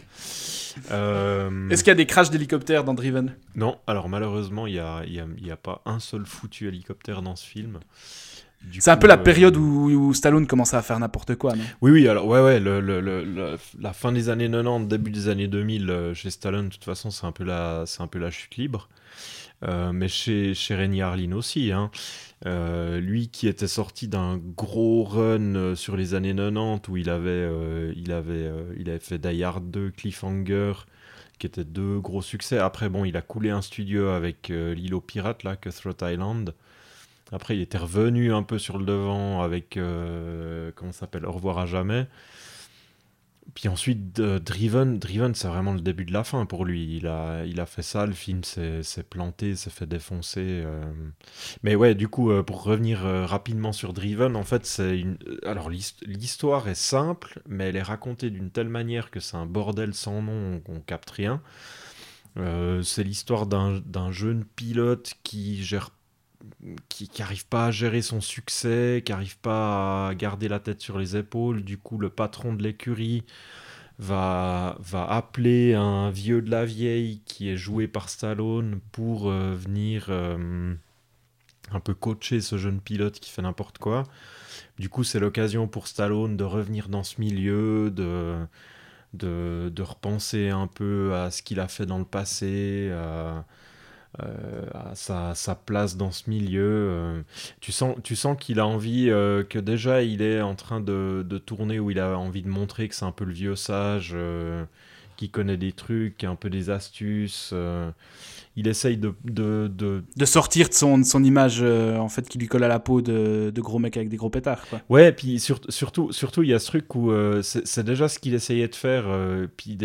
Euh, Est-ce qu'il y a des crashs d'hélicoptères dans Driven? Non, alors malheureusement, il n'y a, y a, y a, pas un seul foutu hélicoptère dans ce film. C'est un peu la euh, période où, Stallone commençait à faire n'importe quoi, non? Oui, oui, alors ouais, ouais, le, le, la fin des années 90, début des années 2000, euh, chez Stallone, de toute façon, c'est un, peu la, un peu la chute libre. Mais chez, chez Renny Harlin aussi. Hein. Euh, lui qui était sorti d'un gros run euh, sur les années 90 où il avait, euh, il avait, il avait fait Die Hard 2, Cliffhanger, qui étaient deux gros succès. Après, bon, il a coulé un studio avec l'îlot pirate, là, Cutthroat Island. Après, il était revenu un peu sur le devant avec, comment s'appelle, Au revoir à jamais. Puis ensuite, Driven, Driven c'est vraiment le début de la fin pour lui. Il a, il a fait ça, le film s'est planté, s'est fait défoncer. Euh. Mais ouais, du coup, euh, pour revenir euh, rapidement sur Driven, en fait, c'est une. Alors, l'histoire est simple, mais elle est racontée d'une telle manière que c'est un bordel sans nom, on capte rien. c'est l'histoire d'un jeune pilote qui gère qui n'arrive pas à gérer son succès, qui n'arrive pas à garder la tête sur les épaules. Du coup, le patron de l'écurie va, va appeler un vieux de la vieille qui est joué par Stallone pour euh, venir euh, un peu coacher ce jeune pilote qui fait n'importe quoi. Du coup, c'est l'occasion pour Stallone de revenir dans ce milieu, de, de, repenser un peu à ce qu'il a fait dans le passé. Euh, à sa, sa, place dans ce milieu. Euh, tu sens, tu sens qu'il a envie, euh, que déjà il est en train de, de, tourner, où il a envie de montrer que c'est un peu le vieux sage, qui connaît des trucs, qui a un peu des astuces il essaye de, de, de... sortir de son, son image euh, en fait qui lui colle à la peau de, de gros mecs avec des gros pétards. Quoi. Ouais, puis surtout, surtout il y a ce truc où euh, c'est déjà ce qu'il essayait de faire. Euh, puis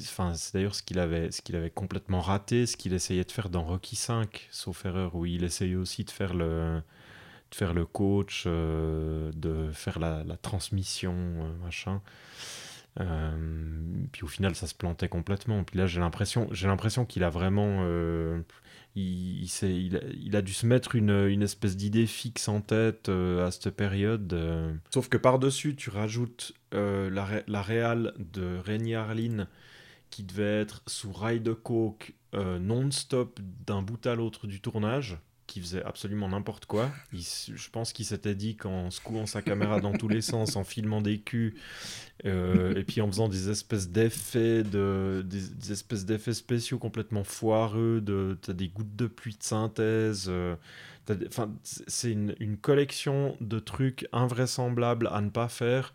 enfin, c'est d'ailleurs ce qu'il avait, ce qu'il avait complètement raté, ce qu'il essayait de faire dans Rocky 5, sauf erreur, où il essayait aussi de faire le, de faire le coach, de faire la, la transmission, machin. Euh, puis au final, ça se plantait complètement. Puis là, j'ai l'impression, j'ai l'impression qu'il a vraiment, euh, il, a, dû se mettre une, espèce d'idée fixe en tête euh, à cette période. Sauf que par-dessus, tu rajoutes la, la réale de Rémi Harlin qui devait être sous rail de coke non-stop d'un bout à l'autre du tournage qui faisait absolument n'importe quoi. Je pense qu'il s'était dit qu'en secouant sa caméra dans tous les sens, en filmant des culs, euh, et puis en faisant des espèces d'effets, de, des, espèces d'effets spéciaux complètement foireux, de, as des gouttes de pluie de synthèse. Euh, c'est une, collection de trucs invraisemblables à ne pas faire.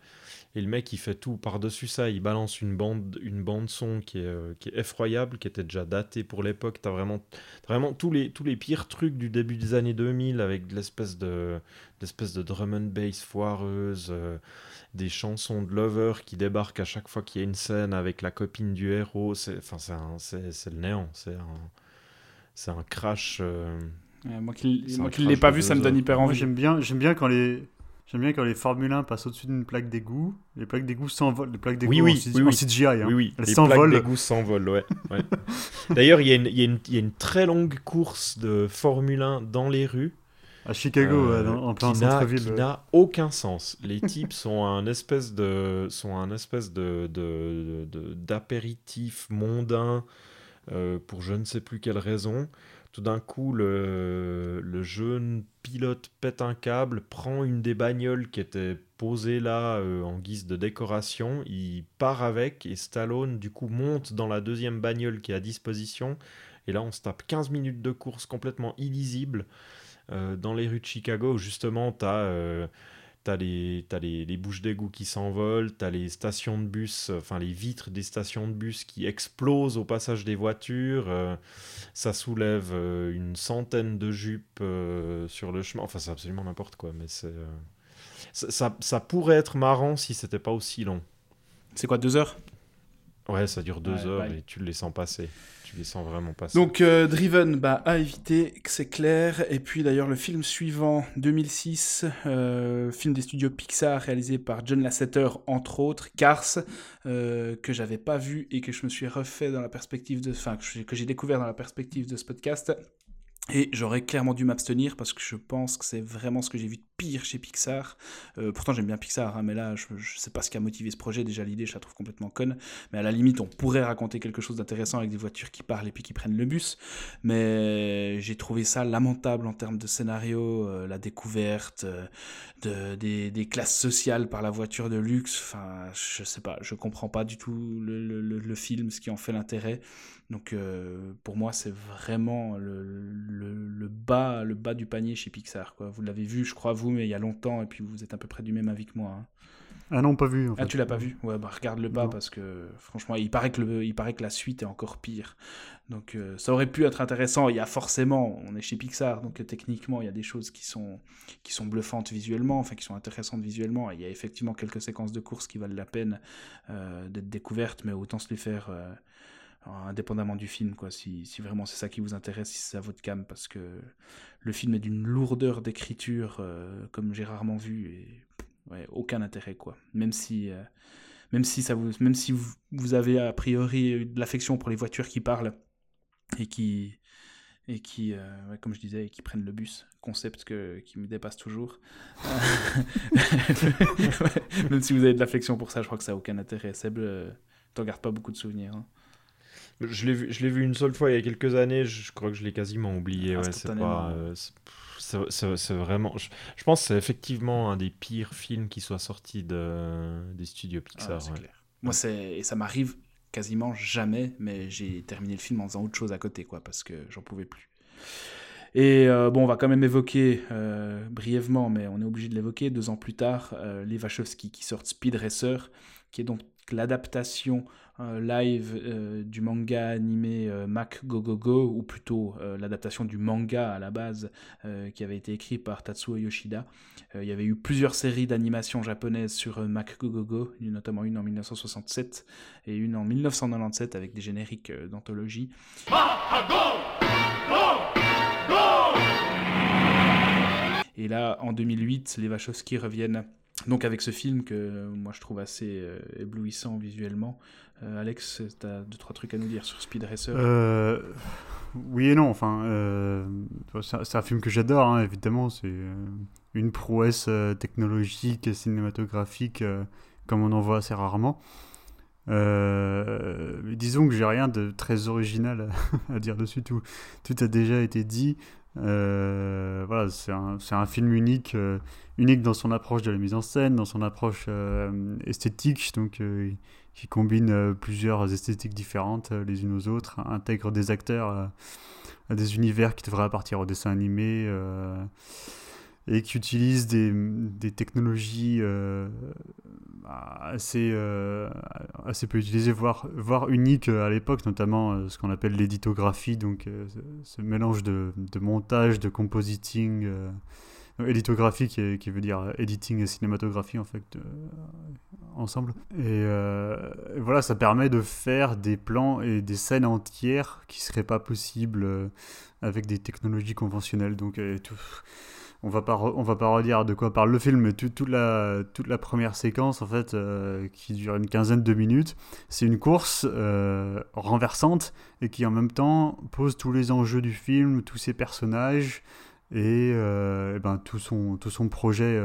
Et le mec, il fait tout par-dessus ça. Il balance une bande, une bande son qui est, euh, qui est effroyable, qui était déjà datée pour l'époque. T'as vraiment, vraiment tous, les, tous les pires trucs du début des années 2000 avec de l'espèce de, l'espèce de drum and bass foireuse, euh, des chansons de lover qui débarquent à chaque fois qu'il y a une scène avec la copine du héros. C'est, enfin, c'est, c'est, le néant. C'est un, c'est un crash. Euh, moi qui ne l'ai pas vu, ça me donne hyper envie. J'aime bien, j'aime bien quand les J'aime bien quand les Formule 1 passent au-dessus d'une plaque d'égout. Les plaques d'égout s'envolent. Les plaques d'égout oui, oui, en, oui, CGI. Hein. Oui, oui. les plaques d'égout s'envolent, ouais. D'ailleurs, il y, y, y, a une très longue course de Formule 1 dans les rues. À Chicago, euh, en plein centre-ville. Qui n'a aucun sens. Les types sont un espèce de, sont un espèce de, d'apéritif mondain euh, pour je ne sais plus quelle raison. Tout d'un coup, le, jeune pilote pète un câble, prend une des bagnoles qui était posée là euh, en guise de décoration, il part avec et Stallone du coup monte dans la deuxième bagnole qui est à disposition. Et là, on se tape 15 minutes de course complètement illisible euh, dans les rues de Chicago où justement tu as euh, T'as les, les, les bouches d'égout qui s'envolent, t'as les stations de bus, enfin les vitres des stations de bus qui explosent au passage des voitures, euh, ça soulève euh, une centaine de jupes euh, sur le chemin, enfin c'est absolument n'importe quoi, mais c'est... Ça, ça, pourrait être marrant si c'était pas aussi long. C'est quoi, deux heures? Ouais, ça dure deux heures et tu les sens passer. Tu les sens vraiment passer. Donc, euh, Driven, bah, à éviter, c'est clair. Et puis d'ailleurs, le film suivant, 2006, euh, film des studios Pixar réalisé par John Lasseter, entre autres, Cars, euh, que j'avais pas vu et que je me suis refait dans la perspective de. Enfin, que j'ai découvert dans la perspective de ce podcast. Et j'aurais clairement dû m'abstenir parce que je pense que c'est vraiment ce que j'ai vu de pire chez Pixar. Euh, pourtant j'aime bien Pixar, hein, mais là je, je, sais pas ce qui a motivé ce projet. Déjà l'idée je la trouve complètement conne. Mais à la limite on pourrait raconter quelque chose d'intéressant avec des voitures qui parlent et puis qui prennent le bus. Mais j'ai trouvé ça lamentable en termes de scénario, euh, la découverte euh, de, des, classes sociales par la voiture de luxe. Enfin je sais pas, je comprends pas du tout le film, ce qui en fait l'intérêt. Donc euh, pour moi, c'est vraiment le, le, bas, le bas du panier chez Pixar. Quoi. Vous l'avez vu, je crois, vous, mais il y a longtemps, et puis vous êtes à peu près du même avis que moi. Hein. Ah non, pas vu. En ah, tu l'as pas vu? Ouais, bah regarde le bas parce que franchement, il paraît que, le, il paraît que la suite est encore pire. Donc euh, ça aurait pu être intéressant. Il y a forcément, on est chez Pixar, donc euh, techniquement, il y a des choses qui sont, qui sont bluffantes visuellement, enfin qui sont intéressantes visuellement. il y a effectivement quelques séquences de course qui valent la peine d'être découvertes, mais autant se les faire indépendamment du film, quoi, si, si vraiment c'est ça qui vous intéresse, si c'est à votre cam, parce que le film est d'une lourdeur d'écriture euh, comme j'ai rarement vu, et aucun intérêt, quoi. Même si, euh, même si, ça vous, même si vous, vous avez a priori de l'affection pour les voitures qui parlent, et qui, et qui, euh, comme je disais, qui prennent le bus, concept que, qui me dépasse toujours. même si vous avez de l'affection pour ça, je crois que ça n'a aucun intérêt. Seb, t'en gardes pas beaucoup de souvenirs. Hein. Je l'ai vu, je vu une seule fois il y a quelques années. Je, crois que je l'ai quasiment oublié. Ouais, c'est pas. Euh, c'est vraiment. Je, pense que c'est effectivement un des pires films qui soit sorti de, des studios Pixar. Ah, clair. Moi, et ça m'arrive quasiment jamais, mais j'ai terminé le film en faisant autre chose à côté, quoi, parce que j'en pouvais plus. Et euh, bon, on va quand même évoquer euh, brièvement, mais on est obligé de l'évoquer. Deux ans plus tard, les Wachowski qui sortent Speed Racer, qui est donc l'adaptation live euh, du manga animé euh, Mac Go ou plutôt euh, l'adaptation du manga à la base qui avait été écrit par Tatsuo Yoshida. il y avait eu plusieurs séries d'animation japonaises sur Mac Go, notamment une en 1967 et une en 1997 avec des génériques d'anthologie. Et là, en 2008, les Wachowski reviennent donc avec ce film que moi je trouve assez éblouissant visuellement, euh, Alex, tu as deux, trois trucs à nous dire sur Speed Racer? Euh, Oui et non. Enfin, euh, c'est un film que j'adore, hein, évidemment. C'est une prouesse technologique et cinématographique comme on en voit assez rarement. disons que j'ai rien de très original à, dire dessus. Tout, tout a déjà été dit. Euh, voilà, c'est un, un film unique, euh, unique dans son approche de la mise en scène, dans son approche euh, esthétique, donc qui combine plusieurs esthétiques différentes les unes aux autres, intègre des acteurs des univers qui devraient appartenir au dessin animé. Euh, et qui utilise des, des technologies euh, assez, euh, assez peu utilisées, voire, voire uniques à l'époque, notamment euh, ce qu'on appelle l'éditographie, donc euh, ce, mélange de, de montage, de compositing, euh, éditographie qui, qui veut dire editing et cinématographie en fait, euh, ensemble. Et, euh, voilà, ça permet de faire des plans et des scènes entières qui seraient pas possibles euh, avec des technologies conventionnelles. Donc euh, tout on va pas va pas redire de quoi parle le film mais tout- toute la toute la première séquence en fait euh, qui dure une quinzaine de minutes c'est une course euh, renversante et qui en même temps pose tous les enjeux du film tous ses personnages et, euh, ben tout son tout son projet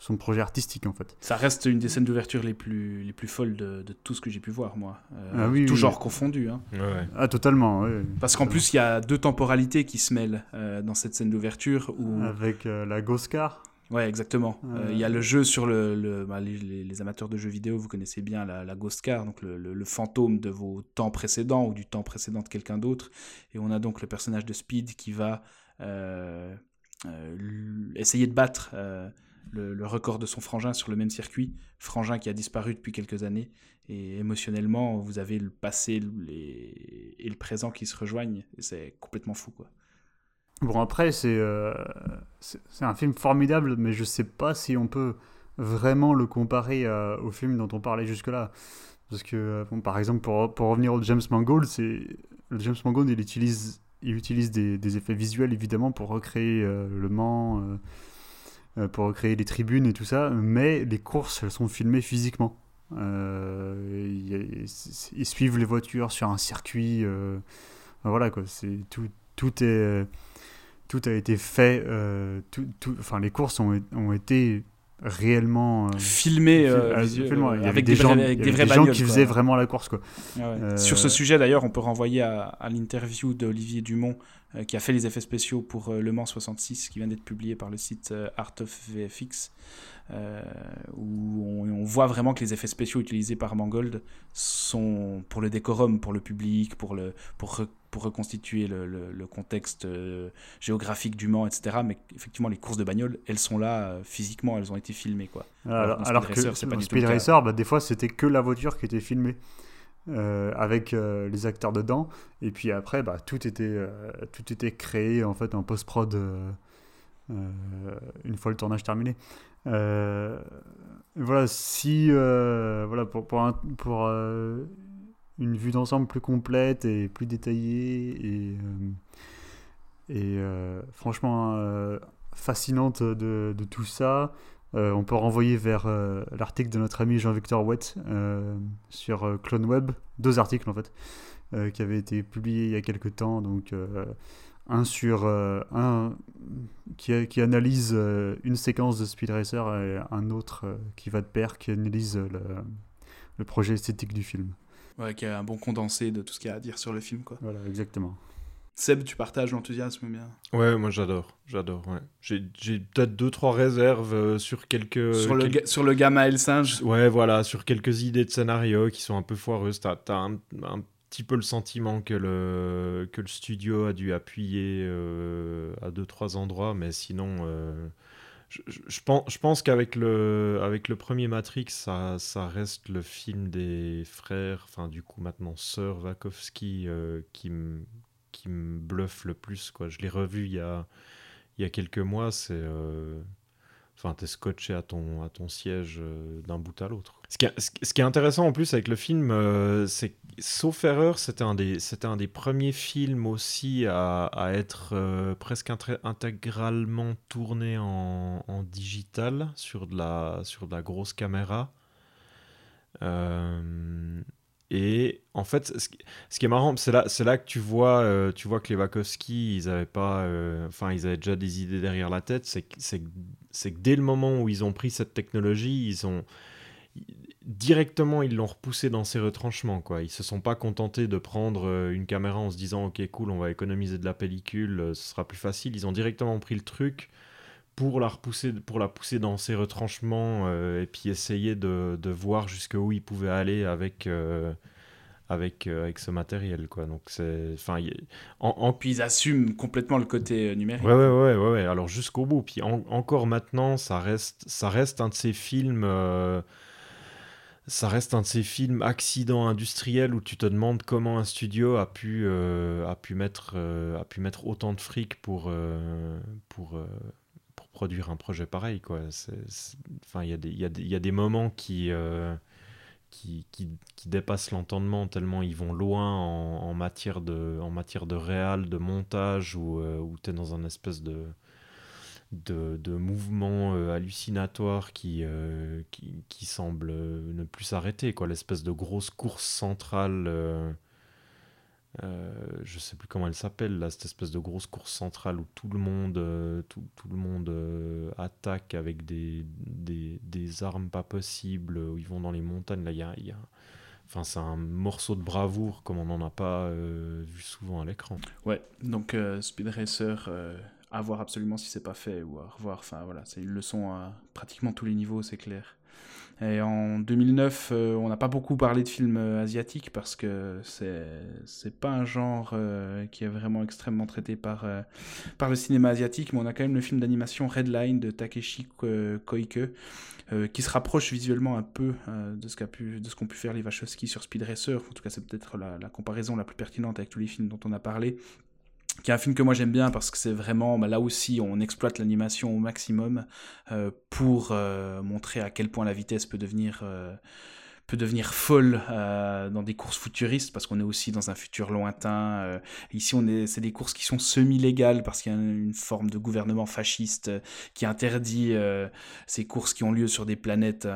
son projet artistique en fait Ça reste une des scènes d'ouverture les plus, les plus folles de, de tout ce que j'ai pu voir, moi. Euh, Ah oui, tout oui. genre confondu. Hein. Ouais. ah totalement. Parce qu'en plus, il y a deux temporalités qui se mêlent euh, dans cette scène d'ouverture. Où... avec euh, la Goscar Ouais, exactement. Euh, Euh, Il y a le jeu sur le. le- bah, les, les- les amateurs de jeux vidéo, vous connaissez bien la, la Ghost Car, donc le, le- le fantôme de vos temps précédents ou du temps précédent de quelqu'un d'autre. Et on a donc le personnage de Speed qui va euh, euh, essayer de battre euh, le, record de son frangin sur le même circuit. Frangin qui a disparu depuis quelques années. Et émotionnellement, vous avez le passé et le présent qui se rejoignent. C'est complètement fou, quoi. Bon, après, c'est euh, un film formidable, mais je sais pas si on peut vraiment le comparer euh, au film dont on parlait jusque-là. Parce que, euh, par exemple, pour, pour revenir au James Mangold, le James Mangold, il utilise, il utilise des, effets visuels, évidemment, pour recréer euh, le Mans, euh, pour recréer les tribunes et tout ça, mais les courses, elles sont filmées physiquement. Euh, ils suivent les voitures sur un circuit. euh, voilà, quoi. C'est tout, tout est tout a été fait, euh, tout, tout- enfin les courses ont, ont été réellement euh, Filmé, euh, euh, avait avec des, des, gens, avec des vrais des gens qui quoi. faisaient vraiment la course quoi. Ah ouais. Euh, Sur ce sujet, d'ailleurs, on peut renvoyer à, à l'interview d'Olivier Dumont, euh, qui a fait les effets spéciaux pour euh, Le Mans 66, qui vient d'être publié par le site euh, Art of VFX, euh, où on, on voit vraiment que les effets spéciaux utilisés par Mangold sont pour le décorum, pour le public, pour, le, pour, re- pour reconstituer le, le- le contexte euh, géographique du Mans, etc. Mais effectivement, les courses de bagnole, elles sont là euh, physiquement, elles ont été filmées. Quoi. Alors, Speed alors que Racer, pas Speed. Racer, bah, des fois c'était que la voiture qui était filmée. Euh, avec euh, les acteurs dedans. Et puis après bah, tout était euh, tout était créé en fait en post prod une fois le tournage terminé. Voilà si voilà pour pour, pour une vue d'ensemble plus complète et plus détaillée et et franchement fascinante de, de tout ça euh, on peut renvoyer vers euh, l'article de notre ami Jean-Victor Wett euh, sur euh, CloneWeb, deux articles en fait, qui avaient été publiés il y a quelques temps. Donc, un sur un qui, qui analyse une séquence de Speed Racer et un autre qui va de pair, qui analyse le, le projet esthétique du film. Ouais, qui a un bon condensé de tout ce qu'il y a à dire sur le film. Quoi. Voilà, exactement. Seb, tu partages l'enthousiasme bien Ouais, moi j'adore, j'adore. Ouais. J'ai j'ai peut-être deux trois réserves euh, sur quelques. sur, le, sur le gamma et le singe? Ouais, voilà, sur quelques idées de scénario qui sont un peu foireuses. T'as as un, un petit peu le sentiment que le, que le studio a dû appuyer euh, à deux, trois endroits, mais sinon, euh, je, je- je pense, je pense qu'avec le, avec le premier Matrix, ça, ça reste le film des frères, enfin, du coup, maintenant, sœurs Wachowski, qui me qui me bluffe le plus. Quoi. Je l'ai revu il y a, il y a quelques mois, c'est. euh, Enfin, t'es scotché à ton, à ton siège euh, d'un bout à l'autre. Ce, ce qui- est intéressant en plus avec le film, euh, c'est sauf erreur, c'était un, des- un des premiers films aussi à, à être euh, presque intégralement tourné en, en digital sur de, la, sur de la grosse caméra. Et en fait, ce qui, est marrant, c'est là, là que tu vois, euh, tu vois que les Wachowski, ils avaient pas, euh, ils avaient déjà des idées derrière la tête. C'est que, dès le moment où ils ont pris cette technologie, ils ont, directement, ils l'ont repoussé dans ses retranchements. Quoi. Ils se sont pas contentés de prendre euh, une caméra en se disant Ok, cool, on va économiser de la pellicule, ce sera plus facile. Ils ont directement pris le truc pour la, repousser, pour la pousser dans ses retranchements euh, et puis essayer de, de voir jusqu'où ils pouvaient aller avec. avec, avec ce matériel quoi donc c'est enfin en, en, puis ils assument complètement le côté numérique ouais ouais ouais ouais, ouais. alors jusqu'au bout puis encore maintenant ça reste ça reste un de ces films ça reste un de ces films accidents industriels où tu te demandes comment un studio a pu, euh, a pu, mettre, euh, a pu mettre autant de fric euh, pour, pour produire un projet pareil. Il y, y, y, a des moments qui, qui, qui, qui, dépassent l'entendement tellement ils vont loin en, matière, de, en matière de réal, de montage, où, où tu es dans un espèce de de, de mouvements euh, hallucinatoires qui, euh, qui, qui, semblent euh, ne plus s'arrêter. Quoi. L'espèce de grosse course centrale, je sais plus comment elle s'appelle, là, cette espèce de grosse course centrale où tout le monde, tout, tout, le monde attaque avec des, des, des, armes pas possibles, où ils vont dans les montagnes. Là, il y a, y a... Enfin, c'est un morceau de bravoure comme on n'en a pas vu souvent à l'écran. Ouais, donc Speed Racer à voir absolument si c'est pas fait ou à revoir. Enfin voilà, c'est une leçon à pratiquement tous les niveaux, c'est clair. Et en 2009, euh, on n'a pas beaucoup parlé de films euh, asiatiques parce que c'est pas un genre euh, qui est vraiment extrêmement traité par le cinéma asiatique, mais on a quand même le film d'animation Redline de Takeshi Koike qui se rapproche visuellement un peu de ce pu qu'ont pu faire les Wachowski sur Speed Racer. En tout cas, c'est peut-être la comparaison la plus pertinente avec tous les films dont on a parlé qui est un film que moi j'aime bien parce que c'est vraiment bah, là aussi on exploite l'animation au maximum euh, pour euh, montrer à quel point la vitesse peut devenir euh, peut devenir folle euh, dans des courses futuristes parce qu'on est aussi dans un futur lointain. Euh, ici, on est, c'est des courses qui sont semi-légales parce qu'il y a une forme de gouvernement fasciste euh, qui interdit ces courses qui ont lieu sur des planètes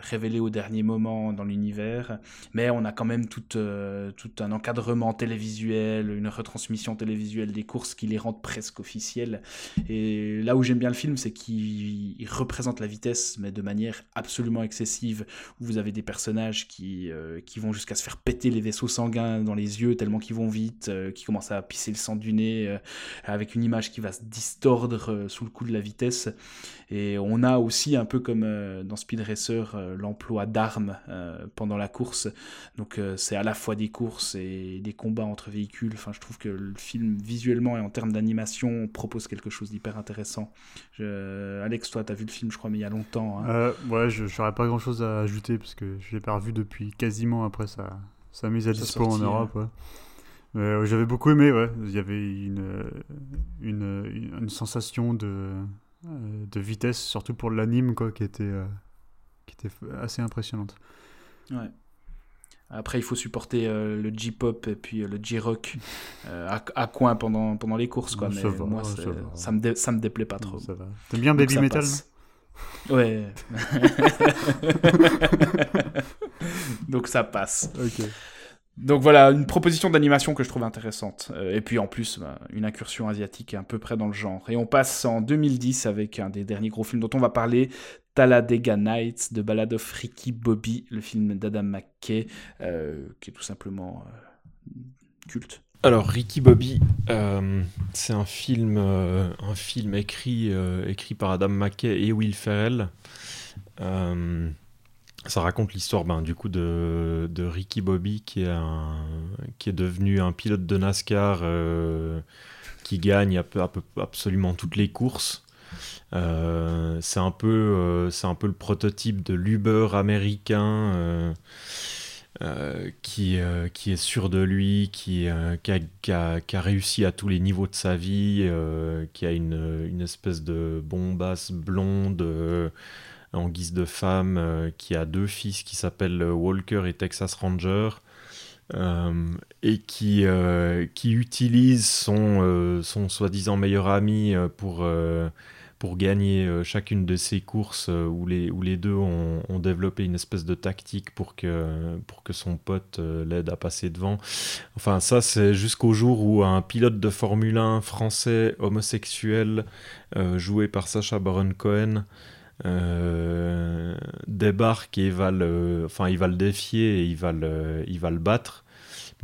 révélées au dernier moment dans l'univers. Mais on a quand même tout, tout un encadrement télévisuel, une retransmission télévisuelle des courses qui les rendent presque officielles. Et là où j'aime bien le film, c'est qu'il représente la vitesse, mais de manière absolument excessive. Où vous avez des personnages qui, euh, qui vont jusqu'à se faire péter les vaisseaux sanguins dans les yeux tellement qu'ils vont vite, euh, qui commencent à pisser le sang du nez, euh, avec une image qui va se distordre sous le coup de la vitesse. Et on a aussi, un peu comme dans Speed Racer, l'emploi d'armes pendant la course. Donc c'est à la fois des courses et des combats entre véhicules. Enfin, je trouve que le film, visuellement et en termes d'animation, propose quelque chose d'hyper intéressant. Alex, toi, tu as vu le film, je crois, mais il y a longtemps. Hein. ouais, je n'aurais pas grand-chose à ajouter parce que je l'ai pas revu depuis quasiment après sa, sa mise à dispo en Europe. Euh, j'avais beaucoup aimé, ouais. Il y avait une, une, une, sensation de, euh, de vitesse, surtout pour l'anime, quoi, qui était, euh, qui était assez impressionnante. Ouais. Après, il faut supporter le J-pop et puis le J-rock à, à, coin pendant, pendant les courses, quoi. mais moi, ça, me ça me déplaît pas trop. T'aimes bien Baby Metal Ouais. Donc ça passe. Donc voilà, une proposition d'animation que je trouve intéressante. Euh, et puis en plus, bah, une incursion asiatique un peu près dans le genre. Et on passe en 2010 avec un des derniers gros films dont on va parler, Talladega Nights de Ballad of Ricky Bobby, le film d'Adam McKay, euh, qui est tout simplement euh, culte. Alors Ricky Bobby, euh, c'est un film, euh, euh, écrit par Adam McKay et Will Ferrell. ça raconte l'histoire ben, du coup de, Ricky Bobby qui est, devenu un pilote de NASCAR qui gagne à peu, à absolument toutes les courses. c'est un peu, c'est un peu le prototype de l'Uber américain. Euh, qui, euh, qui est sûr de lui, qui, euh, qui, a, qui, a, qui, a, réussi à tous les niveaux de sa vie, qui a une, une, espèce de bombasse blonde en guise de femme, qui a deux fils qui s'appellent Walker et Texas Ranger. et qui, qui utilise son, son soi-disant meilleur ami pour, pour gagner euh, chacune de ces courses euh, où, les, où les deux ont, développé une espèce de tactique pour que, pour que son pote euh, l'aide à passer devant. Enfin, ça, c'est jusqu'au jour où un pilote de Formule 1 français homosexuel, joué par Sacha Baron Cohen, débarque et va le, enfin, il va le défier et il va le, il va le battre.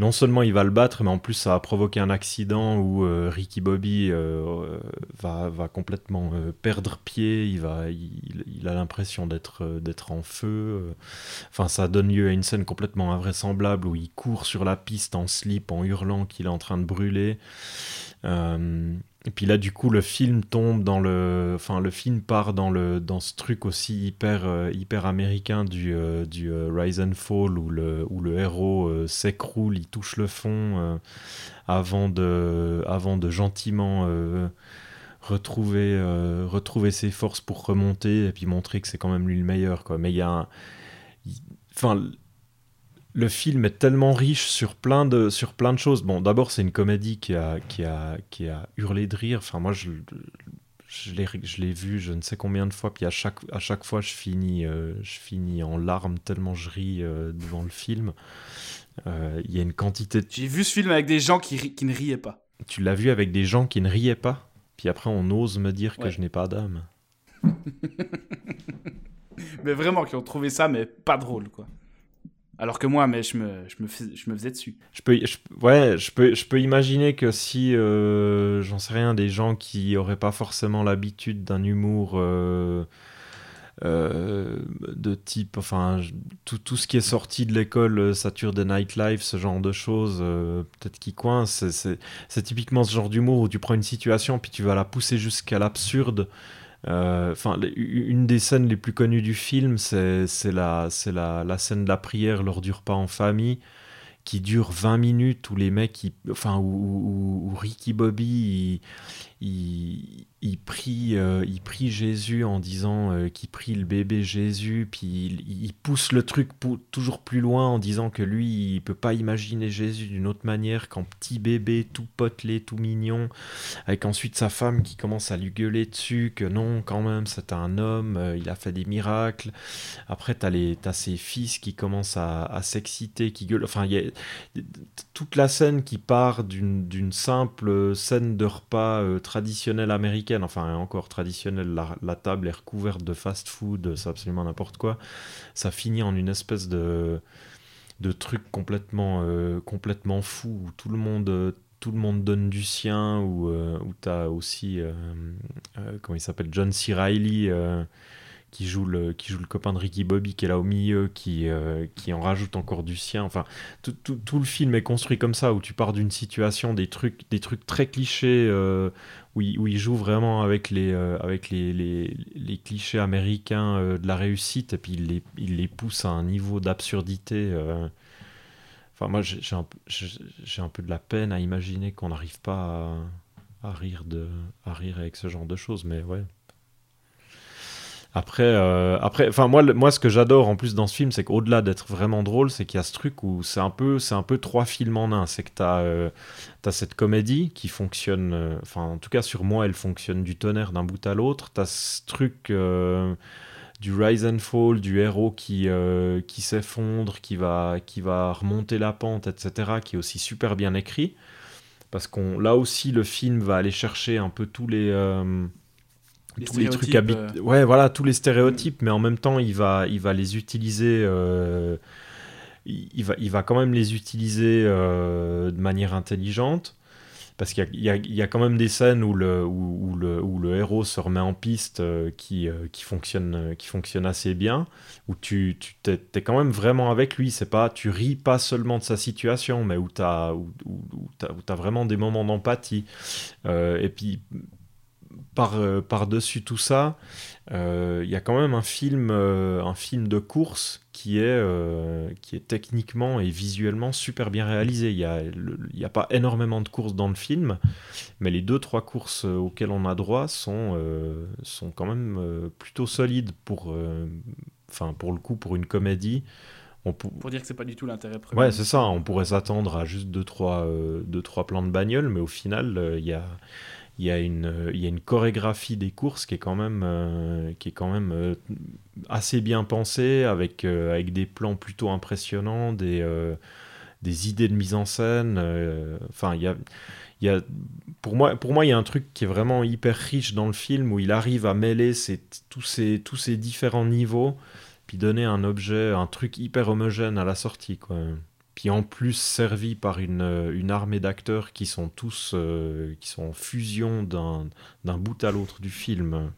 Non seulement il va le battre, mais en plus ça va provoquer un accident où euh, Ricky Bobby euh, va, va, complètement perdre pied, il a l'impression d'être d'être en feu. Enfin, ça donne lieu à une scène complètement invraisemblable où il court sur la piste en slip, en hurlant qu'il est en train de brûler. Et puis là, du coup, le film tombe dans le, enfin, le film part dans le, dans ce truc aussi hyper, euh, hyper américain du, euh, du euh, Rise and Fall où le, où le héros s'écroule, il touche le fond avant de, avant de gentiment retrouver, retrouver ses forces pour remonter et puis montrer que c'est quand même lui le meilleur, quoi. Mais il y a, enfin, le film est tellement riche sur plein de, sur plein de choses. Bon, d'abord, c'est une comédie qui a, qui, a, qui a hurlé de rire. Enfin, moi, je, je l'ai vu je ne sais combien de fois. Puis à chaque, à chaque fois, je finis, euh, je finis en larmes tellement je ris euh, devant le film. Euh, il y a une quantité de... J'ai vu ce film avec des gens qui, qui ne riaient pas. Tu l'as vu avec des gens qui ne riaient pas? Puis après, on ose me dire que je n'ai pas d'âme. mais vraiment, qui ont trouvé ça, mais pas drôle, quoi. Alors que moi, mais je me, je me, faisais dessus. Je peux, ouais, je peux, je peux imaginer que si, euh, j'en sais rien, des gens qui n'auraient pas forcément l'habitude d'un humour euh, euh, de type, enfin, tout, tout, ce qui est sorti de l'école Saturday Night Live, ce genre de choses, peut-être qui coince. C'est typiquement ce genre d'humour où tu prends une situation puis tu vas la pousser jusqu'à l'absurde. Euh, enfin, une des scènes les plus connues du film, c'est la, la, scène de la prière lors du repas en famille qui dure 20 minutes où les mecs, enfin, où, Ricky Bobby, il, il prie, euh, il Jésus en disant euh, qu'il prie le bébé Jésus, puis il, pousse le truc toujours plus loin en disant que lui, il peut pas imaginer Jésus d'une autre manière qu'en petit bébé tout potelé, tout mignon, avec ensuite sa femme qui commence à lui gueuler dessus, que non, quand même, c'est un homme, euh, il a fait des miracles. Après, tu as, ses fils qui commencent à, s'exciter, qui gueulent. Enfin, il y a toute la scène qui part d'une simple scène de repas traditionnel américain enfin encore traditionnel, la, table est recouverte de fast-food, c'est absolument n'importe quoi. Ça finit en une espèce de, de truc complètement, euh, complètement fou où tout le monde tout le monde donne du sien, où, euh, où tu as aussi, euh, comment il s'appelle, John C. Reilly, qui joue le qui joue le copain de Ricky Bobby qui est là au milieu qui euh, qui en rajoute encore du sien. Enfin tout, tout, tout, le film est construit comme ça où tu pars d'une situation des trucs des trucs très clichés euh, où, il, où, il, joue vraiment avec les euh, avec les, les, les, clichés américains de la réussite et puis il les, il les pousse à un niveau d'absurdité enfin moi j'ai un, un peu de la peine à imaginer qu'on n'arrive pas à rire de à rire avec ce genre de choses mais ouais après, euh, après, enfin moi, moi, ce que j'adore en plus dans ce film, c'est qu'au-delà d'être vraiment drôle, c'est qu'il y a ce truc où c'est un peu, c'est un peu trois films en un. C'est que tu as, euh, cette comédie qui fonctionne, euh, enfin en tout cas sur moi, elle fonctionne du tonnerre d'un bout à l'autre. Tu as ce truc du rise and fall, du héros qui, qui s'effondre, qui va, qui va remonter la pente, etc., qui est aussi super bien écrit. Parce qu'on, là aussi, le film va aller chercher un peu tous les tous les trucs euh. ouais voilà tous les stéréotypes mais en même temps il va il va les utiliser euh, il, va il va quand même les utiliser euh, de manière intelligente parce qu'il y, y, a quand même des scènes où le, où, le, où le héros se remet en piste qui, qui, fonctionne, qui fonctionne assez bien, où tu, tu es, quand même vraiment avec lui. C'est pas, tu ris pas seulement de sa situation, mais où tu as, où, as, vraiment des moments d'empathie. et puis, par, euh, par-dessus tout ça, euh, il y a quand même un film, euh, un film de course qui est, qui est techniquement et visuellement super bien réalisé. Il n'y a, a, pas énormément de courses dans le film, mais les deux, trois courses auxquelles on a droit sont, sont quand même plutôt solides pour, enfin pour le coup, pour une comédie. On pour... dire que c'est pas du tout l'intérêt premier. Ouais, c'est ça. On pourrait s'attendre à juste deux trois, deux, trois plans de bagnole, mais au final, il y a il y a une, euh, il y a une chorégraphie des courses qui est quand même, euh, qui est quand même euh, assez bien pensée, avec, avec des plans plutôt impressionnants, des, des idées de mise en scène. Enfin, il y a, il y a, pour moi, pour moi, il y a un truc qui est vraiment hyper riche dans le film où il arrive à mêler ces, tous, ces, tous ces différents niveaux, puis donner un objet, un truc hyper homogène à la sortie, quoi. Puis en plus servi par une, euh, une armée d'acteurs qui sont tous euh, qui sont en fusion d'un bout à l'autre du film.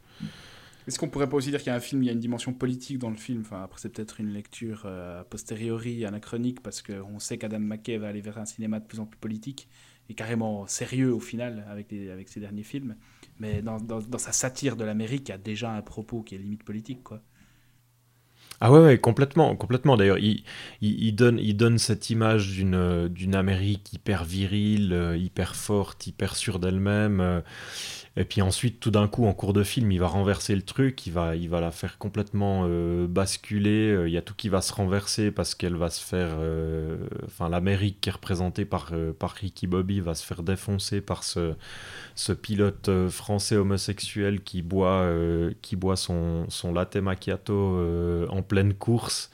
Est-ce qu'on pourrait pas aussi dire qu'il y a un film, il y a une dimension politique dans le film? Enfin, après, c'est peut-être une lecture euh, a posteriori, anachronique, parce qu'on sait qu'Adam McKay va aller vers un cinéma de plus en plus politique et carrément sérieux au final avec, avec ses derniers films. Mais dans, dans, dans sa satire de l'Amérique, il y a déjà un propos qui est limite politique, quoi. Ah ouais, ouais, complètement, complètement. D'ailleurs, il, donne, cette image d'une euh, d'une Amérique hyper virile, euh, hyper forte, hyper sûre d'elle-même. Et puis ensuite, tout d'un coup, en cours de film, il va renverser le truc, il va, il va la faire complètement euh, basculer. euh, Il y a tout qui va se renverser parce qu'elle va se faire. euh, Enfin, l'Amérique qui est représentée par, par Ricky Bobby va se faire défoncer par ce, ce pilote français homosexuel qui boit, qui boit son, son latte macchiato en pleine course.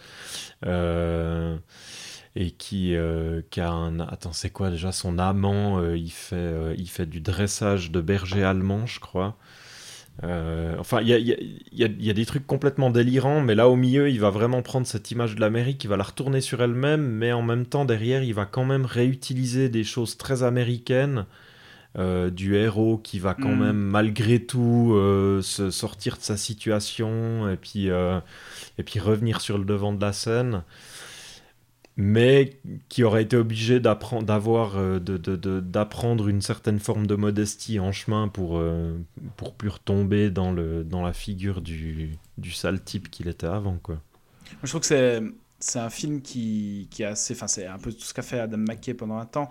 Euh, et qui, euh, qui a un... Attends, c'est quoi déjà son amant euh, il, fait, euh, il fait du dressage de berger allemand, je crois. Enfin, il y a, y, a, y, a, il y a des trucs complètement délirants, mais là au milieu, il va vraiment prendre cette image de l'Amérique, il va la retourner sur elle-même, mais en même temps, derrière, il va quand même réutiliser des choses très américaines. du héros qui va quand Mm. même malgré tout se sortir de sa situation et puis, et puis revenir sur le devant de la scène mais qui aurait été obligé euh, d'apprendre une certaine forme de modestie en chemin pour euh, pour plus retomber dans le dans la figure du, du sale type qu'il était avant quoi. Je trouve que c'est un film qui, qui est assez enfin c'est un peu tout ce qu'a fait Adam McKay pendant un temps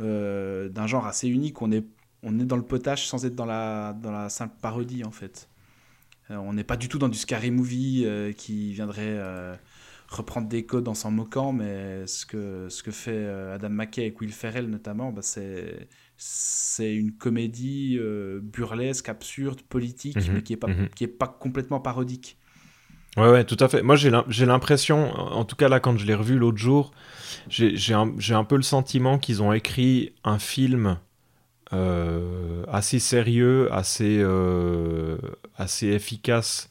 euh, d'un genre assez unique on est on est dans le potage sans être dans la dans la simple parodie en fait Euh, on n'est pas du tout dans du scary movie euh, qui viendrait euh, reprendre des codes en s'en moquant mais ce que ce que fait euh, Adam McKay avec Will Ferrell notamment bah, c'est c'est une comédie euh, burlesque absurde politique Mhm, mais qui est pas mhm. qui est pas complètement parodique Ouais, ouais, tout à fait. Moi, j'ai l'im- j'ai l'impression, en tout cas là, quand je l'ai revu l'autre jour, j'ai un, un peu le sentiment qu'ils ont écrit un film euh, assez sérieux, assez, euh, assez efficace.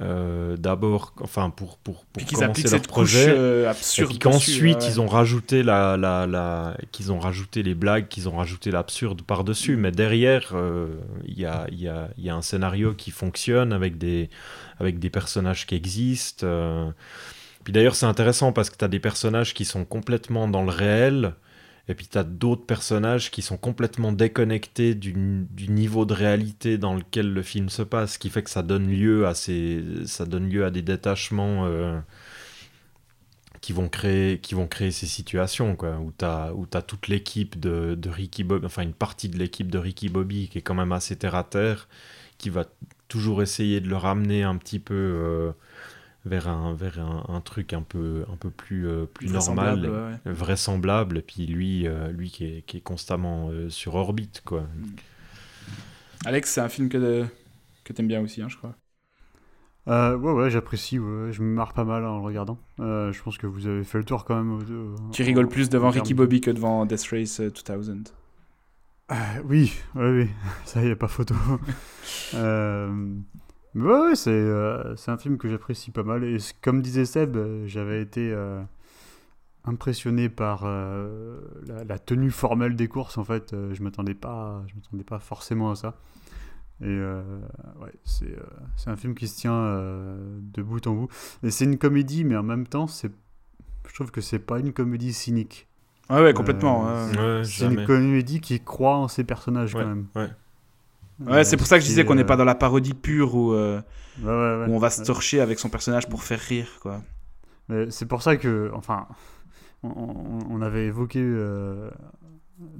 Euh, D'abord, enfin pour pour pour puis qu'ils commencer leur cette projet. euh, Et puis qu'ensuite ouais, ils ont rajouté la, la, la qu'ils ont rajouté les blagues, qu'ils ont rajouté l'absurde par dessus. Mm. Mais derrière, euh, il y, a, y, a, y a un scénario qui fonctionne avec des avec des personnages qui existent. Puis d'ailleurs c'est intéressant parce que tu as des personnages qui sont complètement dans le réel. Et puis tu as d'autres personnages qui sont complètement déconnectés du, du niveau de réalité dans lequel le film se passe, ce qui fait que ça donne lieu à, ces, ça donne lieu à des détachements euh, qui, vont créer, qui vont créer ces situations, quoi, où tu as, où t'as toute l'équipe de, de Ricky Bobby, enfin une partie de l'équipe de Ricky Bobby qui est quand même assez terre à terre, qui va toujours essayer de le ramener un petit peu euh, vers, un, vers un, un truc un peu, un peu plus, euh, plus normal Vraisemblable, ouais, ouais. vraisemblable, et puis lui, euh, lui qui, est, qui est constamment euh, sur orbite, quoi. Alex, c'est un film que, que t'aimes bien aussi, hein, je crois. Euh, ouais, ouais, j'apprécie, ouais, je me marre pas mal en le regardant. Euh, je pense que vous avez fait le tour quand même. euh, Tu rigoles plus devant Ricky Bobby que devant Death Race euh, 2000. Euh, oui, oui, oui, ça y est, pas photo. mais ouais, ouais, c'est euh, c'est un film que j'apprécie pas mal. Et comme disait Seb, euh, j'avais été euh, impressionné par euh, la, la tenue formelle des courses. En fait, je m'attendais pas, je m'attendais pas forcément à ça. Et euh, ouais, c'est euh, c'est un film qui se tient euh, de bout en bout. Et c'est une comédie, mais en même temps, c'est, je trouve que c'est pas une comédie cynique. Ouais, ouais, complètement. Euh, ouais. C'est une comédie qui croit en ses personnages Ouais, quand même. ouais. Ouais, c'est pour ça que je disais qu'on n'est euh, pas dans la parodie pure où, euh, ouais, ouais, ouais. où on va se Ouais. torcher avec son personnage pour faire rire, quoi. Mais C'est pour ça que, enfin, on, avait évoqué, euh,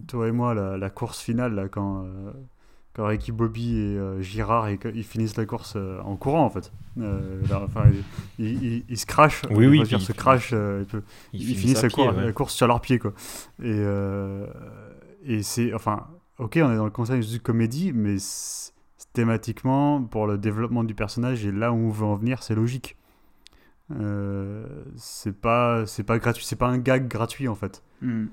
toi et moi, la, la course finale, là, quand, euh, quand Ricky Bobby et euh, Girard, et, ils finissent la course euh, en courant, en fait. Euh, là, enfin, ils, ils- ils- ils se crachent, Oui, oui, puis- se crachent, euh, ils Ils, ils, finissent la, à pied, cour- ouais. la course sur leurs pieds quoi. Et, euh, et c'est enfin ok on est dans le concept de comédie mais thématiquement pour le développement du personnage et là où on veut en venir c'est logique. Euh, c'est pas, c'est pas gratuit, c'est pas un gag gratuit en fait. Hmm.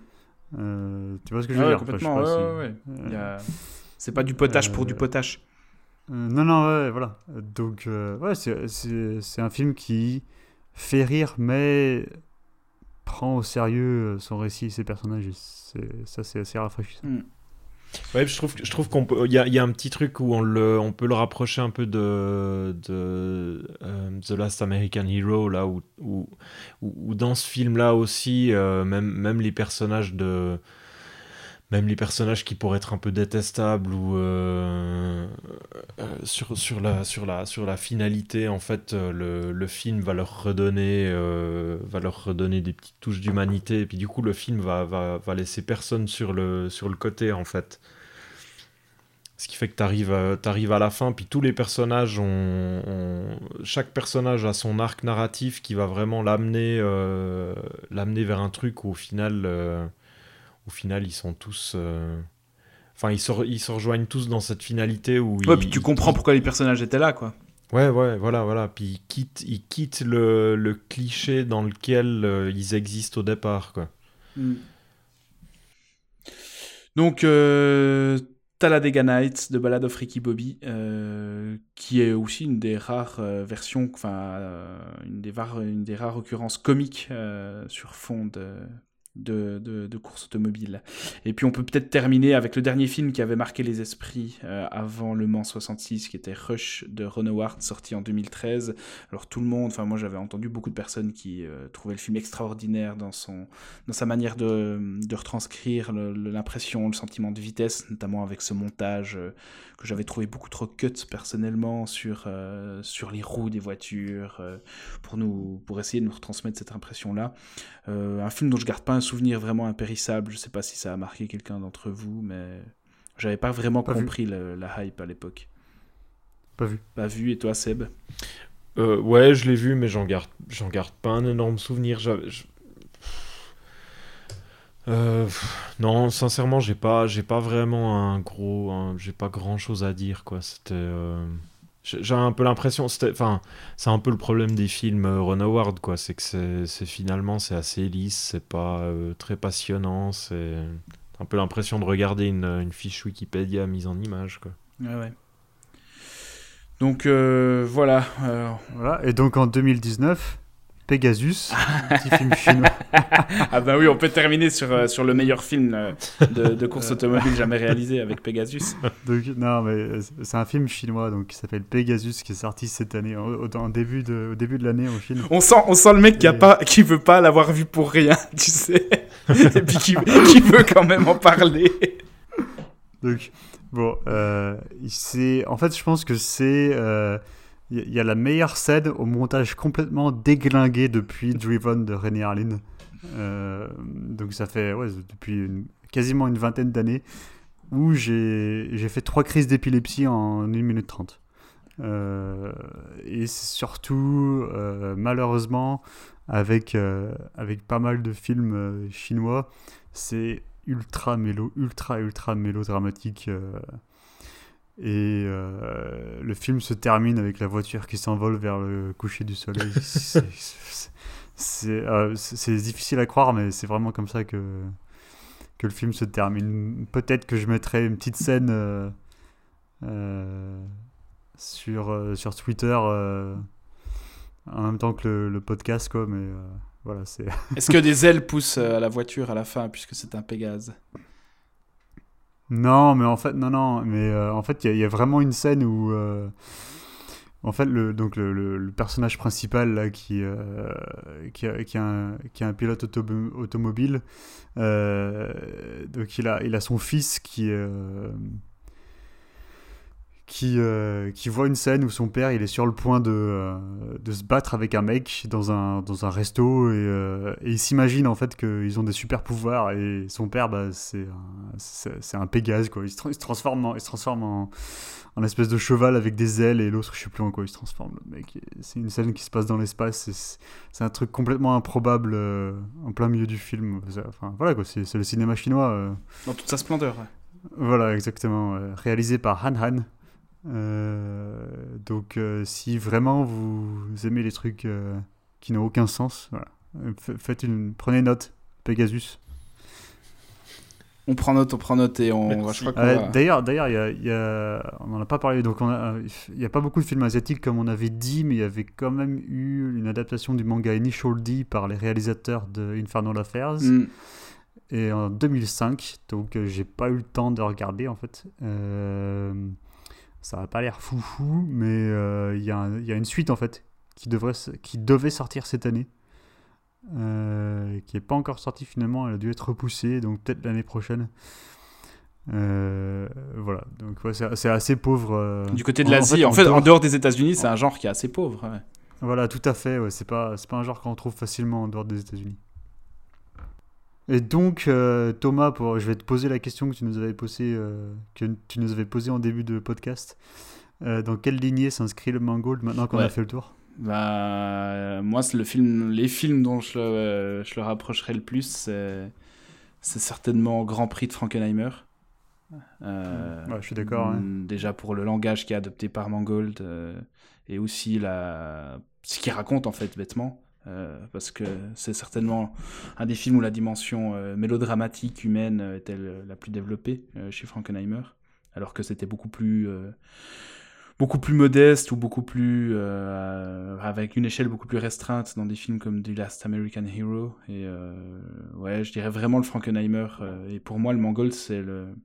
Euh, tu vois ce que je veux Ah ouais, dire? Complètement. ouais, si- ouais, ouais. Euh, a- C'est pas du potage pour du euh, potage. Euh, non, non, ouais, voilà. Donc, euh, ouais, c'est- un film qui fait rire, mais prend au sérieux son récit et ses personnages. Ça, c'est assez rafraîchissant. Ouais, je trouve, je trouve qu'on peut, il y y a un petit truc où on le, on peut le rapprocher un peu de, de euh, The Last American Hero là où, où, où- dans ce film-là aussi, euh, même, même les personnages de, même les personnages qui pourraient être un peu détestables ou euh, euh, sur, sur la, sur la, sur la finalité, en fait, euh, le, le film va leur redonner, euh, va leur redonner des petites touches d'humanité et puis du coup le film va, va, va laisser personne sur le, sur le côté en fait. Ce qui fait que tu arrives, à la fin, puis tous les personnages ont, Chaque personnage a son arc narratif qui va vraiment l'amener euh, l'amener vers un truc où au final, euh, au final ils sont tous... euh, Enfin, ils se, re- ils se rejoignent tous dans cette finalité où... Ouais, ils- puis tu comprends pourquoi les personnages étaient là, quoi. Ouais, ouais, voilà, voilà. Puis ils quittent, ils quittent le, le cliché dans lequel euh, ils existent au départ, quoi. Donc, euh, Talladega Nights de Ballad of Ricky Bobby, euh, qui est aussi une des rares versions, enfin, une, des rares, une des rares occurrences comiques sur fond de, de, de, de course automobile. Et puis, on peut peut-être terminer avec le dernier film qui avait marqué les esprits euh, avant Le Mans 66, qui était Rush de Ron Howard, sorti en 2013. Alors, tout le monde, enfin, moi, j'avais entendu beaucoup de personnes qui euh, trouvaient le film extraordinaire dans son dans sa manière de, de retranscrire l'impression, le sentiment de vitesse, notamment avec ce montage euh, que j'avais trouvé beaucoup trop cut personnellement sur, sur les roues des voitures, pour, nous, pour essayer de nous retransmettre cette impression-là. Un film dont je garde pas un souvenir vraiment impérissable, je sais pas si ça a marqué quelqu'un d'entre vous, mais j'avais pas vraiment Pas compris le- la hype à l'époque. Pas vu. Pas vu, et toi Seb Euh, ouais, je l'ai vu, mais j'en garde, j'en garde pas un énorme souvenir. J'avais- je- Euh, non, sincèrement, j'ai pas, j'ai pas vraiment un gros, j'ai pas grand chose à dire, quoi. C'était, euh, j'ai un peu l'impression, enfin, c'est un peu le problème des films euh, Ron Howard, quoi. C'est que c'est, finalement, c'est assez lisse, c'est pas euh, très passionnant, c'est un peu l'impression de regarder une, une fiche Wikipédia mise en image, quoi. Ouais, ouais. Donc euh, voilà, euh, Voilà. Et donc en 2019, Pegasus, petit film chinois. Ah bah oui, on peut terminer sur, euh, sur le meilleur film euh, de, de course automobile jamais réalisé avec Pegasus. Donc, non, mais euh, c'est un film chinois donc, qui s'appelle Pegasus qui est sorti cette année, au, début de, au début de l'année en Chine. On sent, on sent le mec qui, a pas, qui veut pas l'avoir vu pour rien, tu sais. Et puis qui, qui veut quand même en parler. Donc, bon, euh, en fait, je pense que c'est. euh, Il y, a- la meilleure scène au montage complètement déglingué depuis Driven de René Harlin. Euh, donc, ça fait depuis quasiment une vingtaine d'années où j'ai fait trois crises d'épilepsie en 1 minute 30. Euh, et surtout, euh, malheureusement, avec, euh, avec pas mal de films chinois, c'est ultra mélo, ultra, ultra mélodramatique. Et euh, le film se termine avec la voiture qui s'envole vers le coucher du soleil. C'est- euh, c'est- difficile à croire, mais c'est vraiment comme ça que, que le film se termine. Peut-être que je mettrai une petite scène euh, sur, sur Twitter en même temps que le, le podcast, quoi, mais voilà, c'est. Est-ce que des ailes poussent à la voiture à la fin, puisque c'est un Pégase? Non, mais en fait, non, non, mais euh, en fait, il y, y a vraiment une scène où, euh, en fait, le, donc le, le- le personnage principal là, qui, euh, qui, a, qui, a un, qui a un pilote auto- automobile, euh, donc il a, il a son fils qui, euh, qui, euh, qui voit une scène où son père il est sur le point de, euh, de se battre avec un mec dans un, dans un resto et, euh, et il s'imagine en fait qu'ils ont des super pouvoirs et son père bah, c'est un, un Pégase quoi. Il se, tra- il se transforme, en, il se transforme en, en espèce de cheval avec des ailes et l'autre je sais plus en quoi il se transforme. Le mec, c'est une scène qui se passe dans l'espace. C'est un truc complètement improbable en plein milieu du film. C'est- Enfin voilà quoi, c'est le cinéma chinois. Dans toute sa splendeur. ouais. Voilà, exactement. réalisé par Han Han. Euh, donc, euh, si vraiment vous aimez les trucs euh, qui n'ont aucun sens. Voilà. Faites une, prenez note, Pegasus. On prend note, on prend note et on. Merci. je crois qu'on va- D'ailleurs, d'ailleurs, il y a- il y a- on n'en a pas parlé. Donc, il n'y a pas beaucoup de films asiatiques comme on avait dit, mais il y avait quand même eu une adaptation du manga Initial D par les réalisateurs de Infernal Affairs. Mm. Et en 2005, donc euh, j'ai pas eu le temps de regarder en fait. Euh, ça a pas l'air foufou, mais euh, il y, a y une suite en fait qui, devrait, qui devait sortir cette année. euh, qui n'est pas encore sortie finalement, elle a dû être repoussée, donc peut-être l'année prochaine. Euh, voilà, donc ouais, c'est assez pauvre. Du côté de en l'Asie, fait, en fait, en dehors- des États-Unis, c'est un genre qui est assez pauvre. ouais. Voilà, tout à fait. Ouais, c'est pas, pas un genre qu'on trouve facilement en dehors des États-Unis. Et donc, euh, Thomas, pour, je vais te poser la question que tu nous avais posée, euh, que tu nous avais posée en début de podcast. Euh, dans quelle lignée s'inscrit le Mangold maintenant qu'on Ouais. a fait le tour? Bah, moi, c'est le film, les films dont je le, je le rapprocherai le plus, c'est, certainement Grand Prix de Frankenheimer. Ouais, je suis d'accord, ouais. mm, Déjà pour le langage qui est adopté par Mangold et aussi la, ce qu'il raconte en fait bêtement. Euh, parce que c'est certainement un des films où la dimension euh, mélodramatique humaine euh, était le- la plus développée euh, chez Frankenheimer, alors que c'était beaucoup plus euh, beaucoup plus modeste ou beaucoup plus euh, avec une échelle beaucoup plus restreinte dans des films comme The Last American Hero. Et euh, ouais je dirais vraiment le Frankenheimer euh, et pour moi le Mangold c'est le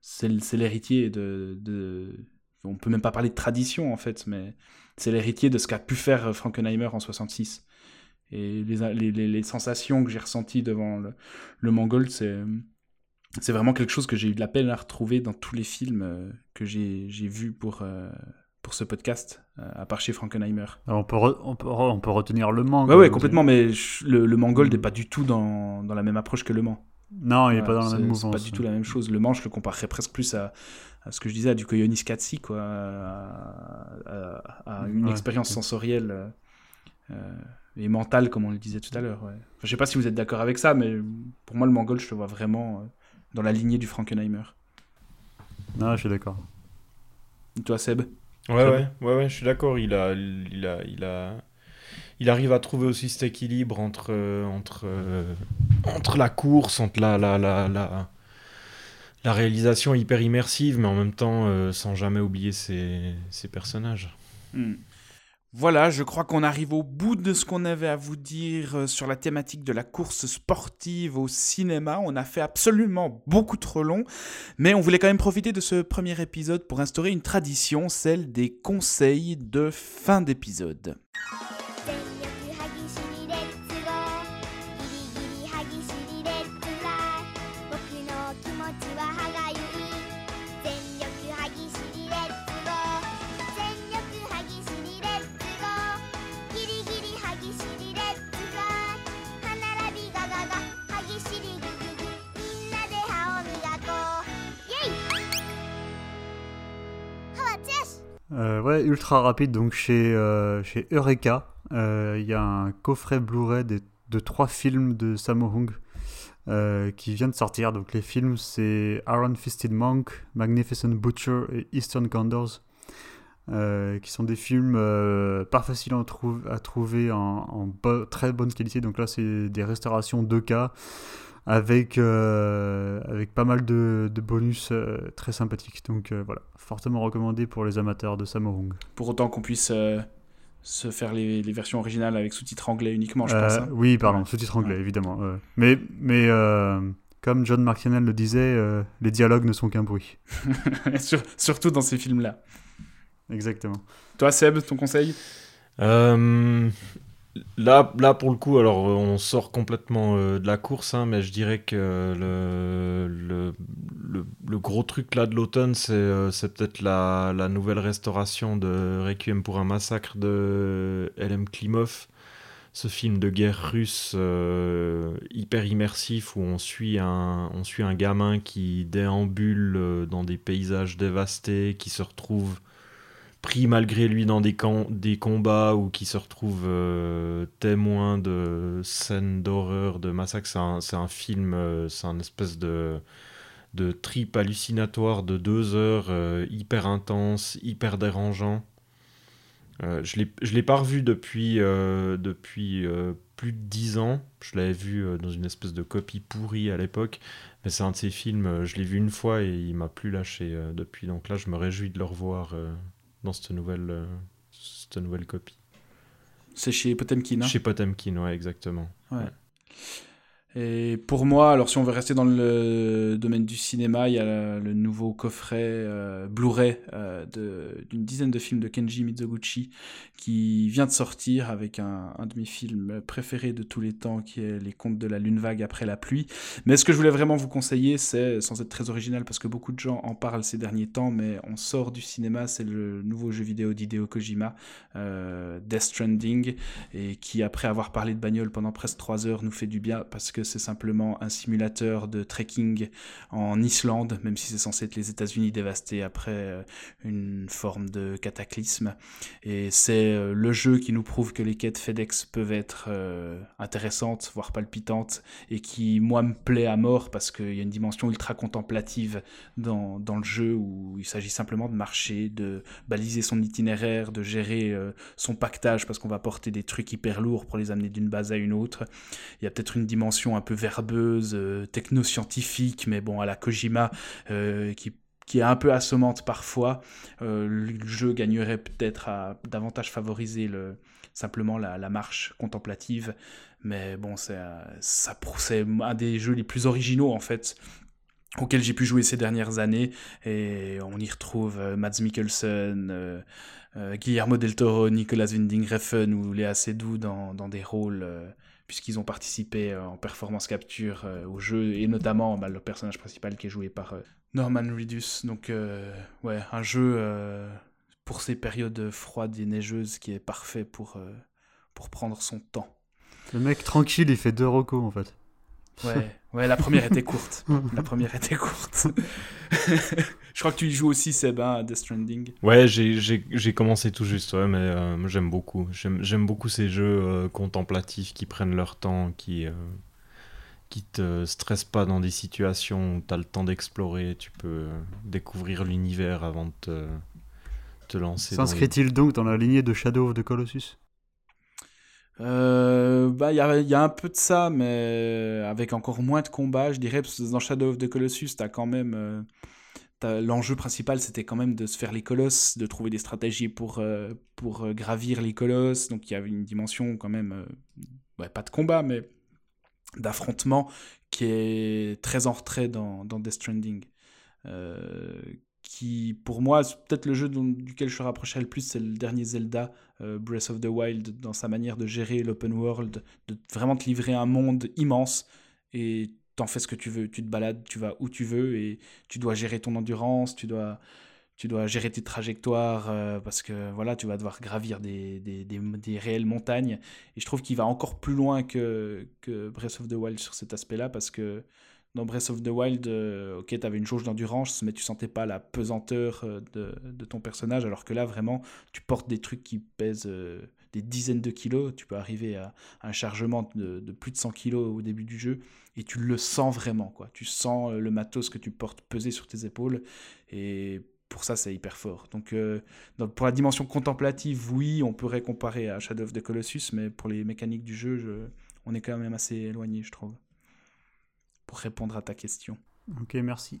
c'est l'héritier de, de on peut même pas parler de tradition en fait mais c'est l'héritier de ce qu'a pu faire Frankenheimer en 66 et les, les, les- les sensations que j'ai ressenties devant le, le Mangold c'est c'est vraiment quelque chose que j'ai eu de la peine à retrouver dans tous les films euh, que j'ai j'ai vus pour, euh, pour ce podcast, euh, à part chez Frankenheimer. Alors, on, peut on, peut on peut retenir le Mangold. Ouais, ouais, complètement, mais le, le Mangold n'est pas du tout dans, dans la même approche que le Mans. Non, il n'est pas dans la c'est- même C'est mouvance. pas du tout la même chose. Le Mans, je le comparerais presque plus à, à ce que je disais, à du Koyonis Katsi, quoi, à, à- à une Ouais, expérience sensorielle et mentale, comme on le disait tout à l'heure. Ouais. Enfin, je sais pas si vous êtes d'accord avec ça, mais pour moi, le Mangold, je le vois vraiment euh, dans la lignée du Frankenheimer. Non, je suis d'accord. Toi, Seb? Ouais, ouais, ouais, ouais, je suis d'accord. Il a, il a, il a, il arrive à trouver aussi cet équilibre entre, euh, entre, euh, entre la course, entre la, la, la, la, la réalisation hyper immersive, mais en même temps euh, sans jamais oublier ses, ses personnages. Hmm. Voilà, je crois qu'on arrive au bout de ce qu'on avait à vous dire euh, sur la thématique de la course sportive au cinéma. On a fait absolument beaucoup trop long, mais on voulait quand même profiter de ce premier épisode pour instaurer une tradition, celle des conseils de fin d'épisode. Euh, ouais, ultra rapide. Donc chez, euh, chez Eureka, euh, il y a un coffret Blu-ray des- de trois films de Sammo Hung euh, qui vient de sortir. Donc les films, c'est Iron Fisted Monk, Magnificent Butcher et Eastern Condors. qui sont des films pas faciles à, trou- à trouver en, très bonne qualité. Donc là, c'est des restaurations 2K avec, euh, avec pas mal de, de bonus euh, très sympathiques. Donc euh, voilà, fortement recommandé pour les amateurs de Samorung. Pour autant qu'on puisse euh, se faire les, les versions originales avec sous-titres anglais uniquement, je Euh, pense. hein. Oui, pardon, Ouais. sous-titres anglais, Ouais. évidemment. Mais, mais euh, comme John Martianel le disait, euh, les dialogues ne sont qu'un bruit. Sur- surtout dans ces films-là. Exactement. Toi, Seb, ton conseil? Euh, là, pour le coup, alors on sort complètement euh, de la course, hein, mais je dirais que le, le, le, gros truc là de l'automne, c'est euh, c'est peut-être la, la nouvelle restauration de Requiem pour un massacre de L.M. Klimov. Ce film de guerre russe euh, hyper immersif où on suit, un, on suit un gamin qui déambule dans des paysages dévastés, qui se retrouve pris malgré lui dans des, combats ou qui se retrouve euh, témoin de scènes d'horreur, de massacres. C'est un, un film, euh, c'est un espèce de, de trip hallucinatoire de deux heures, euh, hyper intense, hyper dérangeant. Euh, je je l'ai pas revu depuis, depuis plus de 10 ans. Je l'avais vu dans une espèce de copie pourrie à l'époque. Mais c'est un de ces films, je l'ai vu une fois et il m'a plus lâché depuis. Donc là, je me réjouis de le revoir dans cette nouvelle, euh, cette nouvelle copie. C'est chez Potemkin. hein? Chez Potemkin, ouais, exactement. Et pour moi, alors si on veut rester dans le domaine du cinéma, il y a le nouveau coffret euh, Blu-ray euh, d'une dizaine de films de Kenji Mizoguchi qui vient de sortir avec un, un de mes films préférés de tous les temps qui est Les Contes de la Lune Vague après la pluie. Mais ce que je voulais vraiment vous conseiller, c'est, sans être très original parce que beaucoup de gens en parlent ces derniers temps, mais on sort du cinéma, c'est le nouveau jeu vidéo d'Hideo Kojima, euh, Death Stranding, et qui après avoir parlé de bagnole pendant presque 3 heures nous fait du bien parce que c'est simplement un simulateur de trekking en Islande, même si c'est censé être les États-Unis dévastés après euh, une forme de cataclysme. Et c'est euh, le jeu qui nous prouve que les quêtes FedEx peuvent être euh, intéressantes, voire palpitantes, et qui, moi, me plaît à mort parce qu'il y a une dimension ultra contemplative dans, dans le jeu où il s'agit simplement de marcher, de baliser son itinéraire, de gérer son pactage parce qu'on va porter des trucs hyper lourds pour les amener d'une base à une autre. Il y a peut-être une dimension un peu verbeuse, euh, technoscientifique, mais bon, à la Kojima, euh, qui est un peu assommante parfois. Euh, le jeu gagnerait peut-être à davantage favoriser le, simplement la, marche contemplative. Mais bon, c'est un des jeux les plus originaux en fait auxquels j'ai pu jouer ces dernières années. Et on y retrouve euh, Mads Mikkelsen, Guillermo del Toro, Nicolas Winding Refn ou Léa Seydoux dans, dans des rôles, puisqu'ils ont participé euh, en performance capture euh, au jeu, et notamment bah, le personnage principal qui est joué par euh, Norman Reedus. Donc, euh, ouais, un jeu euh, pour ces périodes froides et neigeuses qui est parfait pour, euh, pour prendre son temps. Le mec tranquille, il fait deux recos en fait. Ouais, ouais, la première était courte. La première était courte. Je crois que tu y joues aussi, Seb, hein, à Death Stranding. Ouais, j'ai- j'ai j'ai commencé tout juste, ouais, mais euh, j'aime beaucoup. J'aime j'aime beaucoup ces jeux euh, contemplatifs qui prennent leur temps, qui, euh, qui te stressent pas dans des situations où tu as le temps d'explorer. Tu peux euh, découvrir l'univers avant de te, te lancer. les- S'inscrit-il donc dans la lignée de Shadow of the Colossus? Euh, bah, il y a, un peu de ça, mais avec encore moins de combats, je dirais, parce que dans Shadow of the Colossus, t'as quand même. euh, L'enjeu principal, c'était quand même de se faire les colosses, de trouver des stratégies pour, euh, pour euh, gravir les colosses. Donc il y avait une dimension quand même, pas de combat, mais d'affrontement qui est très en retrait dans, dans Death Stranding. Qui, pour moi, peut-être le jeu dont- duquel je rapproché le plus, c'est le dernier Zelda, euh, Breath of the Wild, dans sa manière de gérer l'open world, de vraiment te livrer un monde immense et t'en fais ce que tu veux. Tu te balades, tu vas où tu veux et tu dois gérer ton endurance, tu dois, tu dois gérer tes trajectoires euh, parce que voilà, tu vas devoir gravir des, des, des, des réelles montagnes. Et je trouve qu'il va encore plus loin que, que Breath of the Wild sur cet aspect-là parce que dans Breath of the Wild, euh, ok, tu avais une jauge d'endurance, mais tu sentais pas la pesanteur euh, de, ton personnage, alors que là, vraiment, tu portes des trucs qui pèsent euh, des dizaines de kilos. Tu peux arriver à, un chargement de, plus de 100 kilos au début du jeu, et tu le sens vraiment, quoi. Tu sens le matos que tu portes peser sur tes épaules, et pour ça, c'est hyper fort. Donc, pour la dimension contemplative, oui, on pourrait comparer à Shadow of the Colossus, mais pour les mécaniques du jeu, je, on est quand même assez éloigné, je trouve pour répondre à ta question. Ok, merci.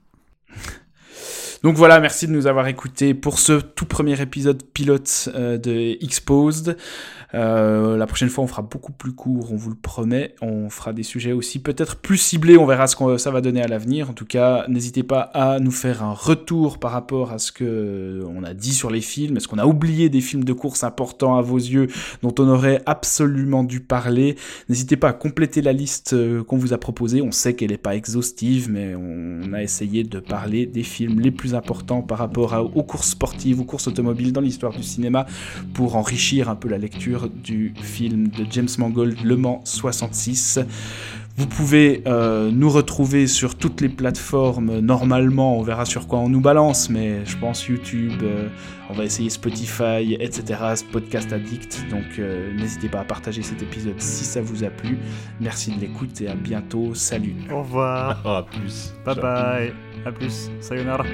Donc voilà, merci de nous avoir écoutés pour ce tout premier épisode pilote euh, de Exposed. Euh, la prochaine fois, on fera beaucoup plus court, on vous le promet. On fera des sujets aussi peut-être plus ciblés, on verra ce que ça va donner à l'avenir. En tout cas, n'hésitez pas à nous faire un retour par rapport à ce que on a dit sur les films. Est-ce qu'on a oublié des films de course importants à vos yeux dont on aurait absolument dû parler? N'hésitez pas à compléter la liste euh, qu'on vous a proposée. On sait qu'elle n'est pas exhaustive, mais on a essayé de parler des films les plus importants par rapport à, aux courses sportives, aux courses automobiles dans l'histoire du cinéma pour enrichir un peu la lecture du film de James Mangold, Le Mans 66. Vous pouvez euh, nous retrouver sur toutes les plateformes. Normalement, on verra sur quoi on nous balance, mais je pense YouTube, euh, on va essayer Spotify, etc. Podcast Addict. Donc euh, n'hésitez pas à partager cet épisode si ça vous a plu. Merci de l'écoute et à bientôt. Salut. Au revoir. Ah, plus. Bye Ciao. bye. À plus. Sayonara.